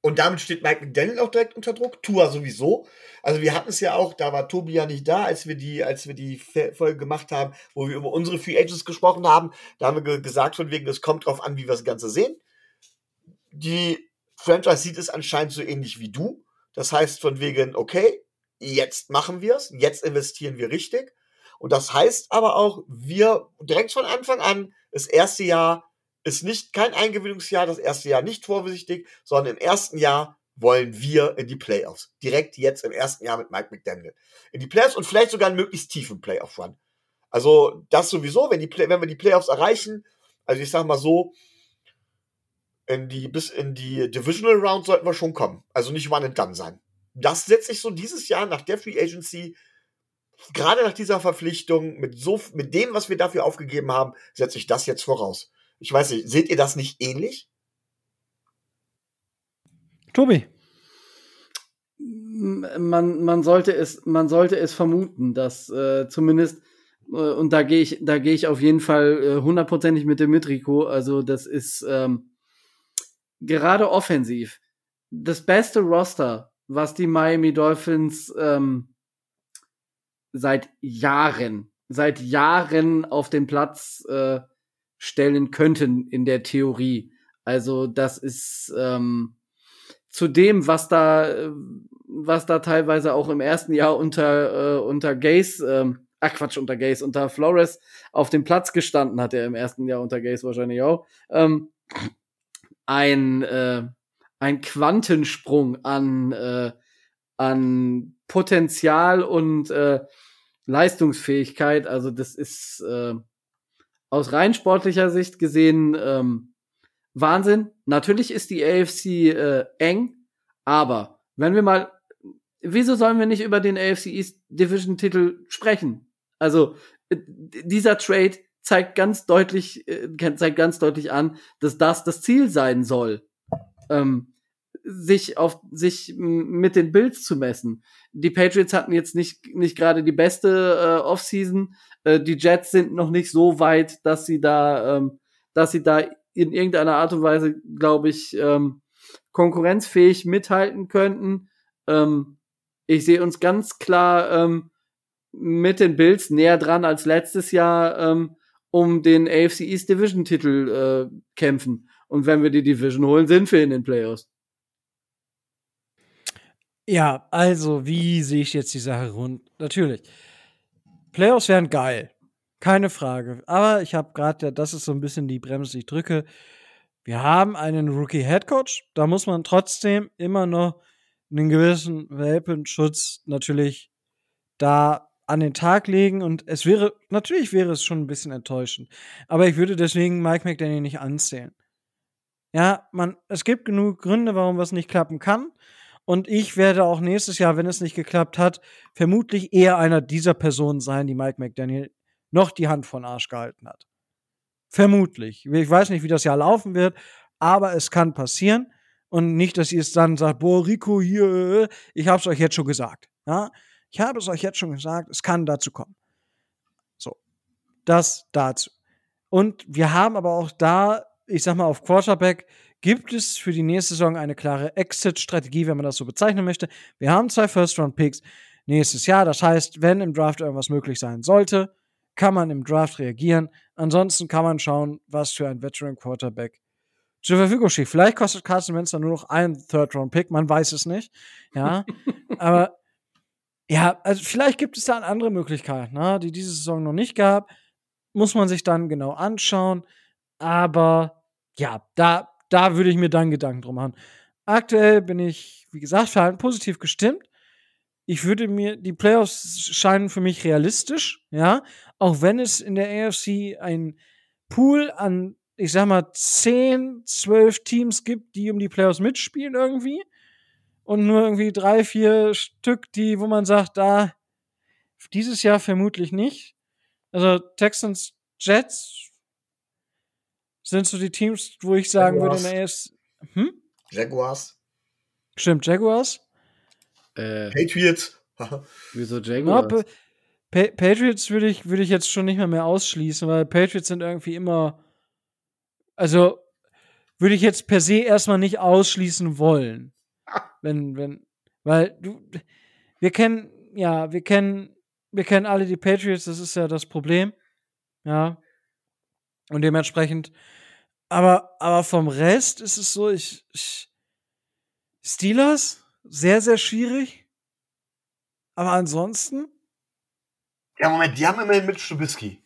Und damit steht Mike McDaniel auch direkt unter Druck. Tua sowieso. Also wir hatten es ja auch, da war Tobi ja nicht da, als wir die, als wir die Folge gemacht haben, wo wir über unsere Free Agents gesprochen haben. Da haben wir gesagt von wegen, es kommt drauf an, wie wir das Ganze sehen. Die Franchise sieht es anscheinend so ähnlich wie du. Das heißt von wegen, okay, jetzt machen wir es, jetzt investieren wir richtig. Und das heißt aber auch, wir direkt von Anfang an, das erste Jahr ist nicht kein Eingewöhnungsjahr, das erste Jahr nicht vorsichtig, sondern im ersten Jahr wollen wir in die Playoffs. Direkt jetzt im ersten Jahr mit Mike McDaniel. In die Playoffs und vielleicht sogar einen möglichst tiefen Playoff-Run. Also das sowieso, wenn, die, wenn wir die Playoffs erreichen, also ich sag mal so, in die, bis in die Divisional Round sollten wir schon kommen. Also nicht one and done sein. Das setze ich so dieses Jahr nach der Free Agency gerade nach dieser Verpflichtung, mit so, mit dem, was wir dafür aufgegeben haben, setze ich das jetzt voraus. Ich weiß nicht, seht ihr das nicht ähnlich? Tobi. Man, man sollte es, man sollte es vermuten, dass äh, zumindest äh, und da gehe ich, da gehe ich auf jeden Fall äh, hundertprozentig mit dem Mitrico. Also das ist ähm, gerade offensiv das beste Roster, was die Miami Dolphins ähm, seit Jahren, seit Jahren auf den Platz äh, stellen könnten in der Theorie. Also das ist ähm, zu dem, was da, äh, was da teilweise auch im ersten Jahr unter äh, unter Gaze, ähm, ach Quatsch, unter Gaze, unter Flores auf dem Platz gestanden hat, er im ersten Jahr unter Gaze wahrscheinlich auch. Ähm, ein äh, ein Quantensprung an, äh, an Potenzial und äh, Leistungsfähigkeit. Also das ist äh, aus rein sportlicher Sicht gesehen ähm, Wahnsinn. Natürlich ist die AFC äh, eng, aber wenn wir mal, wieso sollen wir nicht über den AFC East Division Titel sprechen? Also äh, dieser Trade zeigt ganz deutlich, äh, zeigt ganz deutlich an, dass das das Ziel sein soll. Ähm, sich auf sich mit den Bills zu messen. Die Patriots hatten jetzt nicht nicht gerade die beste äh, Offseason. Äh, die Jets sind noch nicht so weit, dass sie da ähm, dass sie da in irgendeiner Art und Weise, glaube ich, ähm, konkurrenzfähig mithalten könnten. Ähm, ich sehe uns ganz klar ähm, mit den Bills näher dran als letztes Jahr ähm, um den AFC East Division Titel äh, kämpfen. Und wenn wir die Division holen, sind wir in den Playoffs. Ja, also, wie sehe ich jetzt die Sache rund? Natürlich. Playoffs wären geil. Keine Frage. Aber ich habe gerade, das ist so ein bisschen die Bremse, die ich drücke. Wir haben einen Rookie-Headcoach. Da muss man trotzdem immer noch einen gewissen Welpenschutz natürlich da an den Tag legen. Und es wäre, natürlich wäre es schon ein bisschen enttäuschend. Aber ich würde deswegen Mike McDaniel nicht anzählen. Ja, man, es gibt genug Gründe, warum was nicht klappen kann. Und ich werde auch nächstes Jahr, wenn es nicht geklappt hat, vermutlich eher einer dieser Personen sein, die Mike McDaniel noch die Hand von Arsch gehalten hat. Vermutlich. Ich weiß nicht, wie das Jahr laufen wird, aber es kann passieren. Und nicht, dass ihr es dann sagt, boah, Rico, hier, äh, ich hab's euch jetzt schon gesagt. Ja? Ich habe es euch jetzt schon gesagt, es kann dazu kommen. So. Das dazu. Und wir haben aber auch da, ich sag mal, auf Quarterback gibt es für die nächste Saison eine klare Exit-Strategie, wenn man das so bezeichnen möchte. Wir haben zwei First-Round-Picks nächstes Jahr. Das heißt, wenn im Draft irgendwas möglich sein sollte, kann man im Draft reagieren. Ansonsten kann man schauen, was für ein Veteran Quarterback zur Verfügung steht. Vielleicht kostet Carson Wentz dann nur noch einen Third-Round-Pick, man weiß es nicht. Ja, <laughs> aber ja, also vielleicht gibt es da andere Möglichkeiten, ne, die diese Saison noch nicht gab. Muss man sich dann genau anschauen. Aber ja, da, da würde ich mir dann Gedanken drum machen. Aktuell bin ich, wie gesagt, verhalten positiv gestimmt ich würde mir, die Playoffs scheinen für mich realistisch, ja. Auch wenn es in der AFC ein Pool an, ich sag mal, 10, 12 Teams gibt, die um die Playoffs mitspielen irgendwie. Und nur irgendwie drei, vier Stück, die, wo man sagt, da, dieses Jahr vermutlich nicht. Also Texans, Jets sind so die Teams, wo ich sagen Jaguars. würde der AFC. Hm? Jaguars. Stimmt, Jaguars. Äh, Patriots. <laughs> Wieso Jaguars? Ja, pa Patriots würde ich, würd ich jetzt schon nicht mehr, mehr ausschließen, weil Patriots sind irgendwie immer. Also würde ich jetzt per se erstmal nicht ausschließen wollen. Wenn, wenn. Weil du. Wir kennen, ja, wir kennen, wir kennen alle die Patriots, das ist ja das Problem. Ja. Und dementsprechend. Aber, aber vom Rest ist es so, ich, ich Steelers? sehr, sehr schwierig. Aber ansonsten. Ja, Moment, die haben immerhin mit Stubisky.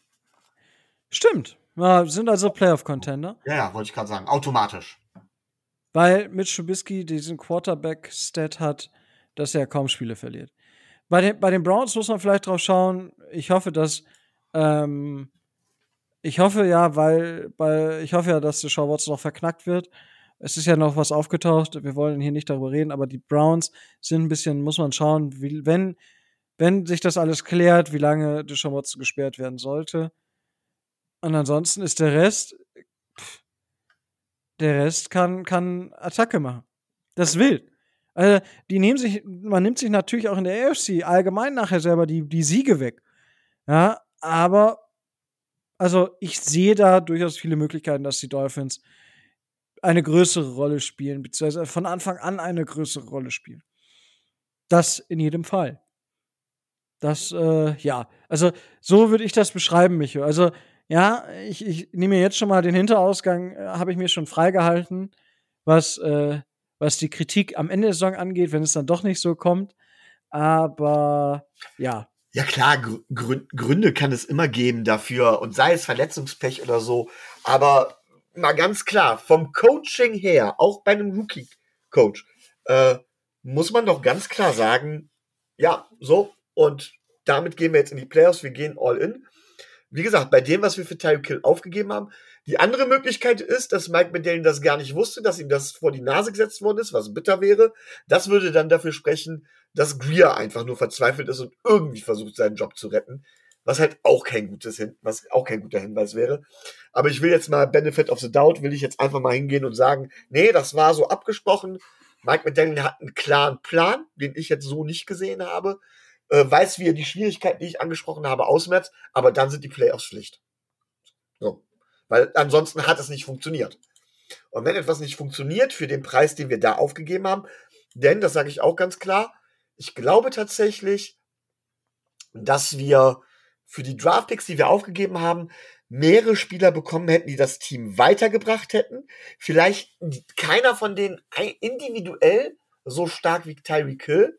Stimmt. Ja, sind also Playoff-Contender. Ja, ja, wollte ich gerade sagen. Automatisch. Weil Mitch Trubisky diesen Quarterback-Stat hat, dass er kaum Spiele verliert. Bei den, bei den Browns muss man vielleicht drauf schauen. Ich hoffe, dass. Ähm, ich hoffe ja, weil, weil ich hoffe ja, dass der Shaw noch verknackt wird. Es ist ja noch was aufgetaucht. Wir wollen hier nicht darüber reden, aber die Browns sind ein bisschen, muss man schauen, wie, wenn, wenn sich das alles klärt, wie lange Deshaun Watson gesperrt werden sollte. Und ansonsten ist der Rest, pff, der Rest kann, kann Attacke machen. Das ist wild. Also, die nehmen sich, man nimmt sich natürlich auch in der AFC allgemein nachher selber die, die Siege weg. Ja, aber, also, ich sehe da durchaus viele Möglichkeiten, dass die Dolphins eine größere Rolle spielen, beziehungsweise von Anfang an eine größere Rolle spielen. Das in jedem Fall. Das, äh, ja, also so würde ich das beschreiben, Micho. Also, ja, ich, ich nehme jetzt schon mal den Hinterausgang, äh, habe ich mir schon freigehalten, was, äh, was die Kritik am Ende der Saison angeht, wenn es dann doch nicht so kommt. Aber ja. Ja klar, Gr Gründe kann es immer geben dafür und sei es Verletzungspech oder so. Aber mal ganz klar, vom Coaching her, auch bei einem Rookie Coach, äh, muss man doch ganz klar sagen, ja, so, und damit gehen wir jetzt in die Playoffs, wir gehen all in. Wie gesagt, bei dem, was wir für Tyreek Hill aufgegeben haben, die andere Möglichkeit ist, dass Mike McDaniel das gar nicht wusste, dass ihm das vor die Nase gesetzt worden ist, was bitter wäre. Das würde dann dafür sprechen, dass Greer einfach nur verzweifelt ist und irgendwie versucht, seinen Job zu retten. Was halt auch kein gutes Hin was auch kein guter Hinweis wäre. Aber ich will jetzt mal Benefit of the Doubt, will ich jetzt einfach mal hingehen und sagen, nee, das war so abgesprochen. Mike McDaniel hat einen klaren Plan, den ich jetzt so nicht gesehen habe. Äh, weiß, wie er die Schwierigkeiten, die ich angesprochen habe, ausmerzt, aber dann sind die Playoffs Pflicht. So. Weil ansonsten hat es nicht funktioniert. Und wenn etwas nicht funktioniert für den Preis, den wir da aufgegeben haben, denn, das sage ich auch ganz klar, ich glaube tatsächlich, dass wir für die Draftpicks, die wir aufgegeben haben, mehrere Spieler bekommen hätten, die das Team weitergebracht hätten. Vielleicht keiner von denen individuell so stark wie Tyreek Hill.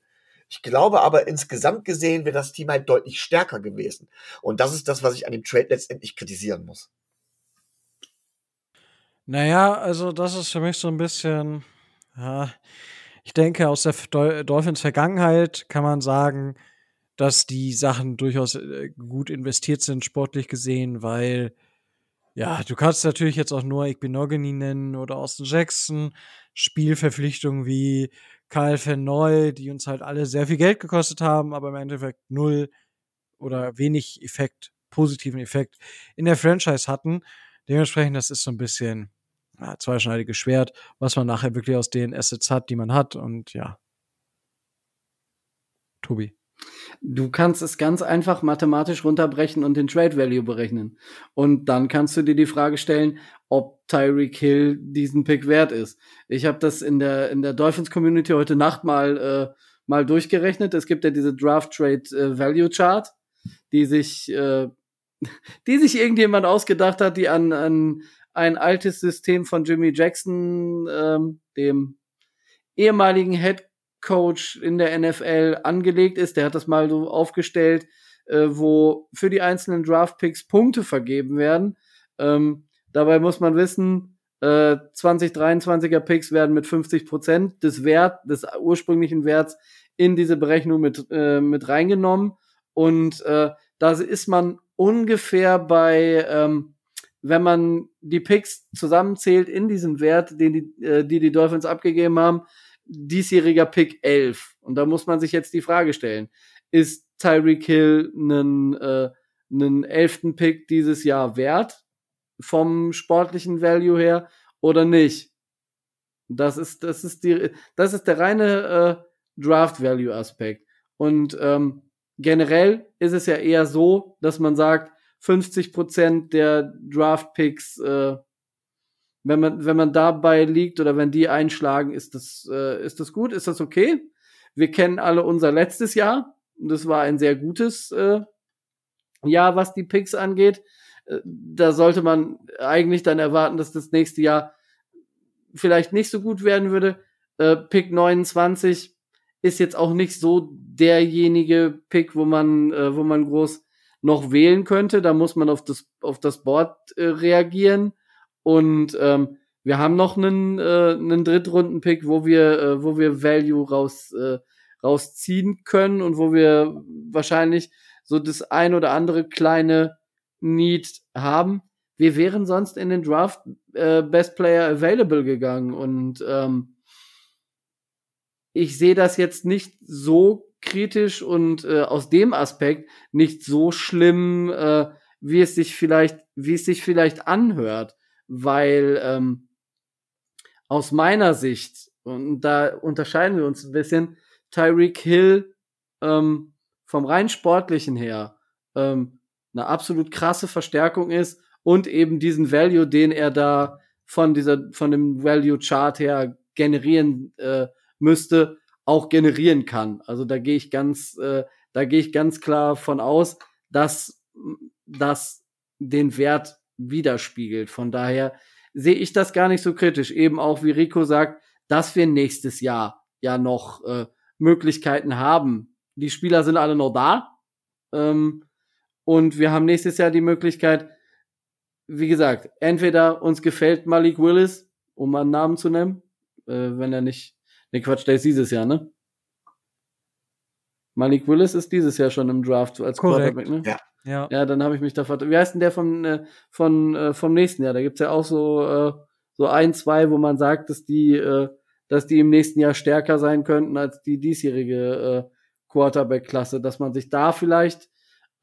Ich glaube aber insgesamt gesehen wäre das Team halt deutlich stärker gewesen. Und das ist das, was ich an dem Trade letztendlich kritisieren muss. Naja, also das ist für mich so ein bisschen, ja, ich denke, aus der Dolphins Vergangenheit kann man sagen, dass die Sachen durchaus äh, gut investiert sind, sportlich gesehen, weil ja, du kannst natürlich jetzt auch nur Igbinogany nennen oder Austin Jackson, Spielverpflichtungen wie Kyle Van Neu, die uns halt alle sehr viel Geld gekostet haben, aber im Endeffekt null oder wenig Effekt, positiven Effekt in der Franchise hatten. Dementsprechend, das ist so ein bisschen ja, zweischneidiges Schwert, was man nachher wirklich aus den Assets hat, die man hat und ja. Tobi. Du kannst es ganz einfach mathematisch runterbrechen und den Trade Value berechnen. Und dann kannst du dir die Frage stellen, ob Tyreek Hill diesen Pick wert ist. Ich habe das in der in der Dolphins Community heute Nacht mal äh, mal durchgerechnet. Es gibt ja diese Draft Trade äh, Value Chart, die sich äh, <laughs> die sich irgendjemand ausgedacht hat, die an an ein altes System von Jimmy Jackson, ähm, dem ehemaligen Head Coach in der NFL angelegt ist. Der hat das mal so aufgestellt, äh, wo für die einzelnen Draft Picks Punkte vergeben werden. Ähm, dabei muss man wissen, äh, 2023er Picks werden mit 50 Prozent des Wert, des ursprünglichen Werts in diese Berechnung mit, äh, mit reingenommen. Und äh, da ist man ungefähr bei, ähm, wenn man die Picks zusammenzählt in diesem Wert, den die, äh, die, die Dolphins abgegeben haben, diesjähriger Pick 11. Und da muss man sich jetzt die Frage stellen, ist Tyreek Hill einen, äh, einen elften Pick dieses Jahr wert vom sportlichen Value her oder nicht? Das ist, das ist die, das ist der reine äh, Draft Value Aspekt. Und ähm, generell ist es ja eher so, dass man sagt, 50 Prozent der Draft Picks äh, wenn man, wenn man dabei liegt oder wenn die einschlagen, ist das, äh, ist das gut, ist das okay? Wir kennen alle unser letztes Jahr. Das war ein sehr gutes äh, Jahr, was die Picks angeht. Da sollte man eigentlich dann erwarten, dass das nächste Jahr vielleicht nicht so gut werden würde. Äh, Pick 29 ist jetzt auch nicht so derjenige Pick, wo man, äh, wo man groß noch wählen könnte. Da muss man auf das, auf das Board äh, reagieren. Und ähm, wir haben noch einen, äh, einen Drittrunden-Pick, wo wir, äh, wo wir Value raus, äh, rausziehen können und wo wir wahrscheinlich so das ein oder andere kleine Need haben. Wir wären sonst in den Draft äh, Best Player Available gegangen und ähm, ich sehe das jetzt nicht so kritisch und äh, aus dem Aspekt nicht so schlimm, äh, wie es sich vielleicht, wie es sich vielleicht anhört weil ähm, aus meiner Sicht, und da unterscheiden wir uns ein bisschen, Tyreek Hill ähm, vom rein sportlichen her ähm, eine absolut krasse Verstärkung ist und eben diesen Value, den er da von dieser, von dem Value Chart her generieren äh, müsste, auch generieren kann. Also da gehe ich ganz, äh, da gehe ich ganz klar von aus, dass das den Wert widerspiegelt. Von daher sehe ich das gar nicht so kritisch. Eben auch, wie Rico sagt, dass wir nächstes Jahr ja noch äh, Möglichkeiten haben. Die Spieler sind alle noch da. Ähm, und wir haben nächstes Jahr die Möglichkeit, wie gesagt, entweder uns gefällt Malik Willis, um mal einen Namen zu nennen, äh, wenn er nicht, Ne, Quatsch, der ist dieses Jahr, ne? Malik Willis ist dieses Jahr schon im Draft als Korrekt. Quarterback, ne? Ja. Ja. Ja, dann habe ich mich da vert Wie heißt denn der von, äh, von, äh, vom nächsten Jahr? Da gibt's ja auch so, äh, so ein, zwei, wo man sagt, dass die, äh, dass die im nächsten Jahr stärker sein könnten als die diesjährige äh, Quarterback-Klasse, dass man sich da vielleicht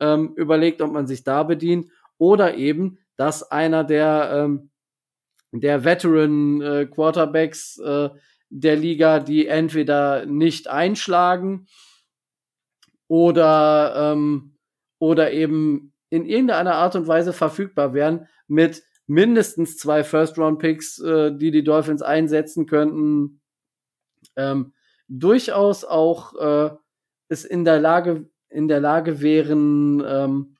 ähm, überlegt, ob man sich da bedient oder eben, dass einer der, ähm, der Veteran äh, Quarterbacks äh, der Liga, die entweder nicht einschlagen oder ähm, oder eben in irgendeiner Art und Weise verfügbar wären mit mindestens zwei First-Round-Picks, äh, die die Dolphins einsetzen könnten, ähm, durchaus auch äh, es in der Lage in der Lage wären, ähm,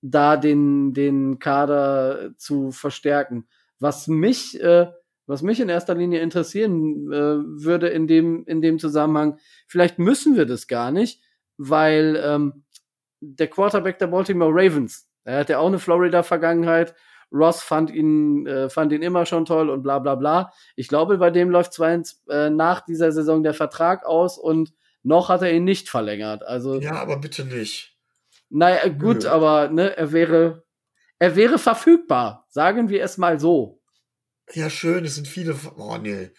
da den den Kader zu verstärken. Was mich äh, was mich in erster Linie interessieren äh, würde in dem in dem Zusammenhang, vielleicht müssen wir das gar nicht, weil ähm, der Quarterback der Baltimore Ravens, er hat ja auch eine Florida-Vergangenheit. Ross fand ihn, äh, fand ihn immer schon toll und bla bla bla. Ich glaube, bei dem läuft zwar äh, nach dieser Saison der Vertrag aus und noch hat er ihn nicht verlängert. Also, Ja, aber bitte nicht. naja, gut, Nö. aber ne, er wäre, er wäre verfügbar. Sagen wir es mal so. Ja, schön, es sind viele. Oh, nee.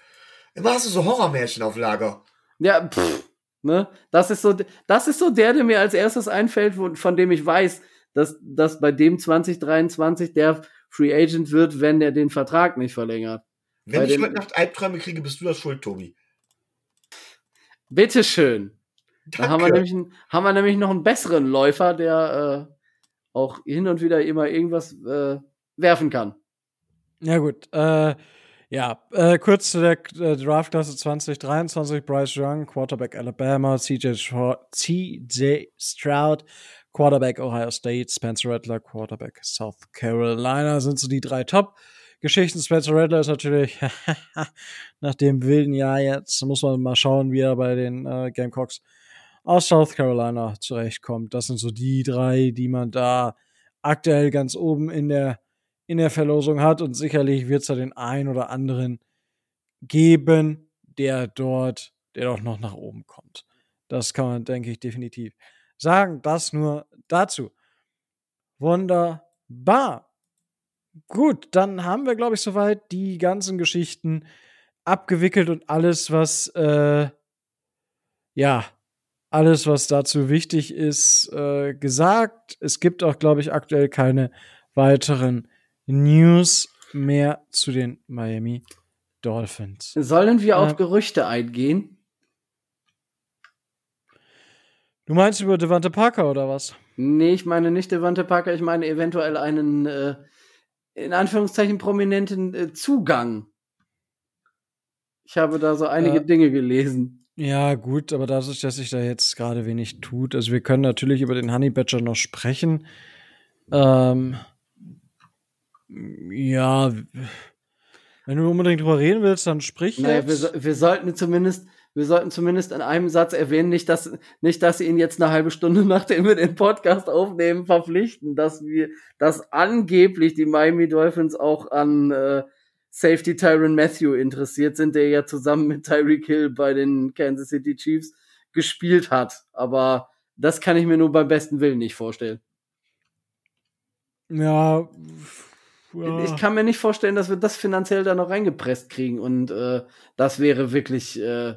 Immer hast du so Horrormärchen auf Lager. Ja, pff, ne? Das ist so, das ist so der, der mir als erstes einfällt, wo, von dem ich weiß, dass, dass bei dem 2023 der Free Agent wird, wenn er den Vertrag nicht verlängert. Wenn Bei ich heute Nacht Albträume kriege, bist du das schuld, Tobi. Bitteschön. Da haben wir, nämlich, haben wir nämlich noch einen besseren Läufer, der äh, auch hin und wieder immer irgendwas äh, werfen kann. Ja, gut. Äh, ja, äh, kurz zu der äh, Draftklasse 2023. Bryce Young, Quarterback Alabama, CJ, Stroud, CJ Stroud, Quarterback Ohio State, Spencer Rattler, Quarterback South Carolina sind so die drei Top-Geschichten. Spencer Rattler ist natürlich <laughs> nach dem wilden Jahr jetzt, muss man mal schauen, wie er bei den äh, Gamecocks aus South Carolina zurechtkommt. Das sind so die drei, die man da aktuell ganz oben in der in der Verlosung hat und sicherlich wird es da den einen oder anderen geben, der dort, der doch noch nach oben kommt. Das kann man, denke ich, definitiv sagen. Das nur dazu. Wunderbar. Gut, dann haben wir, glaube ich, soweit die ganzen Geschichten abgewickelt und alles, was, äh, ja, alles, was dazu wichtig ist, äh, gesagt. Es gibt auch, glaube ich, aktuell keine weiteren News mehr zu den Miami Dolphins. Sollen wir auf Äh, Gerüchte eingehen? Du meinst über Devante Parker oder was? Nee, ich meine nicht Devante Parker, ich meine eventuell einen äh, in Anführungszeichen prominenten äh, Zugang. Ich habe da so einige Äh, Dinge gelesen. Ja, gut, aber dadurch, dass sich da jetzt gerade wenig tut, also wir können natürlich über den Honey Badger noch sprechen. Ähm, ja, wenn du unbedingt drüber reden willst, dann sprich Naja, wir, jetzt. so- wir sollten zumindest, wir sollten zumindest in einem Satz erwähnen, nicht, dass, nicht, dass sie ihn jetzt eine halbe Stunde, <laughs> nachdem wir den Podcast aufnehmen, verpflichten, dass wir, dass angeblich die Miami Dolphins auch an äh, Safety Tyron Matthew interessiert sind, der ja zusammen mit Tyreek Hill bei den Kansas City Chiefs gespielt hat. Aber das kann ich mir nur beim besten Willen nicht vorstellen. Ja, ja. Ich kann mir nicht vorstellen, dass wir das finanziell da noch reingepresst kriegen und äh, das wäre wirklich äh,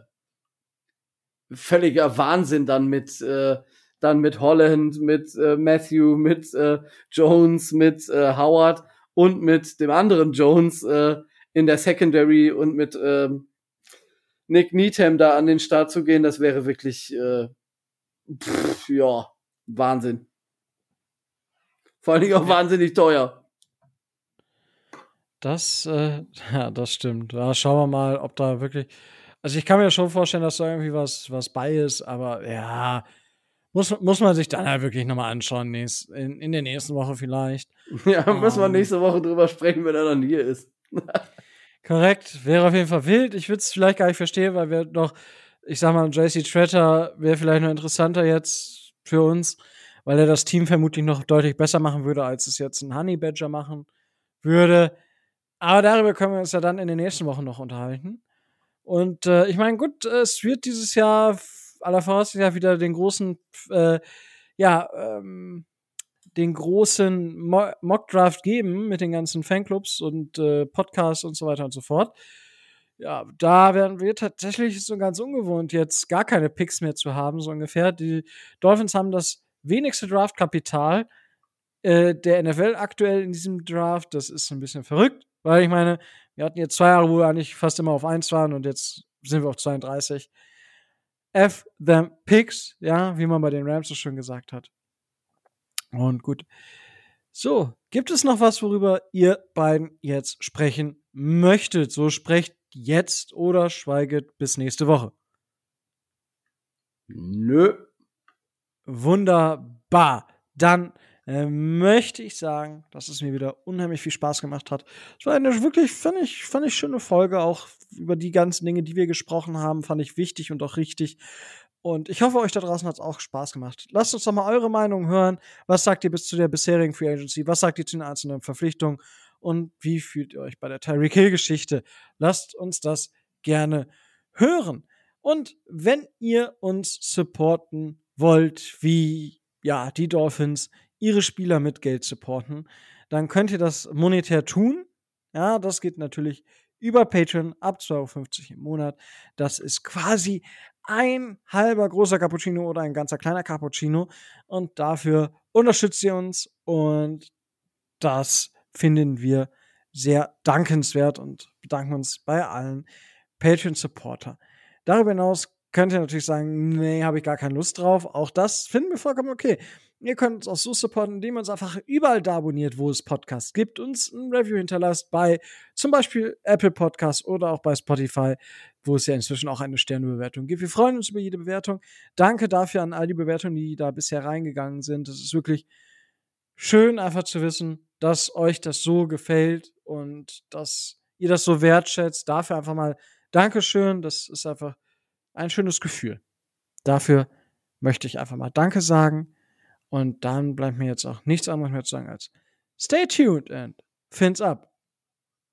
völliger Wahnsinn dann mit äh, dann mit Holland, mit äh, Matthew, mit äh, Jones, mit äh, Howard und mit dem anderen Jones äh, in der Secondary und mit ähm, Nick Needham da an den Start zu gehen, das wäre wirklich äh, pff, ja Wahnsinn. Vor allen Dingen auch wahnsinnig teuer. Das, äh, <laughs> ja, das stimmt. Ja, schauen wir mal, ob da wirklich. Also ich kann mir schon vorstellen, dass da irgendwie was, was bei ist, aber ja, muss, muss man sich dann halt wirklich nochmal anschauen, nächst, in, in der nächsten Woche vielleicht. <laughs> Ja, müssen wir Ähm. nächste Woche drüber sprechen, wenn er dann hier ist. <laughs> Korrekt, wäre auf jeden Fall wild. Ich würde es vielleicht gar nicht verstehen, weil wir doch, ich sag mal, JC Tretter wäre vielleicht noch interessanter jetzt für uns, weil er das Team vermutlich noch deutlich besser machen würde, als es jetzt ein Honey Badger machen würde. Aber darüber können wir uns ja dann in den nächsten Wochen noch unterhalten. Und äh, ich meine, gut, es wird dieses Jahr aller Voraussicht wieder den großen, äh, ja, ähm, den großen Mo Mock-Draft geben mit den ganzen Fanclubs und äh, Podcasts und so weiter und so fort. Ja, da werden wir tatsächlich so ganz ungewohnt, jetzt gar keine Picks mehr zu haben, so ungefähr. Die Dolphins haben das wenigste Draftkapital äh, der NFL aktuell in diesem Draft. Das ist ein bisschen verrückt, weil ich meine, wir hatten jetzt zwei Jahre, wo wir eigentlich fast immer auf 1 waren und jetzt sind wir auf 32. F them Picks, ja, wie man bei den Rams so schön gesagt hat. Und gut. So, gibt es noch was, worüber ihr beiden jetzt sprechen möchtet? So sprecht jetzt oder schweiget bis nächste Woche. Nö. Wunderbar. Dann äh, möchte ich sagen, dass es mir wieder unheimlich viel Spaß gemacht hat. Es war eine wirklich, fand ich, fand ich schöne Folge, auch über die ganzen Dinge, die wir gesprochen haben, fand ich wichtig und auch richtig. Und ich hoffe, euch da draußen hat es auch Spaß gemacht. Lasst uns doch mal eure Meinung hören. Was sagt ihr bis zu der bisherigen Free Agency? Was sagt ihr zu den einzelnen Verpflichtungen? Und wie fühlt ihr euch bei der Tyreek Hill-Geschichte? Lasst uns das gerne hören. Und wenn ihr uns supporten wollt, wie ja, die Dolphins ihre Spieler mit Geld supporten, dann könnt ihr das monetär tun. Ja, das geht natürlich über Patreon ab 2,50 Euro im Monat. Das ist quasi ein halber großer Cappuccino oder ein ganzer kleiner Cappuccino. Und dafür unterstützt ihr uns und das finden wir sehr dankenswert und bedanken uns bei allen Patreon-Supporter. Darüber hinaus könnt ihr natürlich sagen, nee, habe ich gar keine Lust drauf. Auch das finden wir vollkommen okay. Ihr könnt uns auch so supporten, indem ihr uns einfach überall da abonniert, wo es Podcasts gibt, uns ein Review hinterlasst bei zum Beispiel Apple Podcasts oder auch bei Spotify, wo es ja inzwischen auch eine Sternebewertung gibt. Wir freuen uns über jede Bewertung. Danke dafür an all die Bewertungen, die da bisher reingegangen sind. Es ist wirklich schön, einfach zu wissen, dass euch das so gefällt und dass ihr das so wertschätzt. Dafür einfach mal Dankeschön. Das ist einfach ein schönes Gefühl. Dafür möchte ich einfach mal Danke sagen. Und dann bleibt mir jetzt auch nichts anderes mehr zu sagen als Stay tuned and fins up.